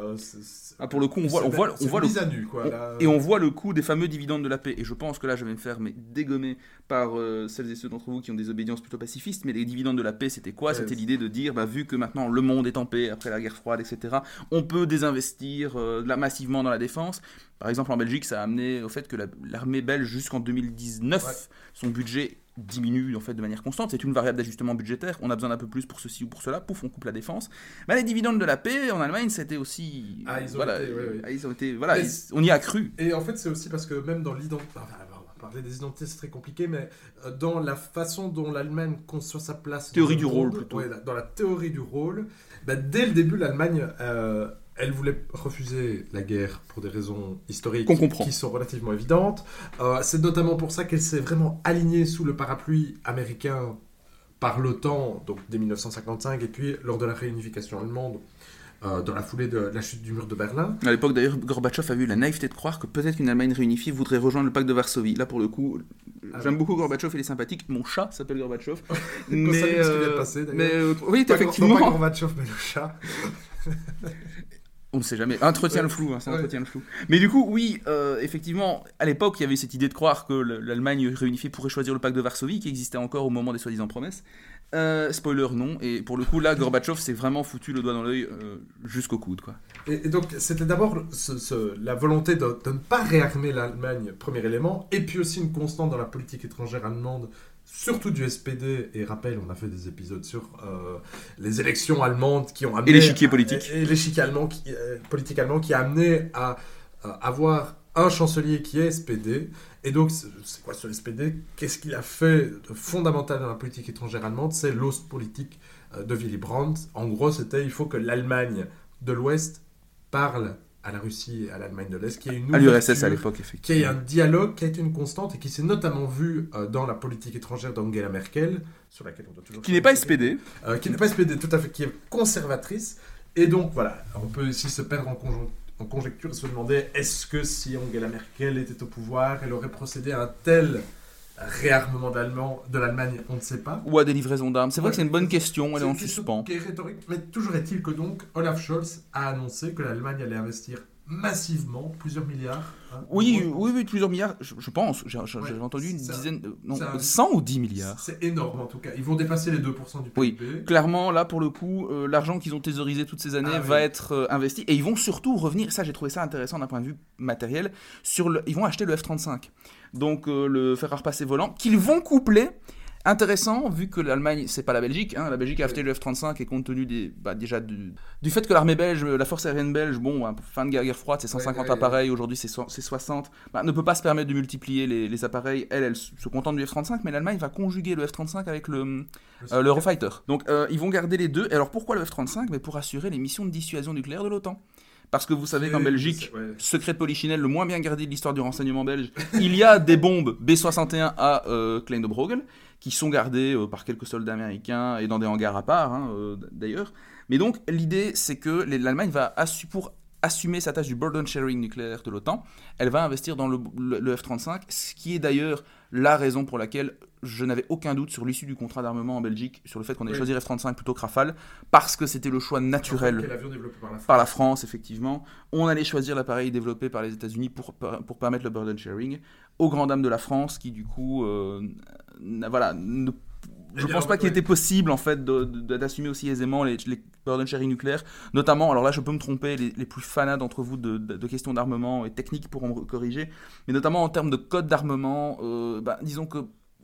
Ah, pour le coup, on voit, on voit, on voit le nu, quoi. on- là. et on voit le coût des fameux dividendes de la paix. Et je pense que là, je vais me faire mais, dégommer par euh, celles et ceux d'entre vous qui ont des obédiences plutôt pacifistes. Mais les dividendes de la paix, c'était quoi? C'était l'idée de dire, bah, vu que maintenant le monde est en paix après la guerre froide, etc., on peut désinvestir euh, là, massivement dans la défense. Par exemple, en Belgique, ça a amené au fait que la- l'armée belge, jusqu'en 2019, Ouais. son budget diminue en fait de manière constante. C'est une variable d'ajustement budgétaire. On a besoin d'un peu plus pour ceci ou pour cela. Pouf, on coupe la défense. Bah, les dividendes de la paix en Allemagne, c'était aussi. Ah, ils ont voilà, été, ouais, ouais. ah, ils ont été. Voilà, ils- on y a cru. Et en fait, c'est aussi parce que même dans l'identité. Enfin, parler des identités, c'est très compliqué, mais euh, dans la façon dont l'Allemagne conçoit sa place. Théorie du rôle, plutôt. ouais, dans la théorie du rôle, bah, dès le début, l'Allemagne. euh, elle voulait refuser la guerre pour des raisons historiques qui sont relativement évidentes. Euh, c'est notamment pour ça qu'elle s'est vraiment alignée sous le parapluie américain par l'OTAN, donc dès 1955, et puis lors de la réunification allemande, euh, dans la foulée de la chute du mur de Berlin. À l'époque, d'ailleurs, Gorbatchev a eu la naïveté de croire que peut-être qu'une Allemagne réunifiée voudrait rejoindre le pacte de Varsovie. Là, pour le coup, Ah j'aime beaucoup Gorbatchev, il est sympathique. Mon chat s'appelle Gorbatchev. Vient de passer, d'ailleurs. mais euh, oui, Pas- effectivement. pas Gorbatchev, mais le chat. On ne sait jamais. Entretient Ouais. le flou, hein, ça Ouais. entretient le flou. Mais du coup, oui, euh, effectivement, à l'époque, il y avait cette idée de croire que le- l'Allemagne réunifiée pourrait choisir le pacte de Varsovie, qui existait encore au moment des soi-disant promesses. Euh, spoiler, non. Et pour le coup, là, Gorbatchev s'est vraiment foutu le doigt dans l'œil euh, jusqu'au coude, quoi. Et, et donc, c'était d'abord ce- ce- la volonté de, de ne pas réarmer l'Allemagne, premier élément, et puis aussi une constante dans la politique étrangère allemande, surtout du SPD. Et rappel, on a fait des épisodes sur euh, les élections allemandes qui ont amené. Et l'échiquier politique. Et, et l'échiquier allemand, qui, euh, politique allemand, qui a amené à, euh, avoir un chancelier qui est SPD. Et donc, c'est c'est quoi ce SPD Qu'est-ce qu'il a fait de fondamental dans la politique étrangère allemande? C'est l'Ostpolitik euh, de Willy Brandt. En gros, c'était il faut que l'Allemagne de l'Ouest parle à la Russie et à l'Allemagne de l'Est, qui est une À l'URSS à l'époque, qui est un dialogue qui a été une constante et qui s'est notamment vu euh, dans la politique étrangère d'Angela Merkel, sur laquelle on doit toujours... Qui n'est pas SPD. Euh, qui n'est pas SPD, tout à fait, qui est conservatrice. Et donc, voilà, on peut ici se perdre en, conjon- en conjecture et se demander est-ce que si Angela Merkel était au pouvoir, elle aurait procédé à un tel réarmement d'Allemand- de l'Allemagne On ne sait pas. Ou à des livraisons d'armes. C'est vrai Ouais. que c'est une bonne question, elle est en suspens. Qui est rhétorique, mais toujours est-il que donc Olaf Scholz a annoncé que l'Allemagne allait investir massivement, plusieurs milliards. hein. Oui, oui, oui, plusieurs milliards, je, je pense. J'ai Ouais, entendu une un- dizaine, non, un- 100 ou 10 milliards. C'est énorme en tout cas. Ils vont dépasser les 2% du Oui. PIB. Clairement, là, pour le coup, euh, l'argent qu'ils ont thésaurisé toutes ces années Ah va oui. être euh, investi. Et ils vont surtout revenir, ça j'ai trouvé ça intéressant d'un point de vue matériel, sur le, ils vont acheter le F-35. Donc euh, le fer à repasser volant, qu'ils vont coupler. Intéressant, vu que l'Allemagne, c'est pas la Belgique, hein, la Belgique a acheté le F-35 et compte tenu des, bah, déjà du, du fait que l'armée belge, la force aérienne belge, bon, hein, fin de guerre, guerre froide, c'est 150 Ouais, ouais, ouais. appareils, aujourd'hui c'est so- c'est 60, bah, ne peut pas se permettre de multiplier les, les appareils. Elle, elle se contente du F-35, mais l'Allemagne va conjuguer le F-35 avec le, euh, l'Eurofighter. Donc euh, ils vont garder les deux. Et alors pourquoi le F-35? Mais Pour assurer les missions de dissuasion nucléaire de l'OTAN. Parce que vous savez qu'en Belgique, ouais. secret de Polichinelle, le moins bien gardé de l'histoire du renseignement belge, il y a des bombes B-61 à euh, Klein de Brogel, qui sont gardées euh, par quelques soldats américains et dans des hangars à part, hein, euh, d'ailleurs. Mais donc, l'idée, c'est que l'Allemagne va, assu- pour assumer sa tâche du burden sharing nucléaire de l'OTAN, elle va investir dans le, le- le F-35, ce qui est d'ailleurs la raison pour laquelle je n'avais aucun doute sur l'issue du contrat d'armement en Belgique, sur le fait qu'on ait Oui. choisi F-35 plutôt que Rafale, parce que c'était le choix naturel par la France. par la France, effectivement. On allait choisir l'appareil développé par les États-Unis pour, pour permettre le burden sharing, aux grand dames de la France, qui du coup, euh, n'a- voilà, ne- je Eh pense pas qu'il était possible en fait d'assumer aussi aisément les, les burden sharing nucléaires, notamment, alors là je peux me tromper, les, les plus fanats d'entre vous de, de- de questions d'armement et techniques pourront me corriger, mais notamment en termes de code d'armement, euh, bah, disons que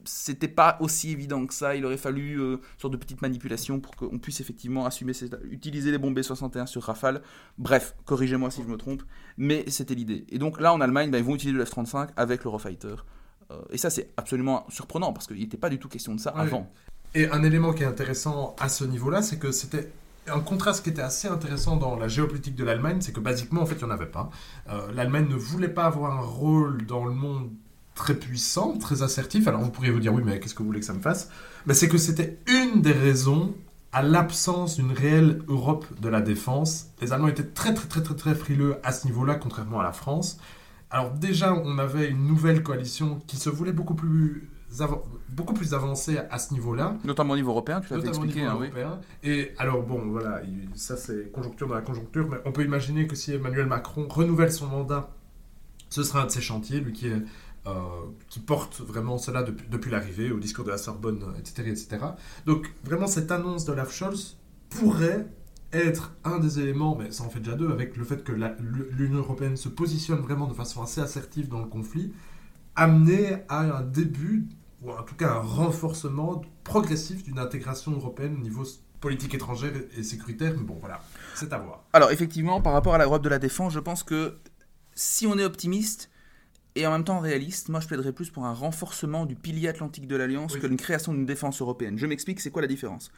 c'était pas aussi évident que ça. Il aurait fallu euh, une sorte de petite manipulation pour qu'on puisse effectivement assumer, utiliser les bombes B-61 sur Rafale. Bref, corrigez-moi si je me trompe, mais c'était l'idée. Et donc là, en Allemagne, bah, ils vont utiliser le F-35 avec l'Eurofighter. Euh, et ça, c'est absolument surprenant parce qu'il n'était pas du tout question de ça avant. Et un élément qui est intéressant à ce niveau-là, c'est que c'était un contraste qui était assez intéressant dans la géopolitique de l'Allemagne, c'est que basiquement, en fait, il n'y en avait pas. Euh, L'Allemagne ne voulait pas avoir un rôle dans le monde très puissant, très assertif. Alors vous pourriez vous dire, oui, mais qu'est-ce que vous voulez que ça me fasse? Mais c'est que c'était une des raisons à l'absence d'une réelle Europe de la défense. Les Allemands étaient très, très, très, très, très frileux à ce niveau-là, contrairement à la France. Alors déjà, on avait une nouvelle coalition qui se voulait beaucoup plus, beaucoup plus avancée à ce niveau-là. Notamment au niveau européen, tu au expliqué. niveau hein, oui. européen. Et alors, bon, voilà, il- ça c'est conjoncture dans la conjoncture, mais on peut imaginer que si Emmanuel Macron renouvelle son mandat, ce sera un de ses chantiers, lui qui, est, euh, qui porte vraiment cela depuis, depuis l'arrivée, au discours de la Sorbonne, etc. etc. Donc, vraiment, cette annonce d'Olaf Scholz pourrait être un des éléments, mais ça en fait déjà deux, avec le fait que l'Union européenne se positionne vraiment de façon assez assertive dans le conflit, amener à un début, ou en tout cas un renforcement progressif d'une intégration européenne au niveau politique étrangère et- et sécuritaire. Mais bon, voilà, c'est à voir. Alors effectivement, par rapport à l'Europe de la défense, je pense que si on est optimiste et en même temps réaliste, moi je plaiderais plus pour un renforcement du pilier atlantique de l'Alliance Oui. que une création d'une défense européenne. Je m'explique, c'est quoi la différence?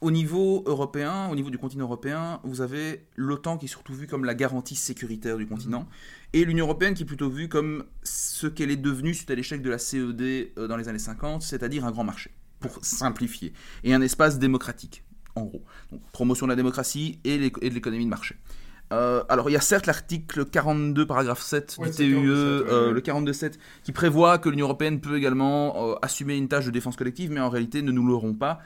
Au niveau européen, au niveau du continent européen, vous avez l'OTAN qui est surtout vue comme la garantie sécuritaire du continent, et l'Union européenne qui est plutôt vue comme ce qu'elle est devenue suite à l'échec de la CED euh, dans les années 50, c'est-à-dire un grand marché, pour simplifier, et un espace démocratique, en gros. Donc, promotion de la démocratie et de l'économie de marché. Euh, alors, il y a certes l'article 42, paragraphe 7 Ouais, du TUE, 47, ouais, euh, ouais. le 42.7, qui prévoit que l'Union européenne peut également euh, assumer une tâche de défense collective, mais en réalité ne nous l'auront pas.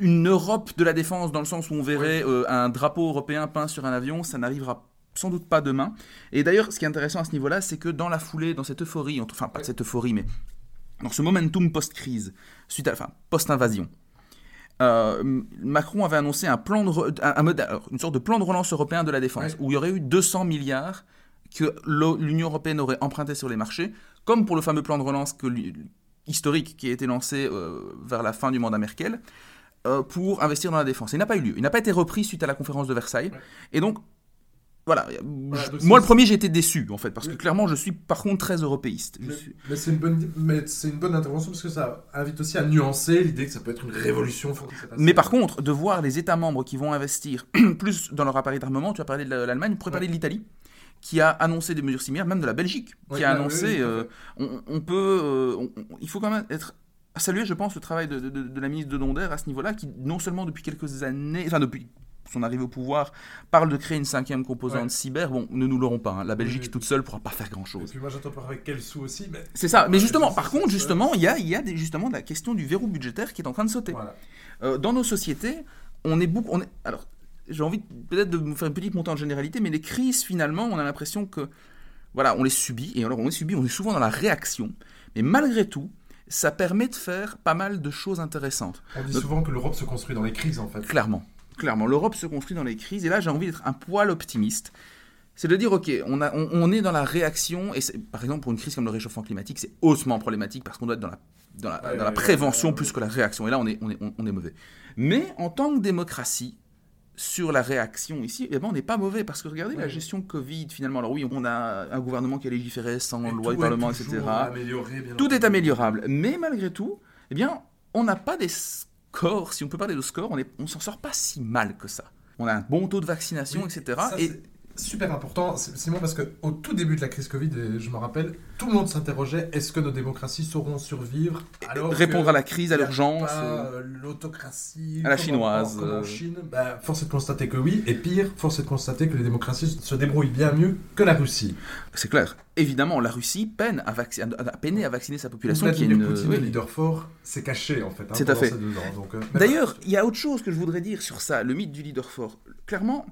Une Europe de la défense, dans le sens où on verrait euh, un drapeau européen peint sur un avion, ça n'arrivera sans doute pas demain. Et d'ailleurs, ce qui est intéressant à ce niveau-là, c'est que dans la foulée, dans cette euphorie, enfin pas cette euphorie, mais dans ce momentum post-crise, suite à, enfin post-invasion, euh, Macron avait annoncé un plan de re- un- un mode- alors, une sorte de plan de relance européen de la défense, où il y aurait eu 200 milliards que l'Union européenne aurait emprunté sur les marchés, comme pour le fameux plan de relance que historique qui a été lancé euh, vers la fin du mandat Merkel, euh, pour investir dans la défense. Il n'a pas eu lieu. Il n'a pas été repris suite à la conférence de Versailles. Ouais. Et donc, voilà. Voilà, Je- donc moi, le premier, j'ai été déçu, en fait, parce que clairement, je suis par contre très européiste. Je Mais, suis- mais c'est une, bonne- une bonne intervention parce que ça invite aussi à nuancer l'idée que ça peut être une révolution. Mais par contre, de voir les États membres qui vont investir plus dans leur appareil d'armement, tu as parlé de l'Allemagne, on pourrait parler de l'Italie, qui a annoncé des mesures similaires, même de la Belgique, Ouais, qui a annoncé. euh, on, on peut, euh, on- on- il faut quand même être à saluer, je pense, le travail de, de- de- de la ministre de Donder à ce niveau-là, qui non seulement depuis quelques années, enfin depuis son arrivée au pouvoir, parle de créer une cinquième composante Ouais. cyber. Bon, ne nous l'aurons pas. hein. La Belgique oui. toute seule pourra pas faire Et grand-chose. puis moi j'attends pas avec quel sou aussi. Mais C'est ça. Mais justement, par contre, justement, il y a, y a des, justement la question du verrou budgétaire qui est en train de sauter. voilà. Euh, dans nos sociétés, on est beaucoup. On est, alors, j'ai envie peut-être de vous faire une petite montée en généralité, mais les crises, finalement, on a l'impression que, voilà, on les subit, et alors on les subit, on est souvent dans la réaction, mais malgré tout, ça permet de faire pas mal de choses intéressantes. On dit souvent que l'Europe se construit dans les crises, en fait. Clairement. Clairement. L'Europe se construit dans les crises. Et là, j'ai envie d'être un poil optimiste. C'est de dire, OK, on, a, on, on est dans la réaction. Et par exemple, pour une crise comme le réchauffement climatique, c'est haussement problématique parce qu'on doit être dans la, dans la, Ouais, dans la ouais, prévention ouais, ouais. plus que la réaction. Et là, on est, on est, on- on est mauvais. Mais en tant que démocratie, sur la réaction ici, eh ben, on n'est pas mauvais parce que regardez la gestion Covid finalement. Alors oui, on a un gouvernement qui a légiféré sans Et loi du Parlement, etc. amélioré, bien Tout est améliorable. Mais malgré tout, eh bien, on n'a pas des scores, si on peut parler de scores, on, on s'en sort pas si mal que ça. On a un bon taux de vaccination, Oui, etc. ça, et super important, c'est- Simon, parce qu'au tout début de la crise Covid, et je me rappelle, tout le monde s'interrogeait est-ce que nos démocraties sauront survivre alors répondre à la crise, à l'urgence. euh, euh, l'autocratie à la comme en- chinoise, comme en euh. Chine? Bah, Force est de constater que oui, et pire, force est de constater que les démocraties se débrouillent bien mieux que la Russie. C'est clair. Évidemment, la Russie peine à, a a peiné à vacciner sa population. Qui est une... Poutine, oui. leader fort, s'est caché en fait. hein, C'est à fait. euh, D'ailleurs, il y a autre chose que je voudrais dire sur ça, le mythe du leader fort. Clairement,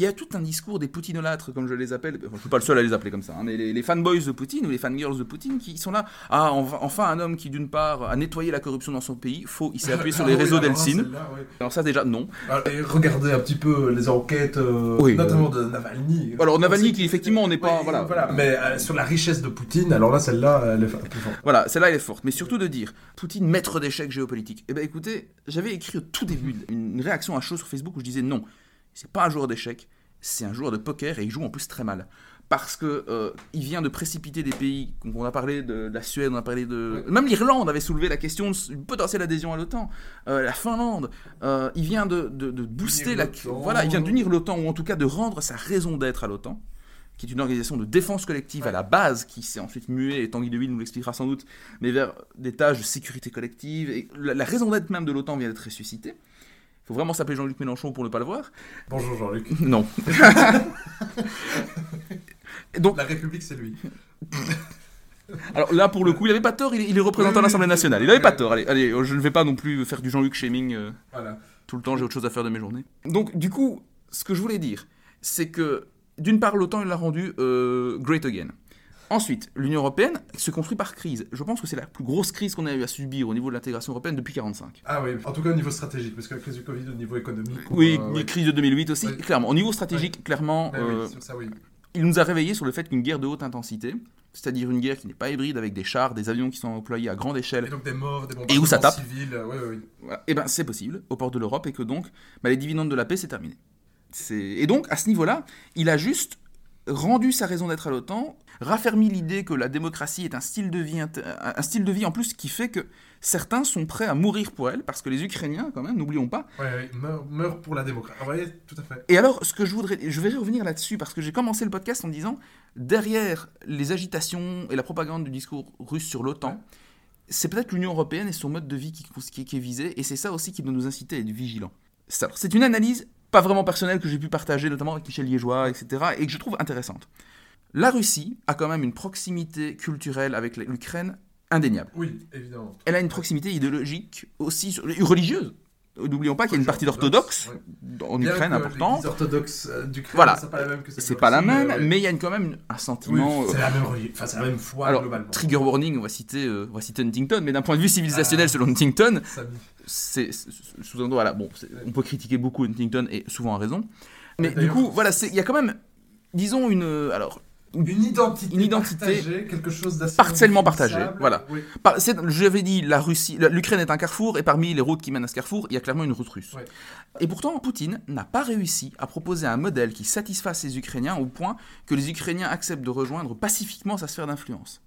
il y a tout un discours des poutinolâtres, comme je les appelle, enfin, je ne suis pas le seul à les appeler comme ça, hein, mais les, les fanboys de Poutine ou les fangirls de Poutine qui sont là. Ah, enfin, un homme qui, d'une part, a nettoyé la corruption dans son pays, faux, il s'est appuyé sur Ah les oui, réseaux d'Eltsine. Alors ça, déjà, non. Alors, et regardez un petit peu les enquêtes, euh, Oui, notamment de Navalny. Alors, Navalny, qui effectivement, on n'est pas- voilà. Mais euh, sur la richesse de Poutine, alors là, celle-là, elle est plus forte. Voilà, celle-là, elle est forte. Mais surtout de dire, Poutine, maître d'échecs géopolitiques. Eh bien, écoutez, j'avais écrit au tout début une réaction à chaud sur Facebook où je disais non, c'est pas un joueur d'échecs, c'est un joueur de poker et il joue en plus très mal. Parce que euh, il vient de précipiter des pays, on a parlé de la Suède, on a parlé de... Même l'Irlande avait soulevé la question d'une potentielle adhésion à l'OTAN. Euh, la Finlande, euh, il vient de, de- de booster la... Voilà, il vient d'unir l'OTAN, ou en tout cas de rendre sa raison d'être à l'OTAN qui est une organisation de défense collective à la base, qui s'est ensuite muée, et Tanguy Deville nous l'expliquera sans doute, mais vers des tâches de sécurité collective. Et la, la raison d'être même de l'OTAN vient d'être ressuscitée. Il faut vraiment s'appeler Jean-Luc Mélenchon pour ne pas le voir. Bonjour Jean-Luc. Non. Donc, La République, c'est lui. alors là, pour le coup, il n'avait pas tort, il est, il est représentant de l'Assemblée nationale. Il n'avait pas tort. Allez, allez, je ne vais pas non plus faire du Jean-Luc shaming. euh, Voilà. tout le temps, j'ai autre chose à faire de mes journées. Donc, du coup, ce que je voulais dire, c'est que, d'une part, l'OTAN, il l'a rendu euh, great again. Ensuite, l'Union Européenne se construit par crise. Je pense que c'est la plus grosse crise qu'on a eu à subir au niveau de l'intégration européenne depuis 1945. Ah oui, en tout cas au niveau stratégique, parce que la crise du Covid, au niveau économique. Oui, euh, ouais. crise de 2008 aussi, Oui. clairement. Au niveau stratégique, clairement, oui, euh, sur ça, oui. il nous a réveillé sur le fait qu'une guerre de haute intensité, c'est-à-dire une guerre qui n'est pas hybride avec des chars, des avions qui sont employés à grande échelle, Et donc des morts, des Et où ça bombardements tape civils, euh, ouais, ouais, oui. Voilà. Eh ben, c'est possible au port de l'Europe et que donc, bah, les dividendes de la paix, c'est terminé. Et donc, à ce niveau-là, il a juste rendu sa raison d'être à l'OTAN, raffermi l'idée que la démocratie est un style de vie, un style de vie en plus qui fait que certains sont prêts à mourir pour elle, parce que les Ukrainiens, quand même, n'oublions pas. Ouais, ouais, meurt, meurt pour la démocratie. Ah, ouais, tout à fait. Et alors, ce que je voudrais, je vais revenir là-dessus parce que j'ai commencé le podcast en disant derrière les agitations et la propagande du discours russe sur l'OTAN, c'est peut-être l'Union européenne et son mode de vie qui, qui- qui est visé, et c'est ça aussi qui doit nous inciter à être vigilants. C'est une analyse pas vraiment personnelle que j'ai pu partager, notamment avec Michel Liégeois, etc., et que je trouve intéressante. La Russie a quand même une proximité culturelle avec l'Ukraine indéniable. Oui, évidemment. Elle a une proximité idéologique aussi religieuse. N'oublions pas qu'il y a une partie d'orthodoxe Ouais. en Bien Ukraine importante. Les orthodoxes euh, d'Ukraine, Voilà. c'est pas la même que C'est pas la même, ouais. mais il y a une- quand même un Oui, sentiment. c'est euh, la même religion. Enfin, c'est la même foi alors, globalement. trigger warning, on va citer, euh, on va citer Huntington, mais d'un point de vue civilisationnel, selon Huntington, c'est sous un voilà, bon, on peut critiquer beaucoup Huntington et souvent à raison, mais du coup, voilà, il y a quand même, disons une, euh, alors, Une identité, Une identité partagée, quelque chose d'assez partiellement partagée, indéfinissable. voilà. Oui. par- j'avais dit, la Russie, l'Ukraine est un carrefour, et parmi les routes qui mènent à ce carrefour, il y a clairement une route russe. Et pourtant, Poutine n'a pas réussi à proposer un modèle qui satisfasse les Ukrainiens au point que les Ukrainiens acceptent de rejoindre pacifiquement sa sphère d'influence.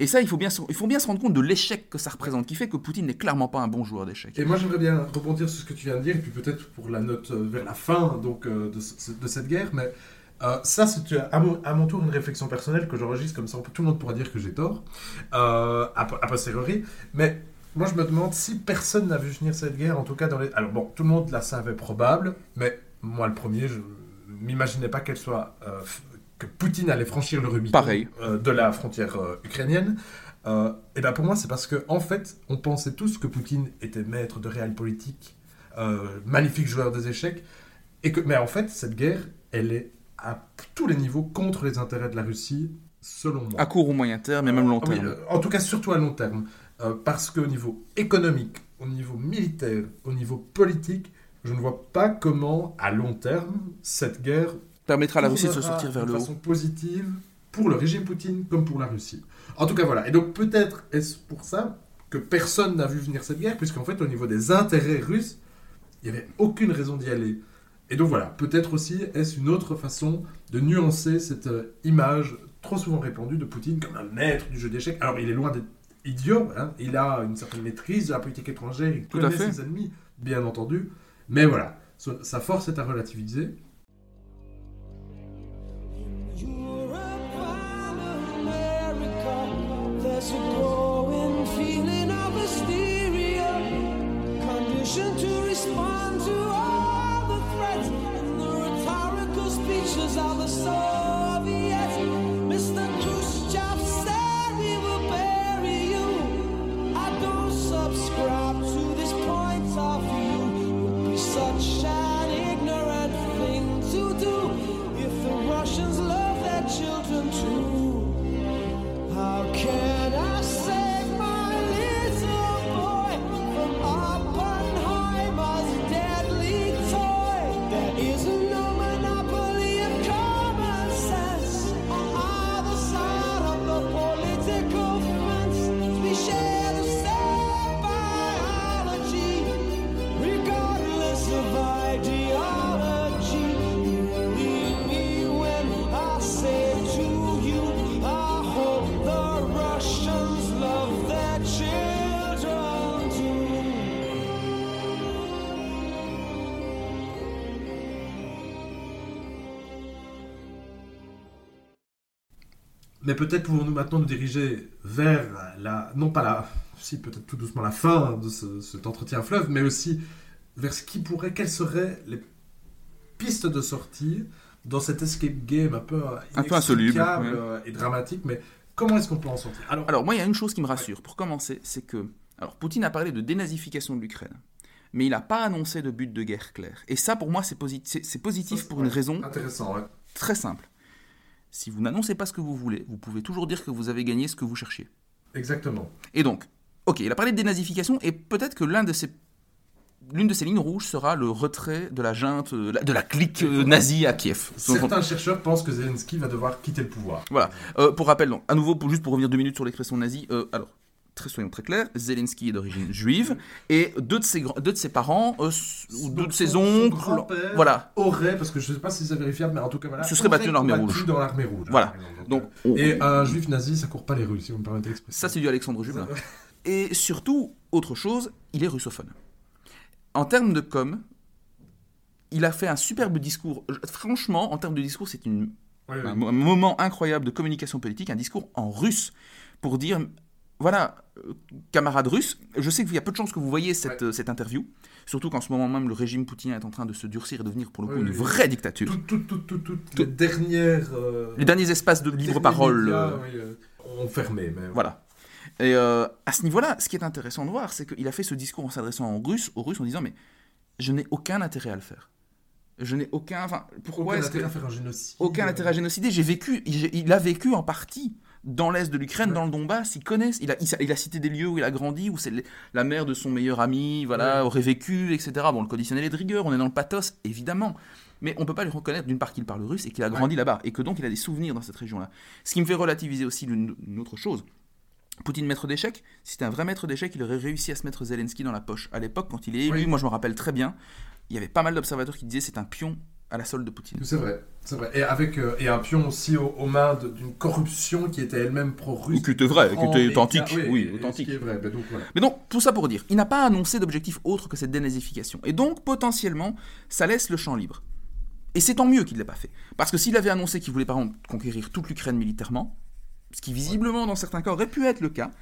Et ça, il faut, bien, se- il faut bien se rendre compte de l'échec que ça représente, qui fait que Poutine n'est clairement pas un bon joueur d'échecs. Et moi, j'aimerais bien rebondir sur ce que tu viens de dire, et puis peut-être pour la note euh, vers la fin donc, euh, de, de cette guerre, mais euh, ça, c'est à mon, à mon tour une réflexion personnelle que j'enregistre, comme ça tout le monde pourra dire que j'ai tort, euh, a, a posteriori, mais moi je me demande si personne n'a vu venir cette guerre, en tout cas dans les... Alors bon, tout le monde la savait probable, mais moi le premier, je m'imaginais pas qu'elle soit... euh, que Poutine allait franchir le Rubicon Pareil. euh, de la frontière euh, ukrainienne. Euh, et ben pour moi, c'est parce que en fait, on pensait tous que Poutine était maître de réel politique, euh, magnifique joueur des échecs, Et que, mais en fait, cette guerre, elle est à tous les niveaux contre les intérêts de la Russie, selon moi. À court ou moyen terme, et même long Ah oui, terme. euh, en tout cas, surtout à long terme. Euh, parce qu'au niveau économique, au niveau militaire, au niveau politique, je ne vois pas comment, à long terme, cette guerre Permettra à la Russie de se sortir vers de le haut. façon positive pour le régime Poutine comme pour la Russie. En tout cas, voilà. Et donc, peut-être est-ce pour ça que personne n'a vu venir cette guerre, puisqu'en fait, au niveau des intérêts russes, il n'y avait aucune raison d'y aller. Et donc, voilà. Peut-être aussi est-ce une autre façon de nuancer cette euh, image trop souvent répandue de Poutine comme un maître du jeu d'échecs? Alors, il est loin d'être idiot, hein. il a une certaine maîtrise de la politique étrangère, il Tout à connaît fait. ses ennemis, bien entendu. Mais voilà, sa force est à relativiser. Respond to speeches of the Soviets. Mr. Khrushchev said we will bury you. I don't subscribe to this point of view. Would be such an Mais peut-être pouvons-nous maintenant nous diriger vers la, non pas la, si peut-être tout doucement la fin de ce- cet entretien fleuve, mais aussi vers ce qui pourrait, quelles seraient les pistes de sortie dans cet escape game un peu, Un peu insoluble, ouais. et dramatique, mais comment est-ce qu'on peut en sortir? Alors, Alors, moi, il y a une chose qui me rassure. Pour commencer, c'est que. Alors, Poutine a parlé de dénazification de l'Ukraine. Mais il n'a pas annoncé de but de guerre clair. Et ça, pour moi, c'est posi- c'est- c'est positif ça, pour une raison ouais. très simple. Si vous n'annoncez pas ce que vous voulez, vous pouvez toujours dire que vous avez gagné ce que vous cherchiez. Exactement. Et donc, ok, il a parlé de dénazification, et peut-être que l'un de ces l'une de ces lignes rouges sera le retrait de la junte, euh, de la clique euh, nazie à Kiev. Certains chercheurs pensent que Zelensky va devoir quitter le pouvoir. Voilà. Euh, pour rappel, donc, à nouveau, pour, juste pour revenir deux minutes sur l'expression nazie, euh, alors, très, soyons très clairs, Zelensky est d'origine juive, et deux de ses, deux de ses parents, euh, ou deux de ses oncles, voilà. aurait, parce que je ne sais pas si c'est vérifiable, mais en tout cas, voilà. Se serait battu dans l'armée rouge. dans l'armée rouge. Voilà. Donc, on- Et un juif nazi, ça court pas les rues, si vous me permettez l'expression. Ça, c'est du Alexandre Jublin. Et surtout, autre chose, il est russophone. En termes de com, il a fait un superbe discours. Franchement, en termes de discours, c'est une- un moment incroyable de communication politique, un discours en russe pour dire voilà, euh, camarades russes, je sais qu'il y a peu de chances que vous voyez cette, euh, cette interview, surtout qu'en ce moment même, le régime poutinien est en train de se durcir et devenir pour le coup Oui, une vraie dictature. Tout, tout, tout, les dernières. euh, Les derniers espaces de libre parole. médias, euh, ont fermé. Mais... Voilà. Et à ce niveau-là, ce qui est intéressant de voir, c'est qu'il a fait ce discours en s'adressant en russe, aux Russes, en disant Mais je n'ai aucun intérêt à le faire. Je n'ai aucun. Enfin, pourquoi Aucun intérêt que- à faire un génocide. Aucun intérêt à génocider. J'ai vécu. Il a vécu en partie dans l'est de l'Ukraine, dans le Donbass. Il connaît. Il a, il, sa- il a cité des lieux où il a grandi, où c'est la mère de son meilleur ami, voilà, Ouais. aurait vécu, etc. Bon, le conditionnel est de rigueur. On est dans le pathos, évidemment. Mais on peut pas lui reconnaître d'une part qu'il parle russe et qu'il a grandi là-bas et que donc il a des souvenirs dans cette région-là. Ce qui me fait relativiser aussi une, une autre chose. Poutine maître d'échecs, si c'était un vrai maître d'échecs, il aurait réussi à se mettre Zelensky dans la poche. À l'époque, quand il est élu, Oui. moi je me rappelle très bien, il y avait pas mal d'observateurs qui disaient c'est un pion à la solde de Poutine. C'est vrai, c'est vrai. Et avec euh, et un pion aussi aux, aux mains d'une corruption qui était elle-même pro-russe. Qui était vrai, qui était authentique, oui, et- authentique. Ce qui est vrai, ben donc voilà. Mais donc, tout ça pour dire, il n'a pas annoncé d'objectif autre que cette dénazification. Et donc, potentiellement, ça laisse le champ libre. Et c'est tant mieux qu'il ne l'ait pas fait. Parce que s'il avait annoncé qu'il voulait par exemple conquérir toute l'Ukraine militairement, ce qui visiblement dans certains cas aurait pu être le cas,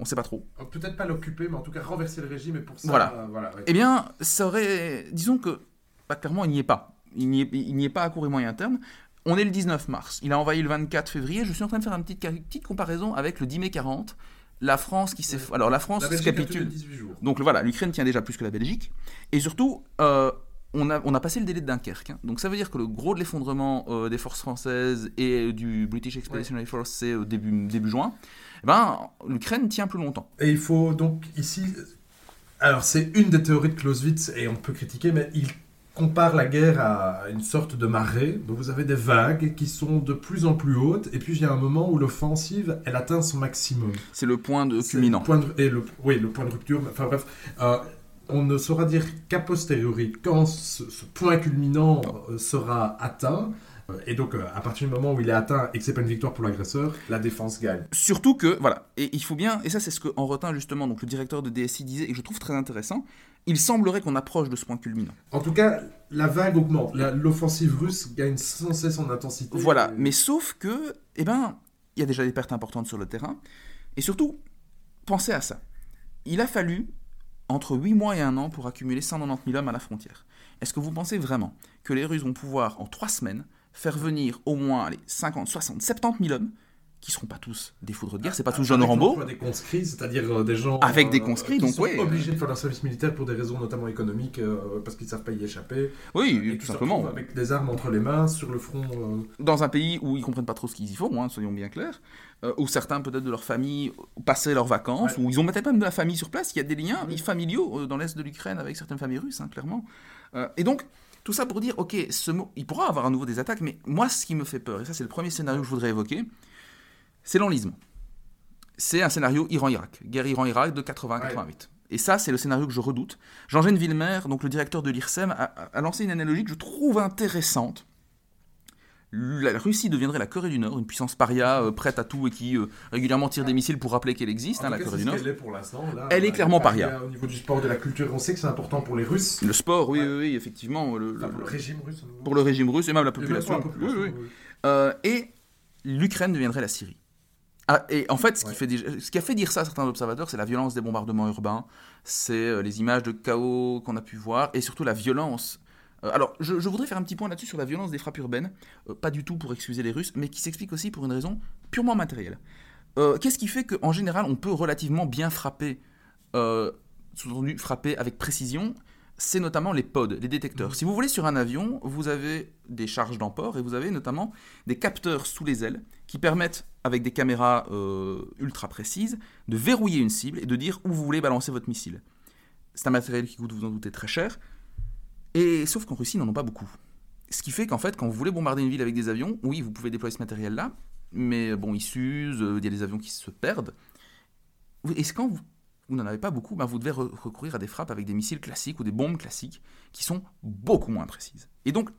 on ne sait pas trop. Euh, Peut-être pas l'occuper, mais en tout cas renverser le régime et pour ça. Voilà. euh, voilà ouais. Eh bien, ça aurait. Disons que, bah, clairement, il n'y est pas. Il n'y est, pas à court et moyen terme. On est le 19 mars. Il a envahi le 24 février. Je suis en train de faire une petite, comparaison avec le 10 mai 40. La France qui s'est. Alors, la France La se capitule. 18 jours. Donc voilà, l'Ukraine tient déjà plus que la Belgique. Et surtout, euh, on a, on a passé le délai de Dunkerque. hein. Donc ça veut dire que le gros de l'effondrement euh, des forces françaises et du British Expeditionary Force, c'est au début, début juin. Eh ben, l'Ukraine tient plus longtemps. Et il faut donc ici. Alors, c'est une des théories de Clausewitz, et on peut critiquer, mais il compare la guerre à une sorte de marée. Donc, vous avez des vagues qui sont de plus en plus hautes, et puis il y a un moment où l'offensive, elle atteint son maximum. C'est le point de culminant. le point de- et le, oui, le point de rupture. Enfin bref, euh, on ne saura dire qu'à posteriori quand ce, ce point culminant euh, sera atteint. Euh, Et donc, euh, à partir du moment où il est atteint et que c'est pas une victoire pour l'agresseur, la défense gagne. Surtout que, voilà, et il faut bien, et ça c'est ce qu'en retint justement donc le directeur de DSI disait, et que je trouve très intéressant, il semblerait qu'on approche de ce point culminant. En tout cas, la vague augmente. L'offensive russe gagne sans cesse en intensité. Voilà, Et- mais sauf que, eh ben, il y a déjà des pertes importantes sur le terrain, et surtout, pensez à ça. Il a fallu entre 8 mois et 1 an pour accumuler 190 000 hommes à la frontière. Est-ce que vous pensez vraiment que les Russes vont pouvoir, en 3 semaines, faire venir au moins allez, 50, 60, 70 000 hommes, qui seront pas tous des foudres de guerre, c'est pas tous John Avec Rambo, l'emploi des conscrits, c'est-à-dire euh, des gens Avec des conscrits, qui donc sont ouais. obligés de faire leur service militaire pour des raisons notamment économiques, euh, parce qu'ils ne savent pas y échapper. oui, Et tout simplement. Avec des armes entre les mains sur le front. euh, dans un pays où ils comprennent pas trop ce qu'ils y font, hein, soyons bien clairs, euh, où certains peut-être de leur famille passaient leurs vacances, Ouais. où ils ont peut-être même de la famille sur place, il y a des liens familiaux euh, dans l'est de l'Ukraine avec certaines familles russes, hein, clairement. Euh, et donc, tout ça pour dire, ok, ce mot, il pourra avoir à nouveau des attaques, mais moi, ce qui me fait peur, et ça c'est le premier scénario que je voudrais évoquer, c'est l'enlisement. C'est un scénario Iran-Irak, guerre Iran-Irak de 80-88. Et ça, c'est le scénario que je redoute. Jean-Gène Villemer, donc le directeur de l'IRSEM, a, a- a lancé une analogie que je trouve intéressante la Russie deviendrait la Corée du Nord, une puissance paria euh, prête à tout et qui euh, régulièrement tire des missiles pour rappeler qu'elle existe, hein, la cas, Corée du Nord. qu'elle est pour l'instant. là. Elle est clairement paria. Au niveau du sport, de la culture, on sait que c'est important pour les Russes. Le sport, oui, Ouais. oui, oui, effectivement, le, Enfin, pour le régime russe. pour le régime russe et même la même population. la population, Oui, oui. oui. Euh, et l'Ukraine deviendrait la Syrie. Ah, et en fait, ce qui, Ouais. fait déjà- ce qui a fait dire ça à certains observateurs, c'est la violence des bombardements urbains, c'est les images de chaos qu'on a pu voir, et surtout la violence. Euh, alors, je, je voudrais faire un petit point là-dessus sur la violence des frappes urbaines, euh, pas du tout pour excuser les Russes, mais qui s'explique aussi pour une raison purement matérielle. Euh, Qu'est-ce qui fait qu'en général, on peut relativement bien frapper, sous-entendu frapper avec précision? C'est notamment les pods, les détecteurs. Si vous voulez sur un avion, vous avez des charges d'emport et vous avez notamment des capteurs sous les ailes qui permettent, avec des caméras euh, ultra précises, de verrouiller une cible et de dire où vous voulez balancer votre missile. C'est un matériel qui coûte, vous en doutez, très cher. Et sauf qu'en Russie, ils n'en ont pas beaucoup. Ce qui fait qu'en fait, quand vous voulez bombarder une ville avec des avions, oui, vous pouvez déployer ce matériel-là, mais bon, il s'use, euh, il y a des avions qui se perdent. Et quand vous, vous n'en avez pas beaucoup, ben vous devez re- recourir à des frappes avec des missiles classiques ou des bombes classiques qui sont beaucoup moins précises. Et donc,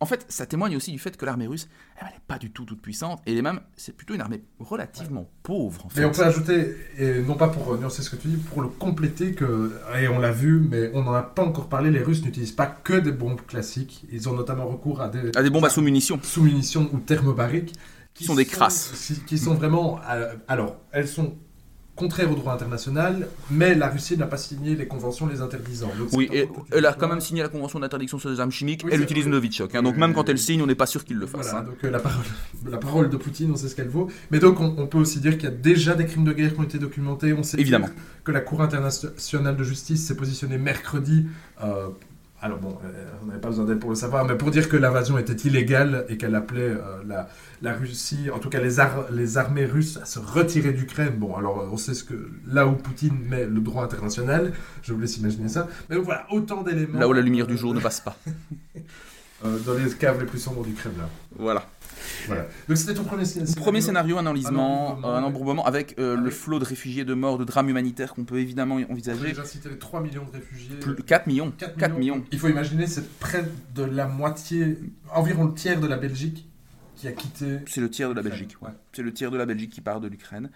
en fait, ça témoigne aussi du fait que l'armée russe, elle n'est pas du tout toute puissante, et elle est même, c'est plutôt une armée relativement pauvre, en fait. Mais on peut ajouter, et non pas pour nuancer ce que tu dis, pour le compléter que, et on l'a vu, mais on n'en a pas encore parlé, les Russes n'utilisent pas que des bombes classiques. Ils ont notamment recours à des, À des bombes à sous-munitions. sous-munitions ou thermobariques. Qui sont des crasses. Qui, qui sont vraiment. euh, alors, elles sont contraires au droit international, mais la Russie n'a pas signé les conventions les interdisant. Donc, Oui, et elle a quand même signé la convention d'interdiction sur les armes chimiques, Oui, elle utilise. Novichok, hein, donc Oui, même quand elle signe, on n'est pas sûr qu'il le fasse. Voilà, hein. donc euh, la, parole, la parole de Poutine, on sait ce qu'elle vaut. Mais donc, on, on peut aussi dire qu'il y a déjà des crimes de guerre qui ont été documentés. On sait Évidemment. que, que la Cour internationale de justice s'est positionnée mercredi. euh, alors bon, euh, on n'avait pas besoin d'elle pour le savoir, mais pour dire que l'invasion était illégale et qu'elle appelait euh, la, la Russie, en tout cas les, ar- les armées russes, à se retirer d'Ukraine. Bon, alors euh, on sait ce que là où Poutine met le droit international, je vous laisse imaginer ça. Mais voilà, autant d'éléments. Là où la lumière du jour ne passe pas. euh, dans les caves les plus sombres du Kremlin. Voilà. Voilà. Donc c'était ton premier scénario. Premier scénario, un enlisement, Un embourbement, embourbement avec euh, le flot de réfugiés, de morts, de drames humanitaires qu'on peut évidemment envisager. déjà cité les 3 millions de réfugiés. Plus- 4 millions. 4 4 millions. Il faut imaginer, c'est près de la moitié, environ le tiers de la Belgique qui a quitté. C'est le tiers de la. Belgique. Ouais. C'est le tiers de la Belgique qui part de l'Ukraine.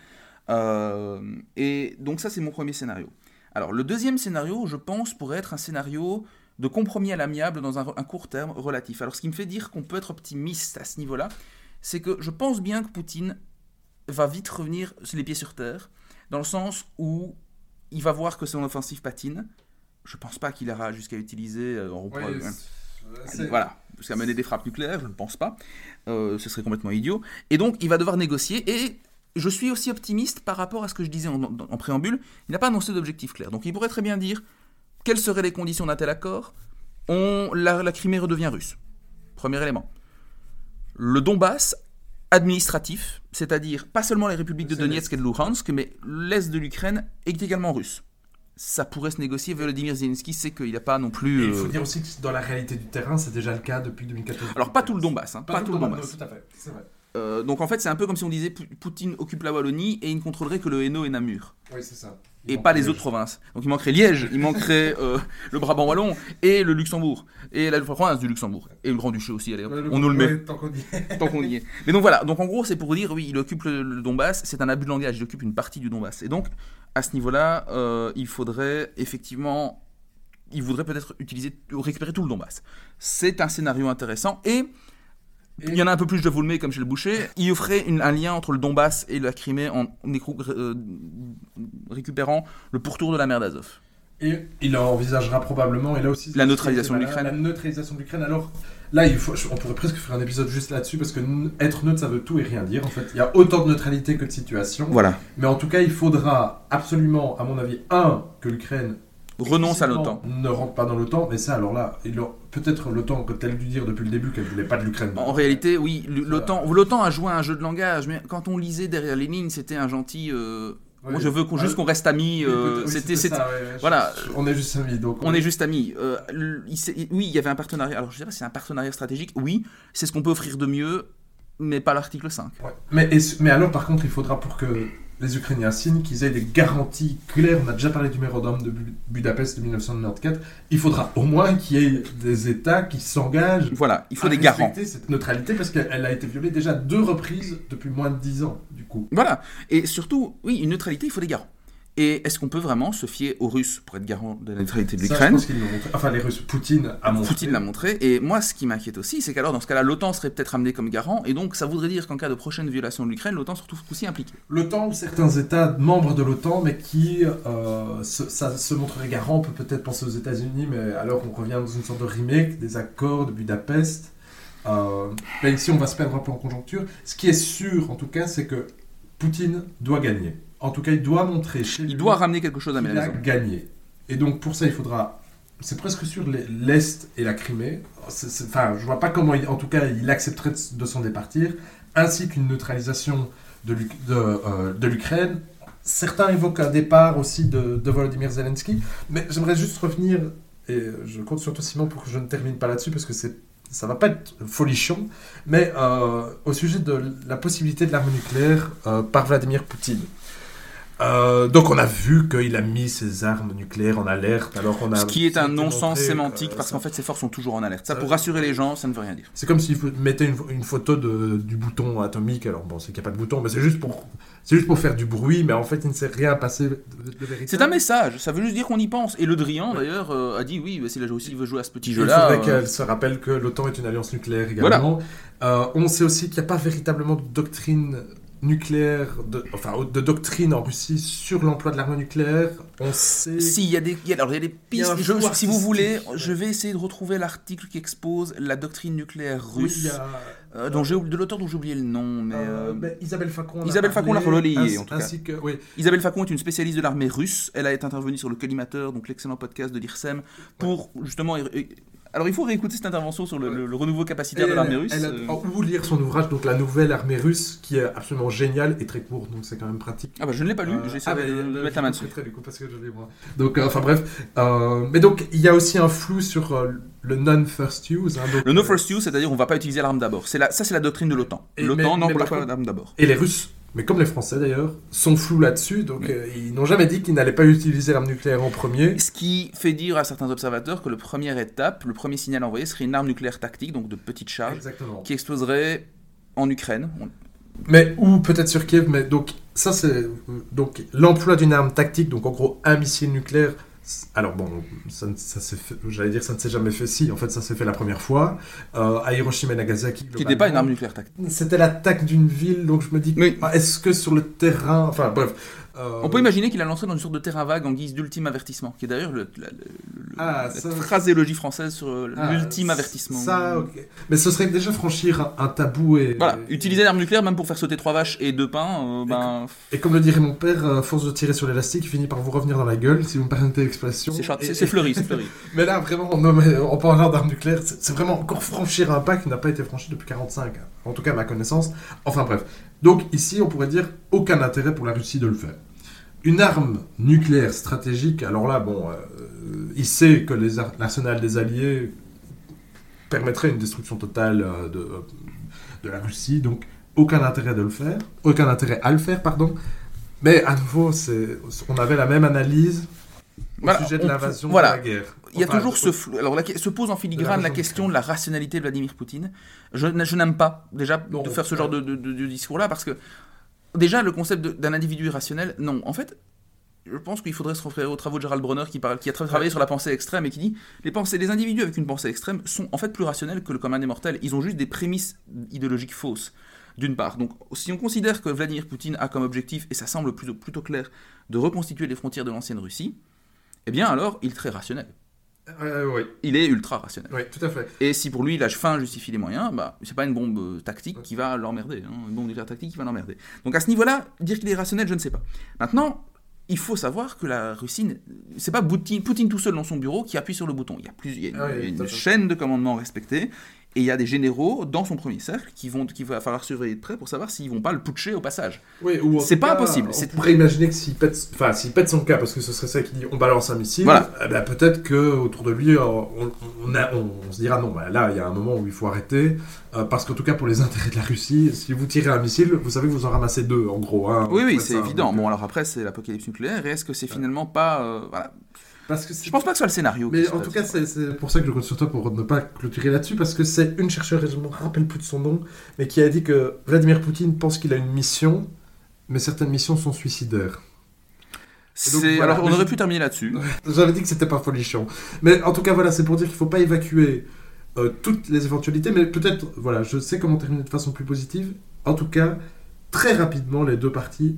Euh, et donc ça, c'est mon premier scénario. Alors, le deuxième scénario, je pense, pourrait être un scénario de compromis à l'amiable dans un, un court terme relatif. Alors, ce qui me fait dire qu'on peut être optimiste à ce niveau-là, c'est que je pense bien que Poutine va vite revenir sur les pieds sur terre, dans le sens où il va voir que son offensive patine. Je pense pas qu'il ira jusqu'à utiliser... euh, on voilà, jusqu'à mener des frappes nucléaires, je ne pense pas. Euh, ce serait complètement idiot. Et donc, il va devoir négocier. Et je suis aussi optimiste par rapport à ce que je disais en préambule. Il n'a pas annoncé d'objectif clair. Donc, il pourrait très bien dire quelles seraient les conditions d'un tel accord, on, la, la Crimée redevient russe. Premier élément. Le Donbass, administratif, c'est-à-dire pas seulement les républiques de Donetsk et de Luhansk, mais l'est de l'Ukraine est également russe. Ça pourrait se négocier. Volodymyr Zelensky sait qu'il n'a pas non plus. Et il faut euh, dire aussi que dans la réalité du terrain, c'est déjà le cas depuis 2014. Alors pas tout le Donbass, hein, pas, tout le Donbass. Tout à fait, vrai. Euh, donc en fait, c'est un peu comme si on disait Pou- Poutine occupe la Wallonie et il ne contrôlerait que le Hainaut et Namur. Oui, c'est ça. Et pas les autres provinces. Donc il manquerait Liège, il manquerait euh, le Brabant wallon et le Luxembourg. Et la province du Luxembourg. Et le Grand-Duché aussi, allez, on nous le met. tant qu'on y est. y. Mais donc voilà, donc en gros, c'est pour dire, oui, il occupe le, le Donbass, c'est un abus de langage, il occupe une partie du Donbass. Et donc, à ce niveau-là, euh, il faudrait effectivement, il voudrait peut-être utiliser, récupérer tout le Donbass. C'est un scénario intéressant et. Il y en a un peu plus, je vous le mets comme chez le boucher. Il offrait une- un lien entre le Donbass et la Crimée en euh, récupérant le pourtour de la mer d'Azov. Et il envisagera probablement, et là aussi... La neutralisation de l'Ukraine. La neutralisation de l'Ukraine. Alors, là, il faut, on pourrait presque faire un épisode juste là-dessus, parce que être neutre, ça veut tout et rien dire, en fait. Il y a autant de neutralité que de situation. Voilà. Mais en tout cas, il faudra absolument, à mon avis, un, que l'Ukraine Renonce à l'OTAN. ne rentre pas dans l'OTAN, mais ça, alors là, il peut-être l'OTAN, quand elle dû dire depuis le début qu'elle voulait pas de l'Ukraine. En réalité, oui, l'OTAN l'OTAN a joué à un jeu de langage, mais quand on lisait derrière les lignes, c'était un gentil. euh. Moi, je veux qu'on- juste qu'on reste amis. Euh, oui, c'était, ouais, ouais. voilà. Je- On est juste amis, donc. On est juste amis. Euh, il oui, il y avait un partenariat. Alors, je dirais, c'est un partenariat stratégique. Oui, c'est ce qu'on peut offrir de mieux, mais pas l'article 5. Ouais. Mais, est-ce- mais alors, par contre, il faudra pour que les Ukrainiens signent qu'ils aient des garanties claires. On a déjà parlé du mémorandum de Bu- Budapest de 1994. Il faudra au moins qu'il y ait des États qui s'engagent. Voilà, il faut à des garants. respecter cette neutralité parce qu'elle a été violée déjà deux reprises depuis moins de dix ans, du coup. Voilà. Et surtout, oui, une neutralité, il faut des garants. Et est-ce qu'on peut vraiment se fier aux Russes pour être garant de la neutralité de l'Ukraine. Enfin, les Russes, Poutine a montré. Poutine l'a montré. Et moi, ce qui m'inquiète aussi, c'est qu'alors, dans ce cas-là, l'OTAN serait peut-être amené comme garant. Et donc, ça voudrait dire qu'en cas de prochaine violation de l'Ukraine, l'OTAN se retrouve aussi impliqué. L'OTAN ou certains États membres de l'OTAN, mais qui euh, se, ça se montrerait garant, on peut peut-être penser aux États-Unis, mais alors on revient dans une sorte de remake des accords de Budapest. Euh, mais ici, on va se perdre un peu en conjoncture. Ce qui est sûr, en tout cas, c'est que Poutine doit gagner. En tout cas, il doit montrer chez Il doit ramener quelque chose à qu'il la a gagné. Et donc, pour ça, il faudra. C'est presque sûr les- l'Est et la Crimée. Enfin, je vois pas comment, il- en tout cas, il accepterait de, s'en départir, ainsi qu'une neutralisation de euh, de l'Ukraine. Certains évoquent un départ aussi de, de Volodymyr Zelensky, mais j'aimerais juste revenir, et je compte sur toi Simon pour que je ne termine pas là-dessus, parce que c'est ça va pas être folichon, mais euh, au sujet de la possibilité de l'arme nucléaire euh, par Vladimir Poutine. Euh, donc on a vu qu'il a mis ses armes nucléaires en alerte, alors on a... Ce qui est un non-sens sémantique, euh, parce qu'en fait, ces forces sont toujours en alerte. Ça, ça- pour rassurer les gens, ça ne veut rien dire. C'est comme si vous mettez une, une photo de, du bouton atomique, alors bon, c'est qu'il n'y a pas de bouton, mais c'est juste pour... C'est juste pour faire du bruit, mais en fait, il ne s'est rien passé de, de véritable. C'est un message, ça veut juste dire qu'on y pense. Et Le Drian, d'ailleurs, euh, a dit oui, si la Russie veut jouer à ce petit Il jeu-là. faudrait euh, qu'elle se rappelle que l'OTAN est une alliance nucléaire également. Euh, on sait aussi qu'il n'y a pas véritablement de doctrine nucléaire, de, enfin de doctrine en Russie sur l'emploi de l'arme nucléaire. On sait. Si, il y a des, y a- alors, il y a des Il y a pistes. Je- si vous voulez, je vais essayer de retrouver l'article qui expose la doctrine nucléaire Oui, russe, a, euh, dont de l'auteur dont j'ai oublié le nom. Mais, euh, euh, Isabelle Facon. Isabelle Facon l'a relayé, en tout cas. que, oui, Isabelle Facon est une spécialiste de l'armée russe. Elle a été intervenue sur le collimateur, donc l'excellent podcast de l'IRSEM, pour justement. Alors il faut réécouter cette intervention sur le, le- le renouveau capacitaire de l'armée russe. elle a- euh. ou lire son ouvrage, donc La Nouvelle Armée Russe, qui est absolument génial et très court, donc c'est quand même pratique. Ah bah je ne l'ai pas lu, Euh, j'ai ah, essayé de, mais, de euh, mettre la main dessus. prêterai, du coup, parce que je l'ai, moi. Donc, enfin bref. Mais donc, il y a aussi un flou sur le non-first use. hein, donc, Le no euh, first use, c'est-à-dire on va pas utiliser l'arme d'abord. Ça c'est la doctrine de l'OTAN. L'OTAN n'emploie pas l'arme d'abord. Et les Russes, mais comme les Français d'ailleurs, sont flous là-dessus, donc euh, ils n'ont jamais dit qu'ils n'allaient pas utiliser l'arme nucléaire en premier. Ce qui fait dire à certains observateurs que la première étape, le premier signal envoyé serait une arme nucléaire tactique, donc de petite charge, Exactement. qui exploserait en Ukraine. Mais, ou peut-être sur Kiev, mais donc, ça c'est. Donc, l'emploi d'une arme tactique, donc en gros, un missile nucléaire. Alors bon, ça, j'allais dire ça ne s'est jamais fait si, en fait ça s'est fait la première fois, euh, à Hiroshima et Nagasaki. Qui n'était pas une arme nucléaire tactique. C'était l'attaque d'une ville, donc je me dis, Oui. ah, est-ce que sur le terrain, enfin bref, Euh, On peut imaginer qu'il a lancé dans une sorte de terrain vague en guise d'ultime avertissement, qui est d'ailleurs le- la, le- le- Ah, la ça- phraséologie française sur euh, ah, l'ultime avertissement. Ça, ok. Mais ce serait déjà franchir un, un tabou et. Voilà, utiliser l'arme nucléaire même pour faire sauter trois vaches et deux pains, euh, ben, Et comme le dirait mon père, à force de tirer sur l'élastique, finit par vous revenir dans la gueule, si vous me permettez l'expression. c'est fleuri, c'est fleuri. Mais là, vraiment, non, mais en parlant d'armes nucléaires, c'est vraiment encore franchir un pas qui n'a pas été franchi depuis 45. hein. En tout cas, à ma connaissance. Enfin bref. Donc ici, on pourrait dire aucun intérêt pour la Russie de le faire. Une arme nucléaire stratégique, alors là, bon, euh, il sait que l'arsenal des Alliés permettrait une destruction totale euh, de, de la Russie, donc aucun intérêt de le faire, aucun intérêt à le faire, pardon. Mais à nouveau, on avait la même analyse au Voilà, sujet de on- l'invasion voilà. de la guerre. Il y a toujours ce flou. Alors, la, se pose en filigrane la question de la rationalité de Vladimir Poutine. Je, n'aime pas, déjà, Non, de faire ce genre de, de- de- de discours-là, parce que, déjà, le concept d'un individu irrationnel, non. En fait, je pense qu'il faudrait se référer aux travaux de Gerald Bronner, qui, parle, qui a tra- travaillé sur la pensée extrême et qui dit les, pensées, les individus avec une pensée extrême sont en fait plus rationnels que le commun des mortels. Ils ont juste des prémices idéologiques fausses. D'une part, donc si on considère que Vladimir Poutine a comme objectif, et ça semble plutôt, plutôt clair, de reconstituer les frontières de l'ancienne Russie, eh bien alors il est très rationnel. Euh, oui, Il est ultra rationnel. oui, tout à fait. Et si pour lui la fin justifie les moyens, bah c'est pas une bombe euh, tactique qui va l'emmerder, hein, une bombe nucléaire tactique qui va l'emmerder. Donc à ce niveau-là, dire qu'il est rationnel, je ne sais pas. Maintenant, il faut savoir que la Russie, c'est pas Poutine, Poutine tout seul dans son bureau qui appuie sur le bouton. Il y a, plus, il y a une, Ah oui, une chaîne de commandement respectée. Et il y a des généraux dans son premier cercle qui vont, qu'il va falloir surveiller de près pour savoir s'ils vont pas le putcher au passage. Oui, ou C'est pas cas, impossible, On pourrait imaginer que s'il pète, enfin, s'il pète son cas, parce que ce serait ça qui dit on balance un missile, Voilà. eh ben, peut-être que autour de lui, euh, on, on, a- on- on se dira non, bah, là, il y a un moment où il faut arrêter, euh, parce qu'en tout cas, pour les intérêts de la Russie, si vous tirez un missile, vous savez que vous en ramassez deux, en gros. hein, Oui, oui, c'est évident. donc, Bon, euh, alors après, c'est l'apocalypse nucléaire. Et est-ce que c'est finalement pas. euh, voilà. Parce que Je pense pas que ce soit le scénario. Mais en tout cas, c'est pour ça que je compte sur toi pour ne pas clôturer là-dessus, parce que c'est une chercheuse, je ne me rappelle plus de son nom, mais qui a dit que Vladimir Poutine pense qu'il a une mission, mais certaines missions sont suicidaires. Donc, voilà, alors, on mais aurait pu terminer là-dessus. J'avais dit que c'était pas folichon. Mais en tout cas, voilà, c'est pour dire qu'il faut pas évacuer euh, toutes les éventualités, mais peut-être, voilà, je sais comment terminer de façon plus positive. En tout cas, très rapidement, les deux parties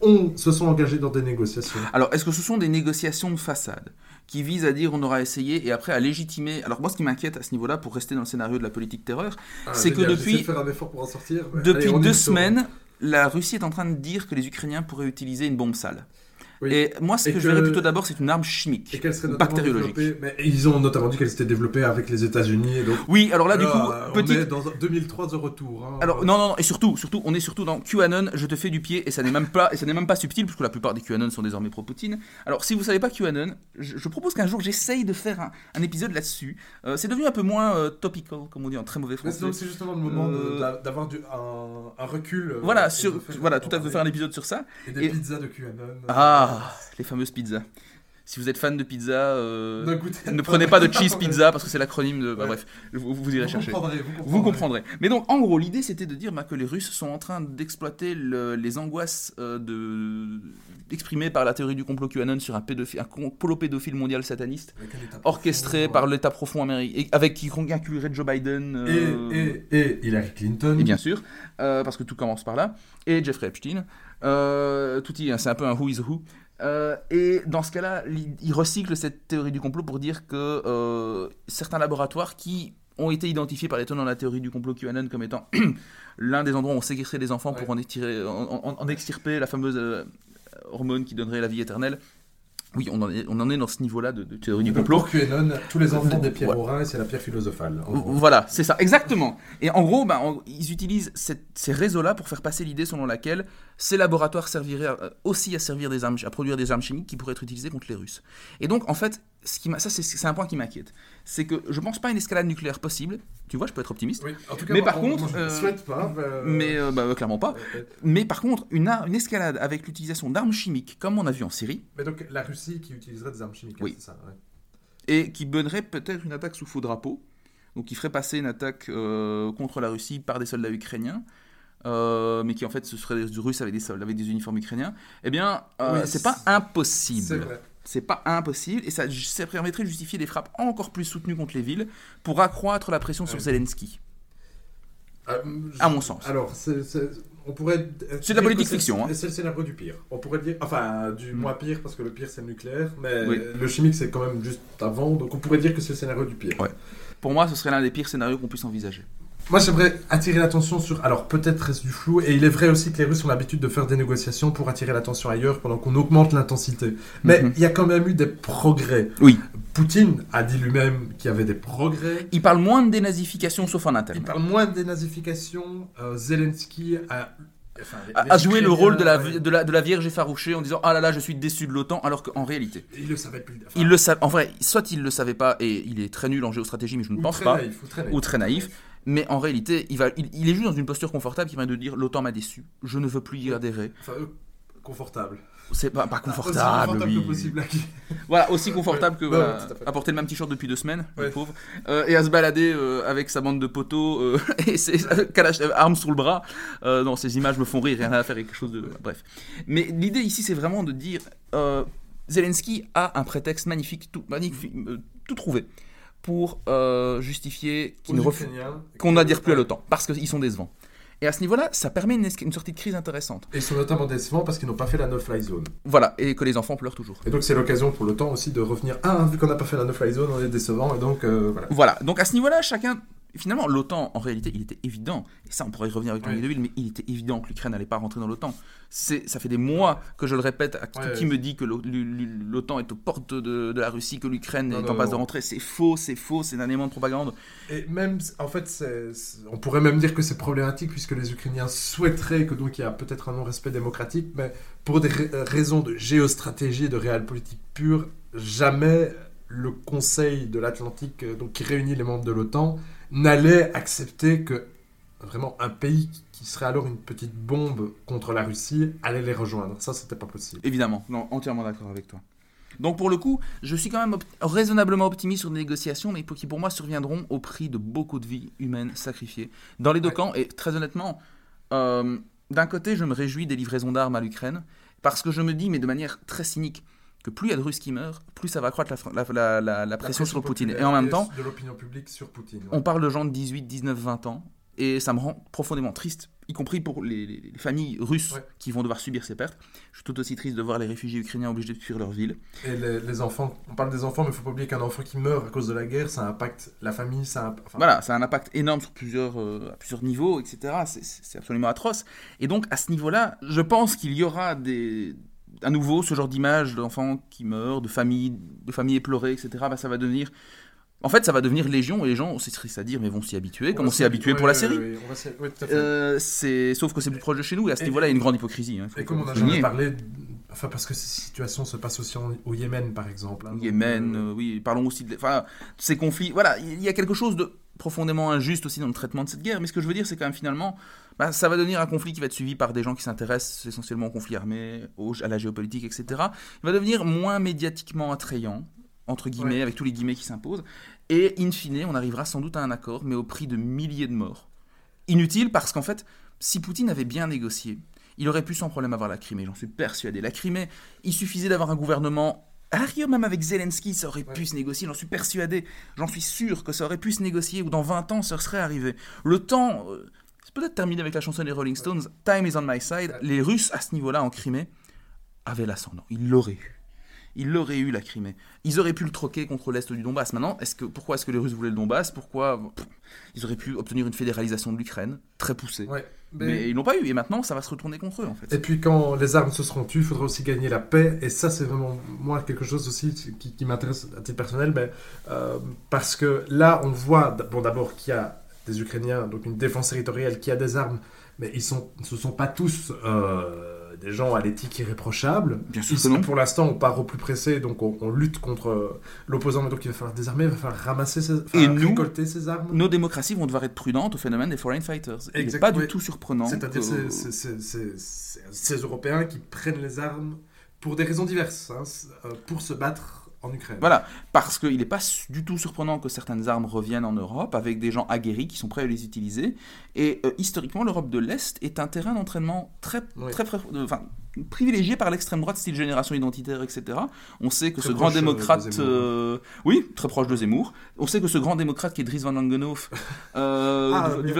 ont, se sont engagées dans des négociations. Alors, est-ce que ce sont des négociations de façade qui visent à dire on aura essayé et après à légitimer? Alors, moi, ce qui m'inquiète à ce niveau-là, pour rester dans le scénario de la politique terreur, C'est que depuis- j'essaie de faire un effort pour en sortir. mais depuis allez, on y deux semaines, la Russie est en train de dire que les Ukrainiens pourraient utiliser une bombe sale. Oui. Et moi, ce Et que, je que- verrais plutôt d'abord, c'est une arme chimique. Et serait Bactériologique. mais ils ont notamment dit qu'elle s'était développée avec les États-Unis. et Donc, Oui, alors là, du coup, euh, on est dans 2003 de retour. hein. Alors non non non et surtout surtout on est surtout dans QAnon je te fais du pied et ça n'est même pas et ça n'est même pas subtil puisque la plupart des QAnon sont désormais pro Poutine. Alors si vous savez pas QAnon, je, je propose qu'un jour j'essaye de faire un, un épisode là-dessus. Euh, c'est devenu un peu moins euh, topical comme on dit en très mauvais Mais français. donc, c'est justement le moment Euh, d'a- d'avoir un, un recul. Voilà sur voilà tout à fait de faire un épisode sur ça. Et des et- pizzas de QAnon. Ah les fameuses pizzas. Si vous êtes fan de pizza, euh, Ne prenez pas de cheese pizza parce que c'est l'acronyme de. bah, Ouais. bref, vous, vous irez Vous chercher. comprendrez, vous comprendrez. Vous comprendrez. Mais donc, en gros, l'idée, c'était de dire bah, que les Russes sont en train d'exploiter le- les angoisses euh, de... exprimées par la théorie du complot QAnon sur un, pédophile, un complot pédophile mondial sataniste, orchestré profond, par l'État profond américain, avec qui inclurait Joe Biden. euh, Et, et, et Hillary Clinton. et bien sûr, euh, parce que tout commence par là, et Jeffrey Epstein. Euh, tout y est, c'est un peu un who is who. Euh, et dans ce cas-là, il recycle cette théorie du complot pour dire que euh, certains laboratoires qui ont été identifiés par les tenants de la théorie du complot QAnon comme étant l'un des endroits où on séquestrait des enfants pour en, étirer, en, en- en extirper la fameuse hormone qui donnerait la vie éternelle. Oui, on en est, on en est dans ce niveau-là de, de théorie du complot. Pour QAnon, tous les enfants des pierres rein, c'est la pierre philosophale. Voilà, c'est ça, exactement. Et en gros, ben, en- ils utilisent cette- ces réseaux-là pour faire passer l'idée selon laquelle ces laboratoires serviraient à- aussi à servir des armes, à produire des armes chimiques qui pourraient être utilisées contre les Russes. Et donc, en fait, ce qui ça c'est un point qui m'inquiète, c'est que je pense pas à une escalade nucléaire possible. Tu vois, je peux être optimiste, Oui, en tout cas, Mais par contre, ne euh, souhaite pas. euh, mais euh, bah, clairement pas. euh, euh, Mais par contre, une, une escalade avec l'utilisation d'armes chimiques, comme on a vu en Syrie, Mais donc, la Russie qui utiliserait des armes chimiques, Oui. c'est ça ouais. et qui donnerait peut-être une attaque sous faux drapeau, donc qui ferait passer une attaque euh, contre la Russie par des soldats ukrainiens, euh, mais qui en fait ce seraient des Russes avec des soldats, avec des uniformes ukrainiens, eh bien, euh, Oui, c'est pas impossible. C'est vrai. C'est pas impossible, et ça, ça permettrait de justifier des frappes encore plus soutenues contre les villes pour accroître la pression sur Ouais. Zelensky. Euh, À mon sens. Alors, c'est- c'est- on pourrait. euh, C'est de la politique c'est- fiction, hein. C'est le scénario du pire. On pourrait dire. Enfin, du Mm. moins pire, parce que le pire c'est le nucléaire, mais Oui. le chimique c'est quand même juste avant, donc on pourrait dire que c'est le scénario du pire. Ouais. Pour moi, ce serait l'un des pires scénarios qu'on puisse envisager. Moi j'aimerais attirer l'attention sur. Alors peut-être reste du flou, et il est vrai aussi que les Russes ont l'habitude de faire des négociations pour attirer l'attention ailleurs pendant qu'on augmente l'intensité. Mais Mhm. il y a quand même eu des progrès. Oui. Poutine a dit lui-même qu'il y avait des progrès. Il parle moins de dénazification, sauf en interne. Il parle moins de dénazification. euh, Zelensky a. enfin, les- A, les a joué le rôle de la, Ukrainiens, de, la, de la Vierge effarouchée en disant Ah là là, je suis déçu de l'OTAN, alors qu'en réalité, Il le savait depuis. enfin, il le savait. En vrai, soit il le savait pas et il est très nul en géostratégie, mais je ne pense très pas, naïf, ou très naïf. ou très naïf. Mais en réalité, il, va, il, il est juste dans une posture confortable qui vient de dire l'OTAN m'a déçu, je ne veux plus y adhérer. Enfin, confortable. C'est pas, pas Aussi confortable, confortable oui. que possible. là. Voilà, aussi confortable que Ouais, voilà, ouais, tout à porter le même t-shirt depuis deux semaines, le pauvre, euh, et à se balader euh, avec sa bande de poteaux euh, et ses armes sous le bras. Non, ces images me font rire, rien à faire avec quelque chose de. Bref. Mais l'idée ici, c'est vraiment de dire Zelensky a un prétexte magnifique, tout, magnifique, tout trouvé pour euh, justifier qu'on que- n'adhère plus à l'OTAN, parce qu'ils sont décevants. Et à ce niveau-là, ça permet une sortie de crise intéressante. Et ils sont notamment décevants parce qu'ils n'ont pas fait la no-fly zone. Voilà, et que les enfants pleurent toujours. Et donc c'est l'occasion pour l'OTAN aussi de revenir. Ah, vu qu'on n'a pas fait la no-fly zone, on est décevant, et donc euh, voilà. Voilà, donc à ce niveau-là, chacun. Finalement, l'OTAN, en réalité, il était évident, et ça on pourrait y revenir avec Tony Oui. Deville, mais il était évident que l'Ukraine n'allait pas rentrer dans l'OTAN. Ça fait des mois que je le répète à tout Ouais, qui ouais. me dit que l'OTAN est aux portes de, de la Russie, que l'Ukraine est en passe de rentrer. C'est faux, c'est faux, c'est un élément de propagande. Et même, en fait, on pourrait même dire que c'est problématique puisque les Ukrainiens souhaiteraient que donc il y a peut-être un non-respect démocratique, mais pour des ra- raisons de géostratégie et de réelle politique pure, jamais le Conseil de l'Atlantique, euh, donc qui réunit les membres de l'OTAN, n'allait accepter que vraiment un pays qui- serait alors une petite bombe contre la Russie allait les rejoindre. Ça, c'était pas possible. Évidemment, non, entièrement d'accord avec toi. Donc pour le coup, je suis quand même op- raisonnablement optimiste sur des négociations, mais qui pour moi surviendront au prix de beaucoup de vies humaines sacrifiées dans les deux Ouais. camps. Et très honnêtement, euh, d'un côté, je me réjouis des livraisons d'armes à l'Ukraine, parce que je me dis, mais de manière très cynique, que plus il y a de Russes qui meurent, plus ça va accroître la, fr- la- la- la- la pression sur Poutine. Et en même temps, de l'opinion publique sur Poutine. ouais. on parle de gens de 18, 19, 20 ans, et ça me rend profondément triste, y compris pour les, les- les familles russes Ouais. qui vont devoir subir ces pertes. Je suis tout aussi triste de voir les réfugiés ukrainiens obligés de fuir leur ville. Et les, les enfants, on parle des enfants, mais il faut pas oublier qu'un enfant qui meurt à cause de la guerre, ça impacte la famille, ça enfin, Voilà, ça a un impact énorme sur plusieurs, euh, à plusieurs niveaux, etc. C'est absolument atroce. Et donc, à ce niveau-là, je pense qu'il y aura des, à nouveau ce genre d'image d'enfants qui meurent, de familles, de familles éplorées, etc. Bah, ça va devenir. En fait, ça va devenir légion et les gens, c'est triste à dire, mais vont s'y habituer, comme on s'y est habitué pour la série. On à fait. Euh, c'est sauf que c'est plus proche de chez nous et à ce niveau-là il y a une grande hypocrisie. hein, Et comme on a jamais parlé, enfin parce que ces situations se passent aussi en- au Yémen par exemple. hein, donc, Yémen, euh, euh, oui, parlons aussi de enfin, ces conflits. Voilà, il y a quelque chose de profondément injuste aussi dans le traitement de cette guerre. Mais ce que je veux dire, c'est quand même finalement, bah, ça va devenir un conflit qui va être suivi par des gens qui s'intéressent essentiellement au conflit armé, au- à la géopolitique, etc. Il va devenir moins médiatiquement attrayant, entre guillemets, Ouais. avec tous les guillemets qui s'imposent. Et in fine, on arrivera sans doute à un accord, mais au prix de milliers de morts. Inutile parce qu'en fait, si Poutine avait bien négocié, il aurait pu sans problème avoir la Crimée, j'en suis persuadé. La Crimée, il suffisait d'avoir un gouvernement. Rigueur, même avec Zelensky, ça aurait pu se négocier, j'en suis persuadé. J'en suis sûr que ça aurait pu se négocier, ou dans 20 ans, ça serait arrivé. Le temps. Peut-être terminé avec la chanson des Rolling Stones, Time is on my side. Les Russes, à ce niveau-là, en Crimée, avaient l'ascendant. Ils l'auraient eu. Ils l'auraient eu, la Crimée. Ils auraient pu le troquer contre l'Est du Donbass. Maintenant, est-ce que, pourquoi est-ce que les Russes voulaient le Donbass? Pourquoi pff, Ils auraient pu obtenir une fédéralisation de l'Ukraine, très poussée. ouais, mais- Mais ils l'ont pas eu, et maintenant ça va se retourner contre eux en fait. Et puis quand les armes se seront tues, il faudra aussi gagner la paix. Et ça, c'est vraiment moi quelque chose aussi qui, qui m'intéresse à titre personnel, mais, euh, parce que là, on voit bon d'abord qu'il y a des Ukrainiens, donc une défense territoriale qui a des armes, mais ils sont, ce sont pas tous euh, des gens à l'éthique irréprochable. Bien sûr Ils non. pour l'instant, on part au plus pressé, donc on, on lutte contre euh, l'opposant, mais donc il va falloir désarmer, il va falloir ramasser, ses, enfin, Et nous, récolter ses armes. Nos démocraties vont devoir être prudentes au phénomène des foreign fighters. Il n'est pas du tout surprenant. C'est-à-dire que- ces Européens qui prennent les armes pour des raisons diverses, hein, euh, pour se battre en Ukraine. Voilà, parce qu'il n'est pas du tout surprenant que certaines armes reviennent en Europe avec des gens aguerris qui sont prêts à les utiliser. Et euh, historiquement, l'Europe de l'Est est un terrain d'entraînement très, Oui. très, très- enfin, privilégié par l'extrême droite, style génération identitaire, etc. On sait que Très ce grand euh, démocrate, euh, oui, très proche de Zemmour. On sait que ce grand démocrate qui est Dries van Langenhof, euh, Ah, du,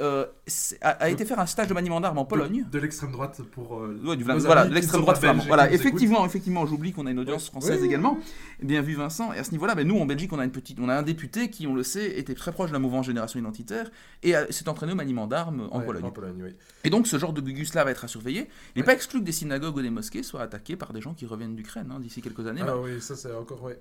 euh, c'est- a, a été faire un stage de maniement d'armes en Pologne. De, de l'extrême droite pour. euh, Ouais, du Vlaams- voilà, l'extrême droite pas flamand. belges et Voilà, effectivement, effectivement, j'oublie qu'on a une audience Ouais. française Oui. également. Bien vu Vincent. Et à ce niveau-là, ben, nous en Belgique, on a une petite, on a un député qui, on le sait, était très proche de la mouvance Génération Identitaire et s'est entraîné au maniement d'armes en Ouais, Pologne. En Pologne, oui. Et donc, ce genre de gugus-là va être à surveiller. Il n'est Ouais. pas exclu que des synagogues ou des mosquées soient attaquées par des gens qui reviennent d'Ukraine hein, d'ici quelques années. Ah oui, ça c'est encore. Ouais.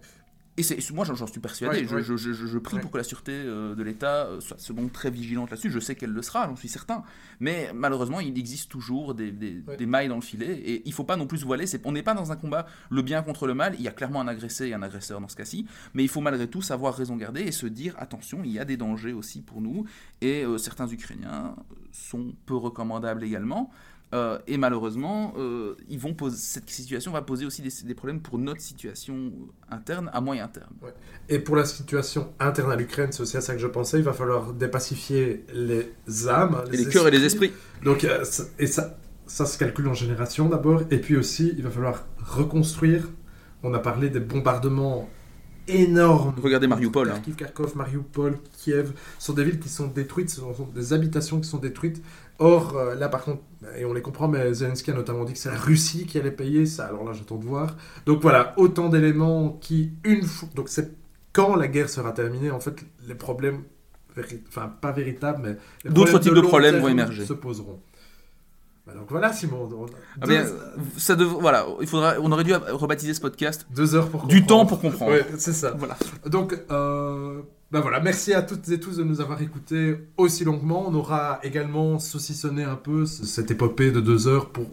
Et moi, j'en, suis persuadé. Ouais, je, ouais. je- je- je- je prie Ouais. pour que la sûreté euh, de l'État euh, soit se montre très vigilante là-dessus. Je sais qu'elle le sera, j'en suis certain. Mais malheureusement, il existe toujours des, des- Ouais. des mailles dans le filet. Et il faut pas non plus voiler. On n'est pas dans un combat le bien contre le mal. Il y a clairement un agressé et un agresseur dans ce cas-ci. Mais il faut malgré tout savoir raison garder et se dire attention, il y a des dangers aussi pour nous. Et euh, certains Ukrainiens sont peu recommandables également. Euh, et malheureusement, euh, ils vont poser, cette situation va poser aussi des, des problèmes pour notre situation interne à moyen terme. Et pour la situation interne à l'Ukraine, c'est aussi à ça que je pensais, il va falloir dépacifier les âmes, Et les cœurs et les esprits. Donc, euh, ça- et ça, ça se calcule en génération d'abord, et puis aussi, il va falloir reconstruire. On a parlé des bombardements énormes. Regardez Mariupol, hein. Kharkiv, Kharkov, Mariupol, Kiev, ce sont des villes qui sont détruites, ce sont des habitations qui sont détruites. Or, euh, là par contre, et on les comprend, mais Zelensky a notamment dit que c'est la Russie qui allait payer ça. Alors là, j'attends de voir. Donc voilà, autant d'éléments qui, une fois. Donc c'est quand la guerre sera terminée, en fait, les problèmes, enfin pas véritables, mais D'autres types de problèmes vont émerger. Se poseront. Bah, donc voilà, Simon. on Ah deux, bien, ça dev- voilà, il faudra, on aurait dû rebaptiser ce podcast deux heures pour du temps comprendre. pour comprendre. Ouais, c'est ça. Voilà. Donc, euh, ben voilà, merci à toutes et tous de nous avoir écoutés aussi longuement. On aura également saucissonné un peu ce- cette épopée de deux heures pour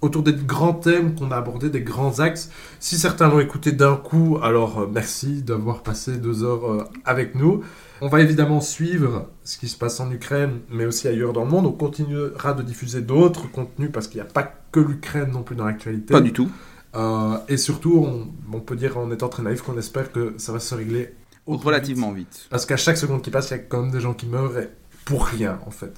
autour des grands thèmes qu'on a abordés, des grands axes. Si certains l'ont écouté d'un coup, alors euh, merci d'avoir passé deux heures euh, avec nous. On va évidemment suivre ce qui se passe en Ukraine, mais aussi ailleurs dans le monde. On continuera de diffuser d'autres contenus parce qu'il n'y a pas que l'Ukraine non plus dans l'actualité. Pas du tout. Euh, et surtout, on, on peut dire en étant très naïf qu'on espère que ça va se régler Relativement vite. vite. Parce qu'à chaque seconde qui passe, il y a quand même des gens qui meurent et pour rien en fait.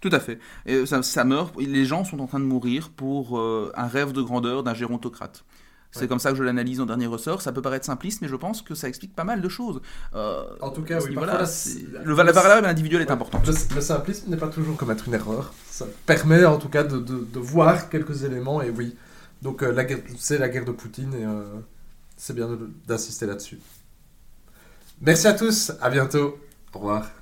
Tout à fait. Et ça, ça meurt. Les gens sont en train de mourir pour euh, un rêve de grandeur d'un gérontocrate. C'est Ouais. comme ça que je l'analyse en dernier ressort. Ça peut paraître simpliste, mais je pense que ça explique pas mal de choses. Euh, En tout cas, oui, la- la- le la variable individuelle est Ouais. importante. Le, le simplisme n'est pas toujours commettre une erreur. Ça permet en tout cas de, de- de voir quelques éléments et oui. Donc euh, c'est la guerre de Poutine et euh, c'est bien d'insister là-dessus. Merci à tous, à bientôt. Au revoir.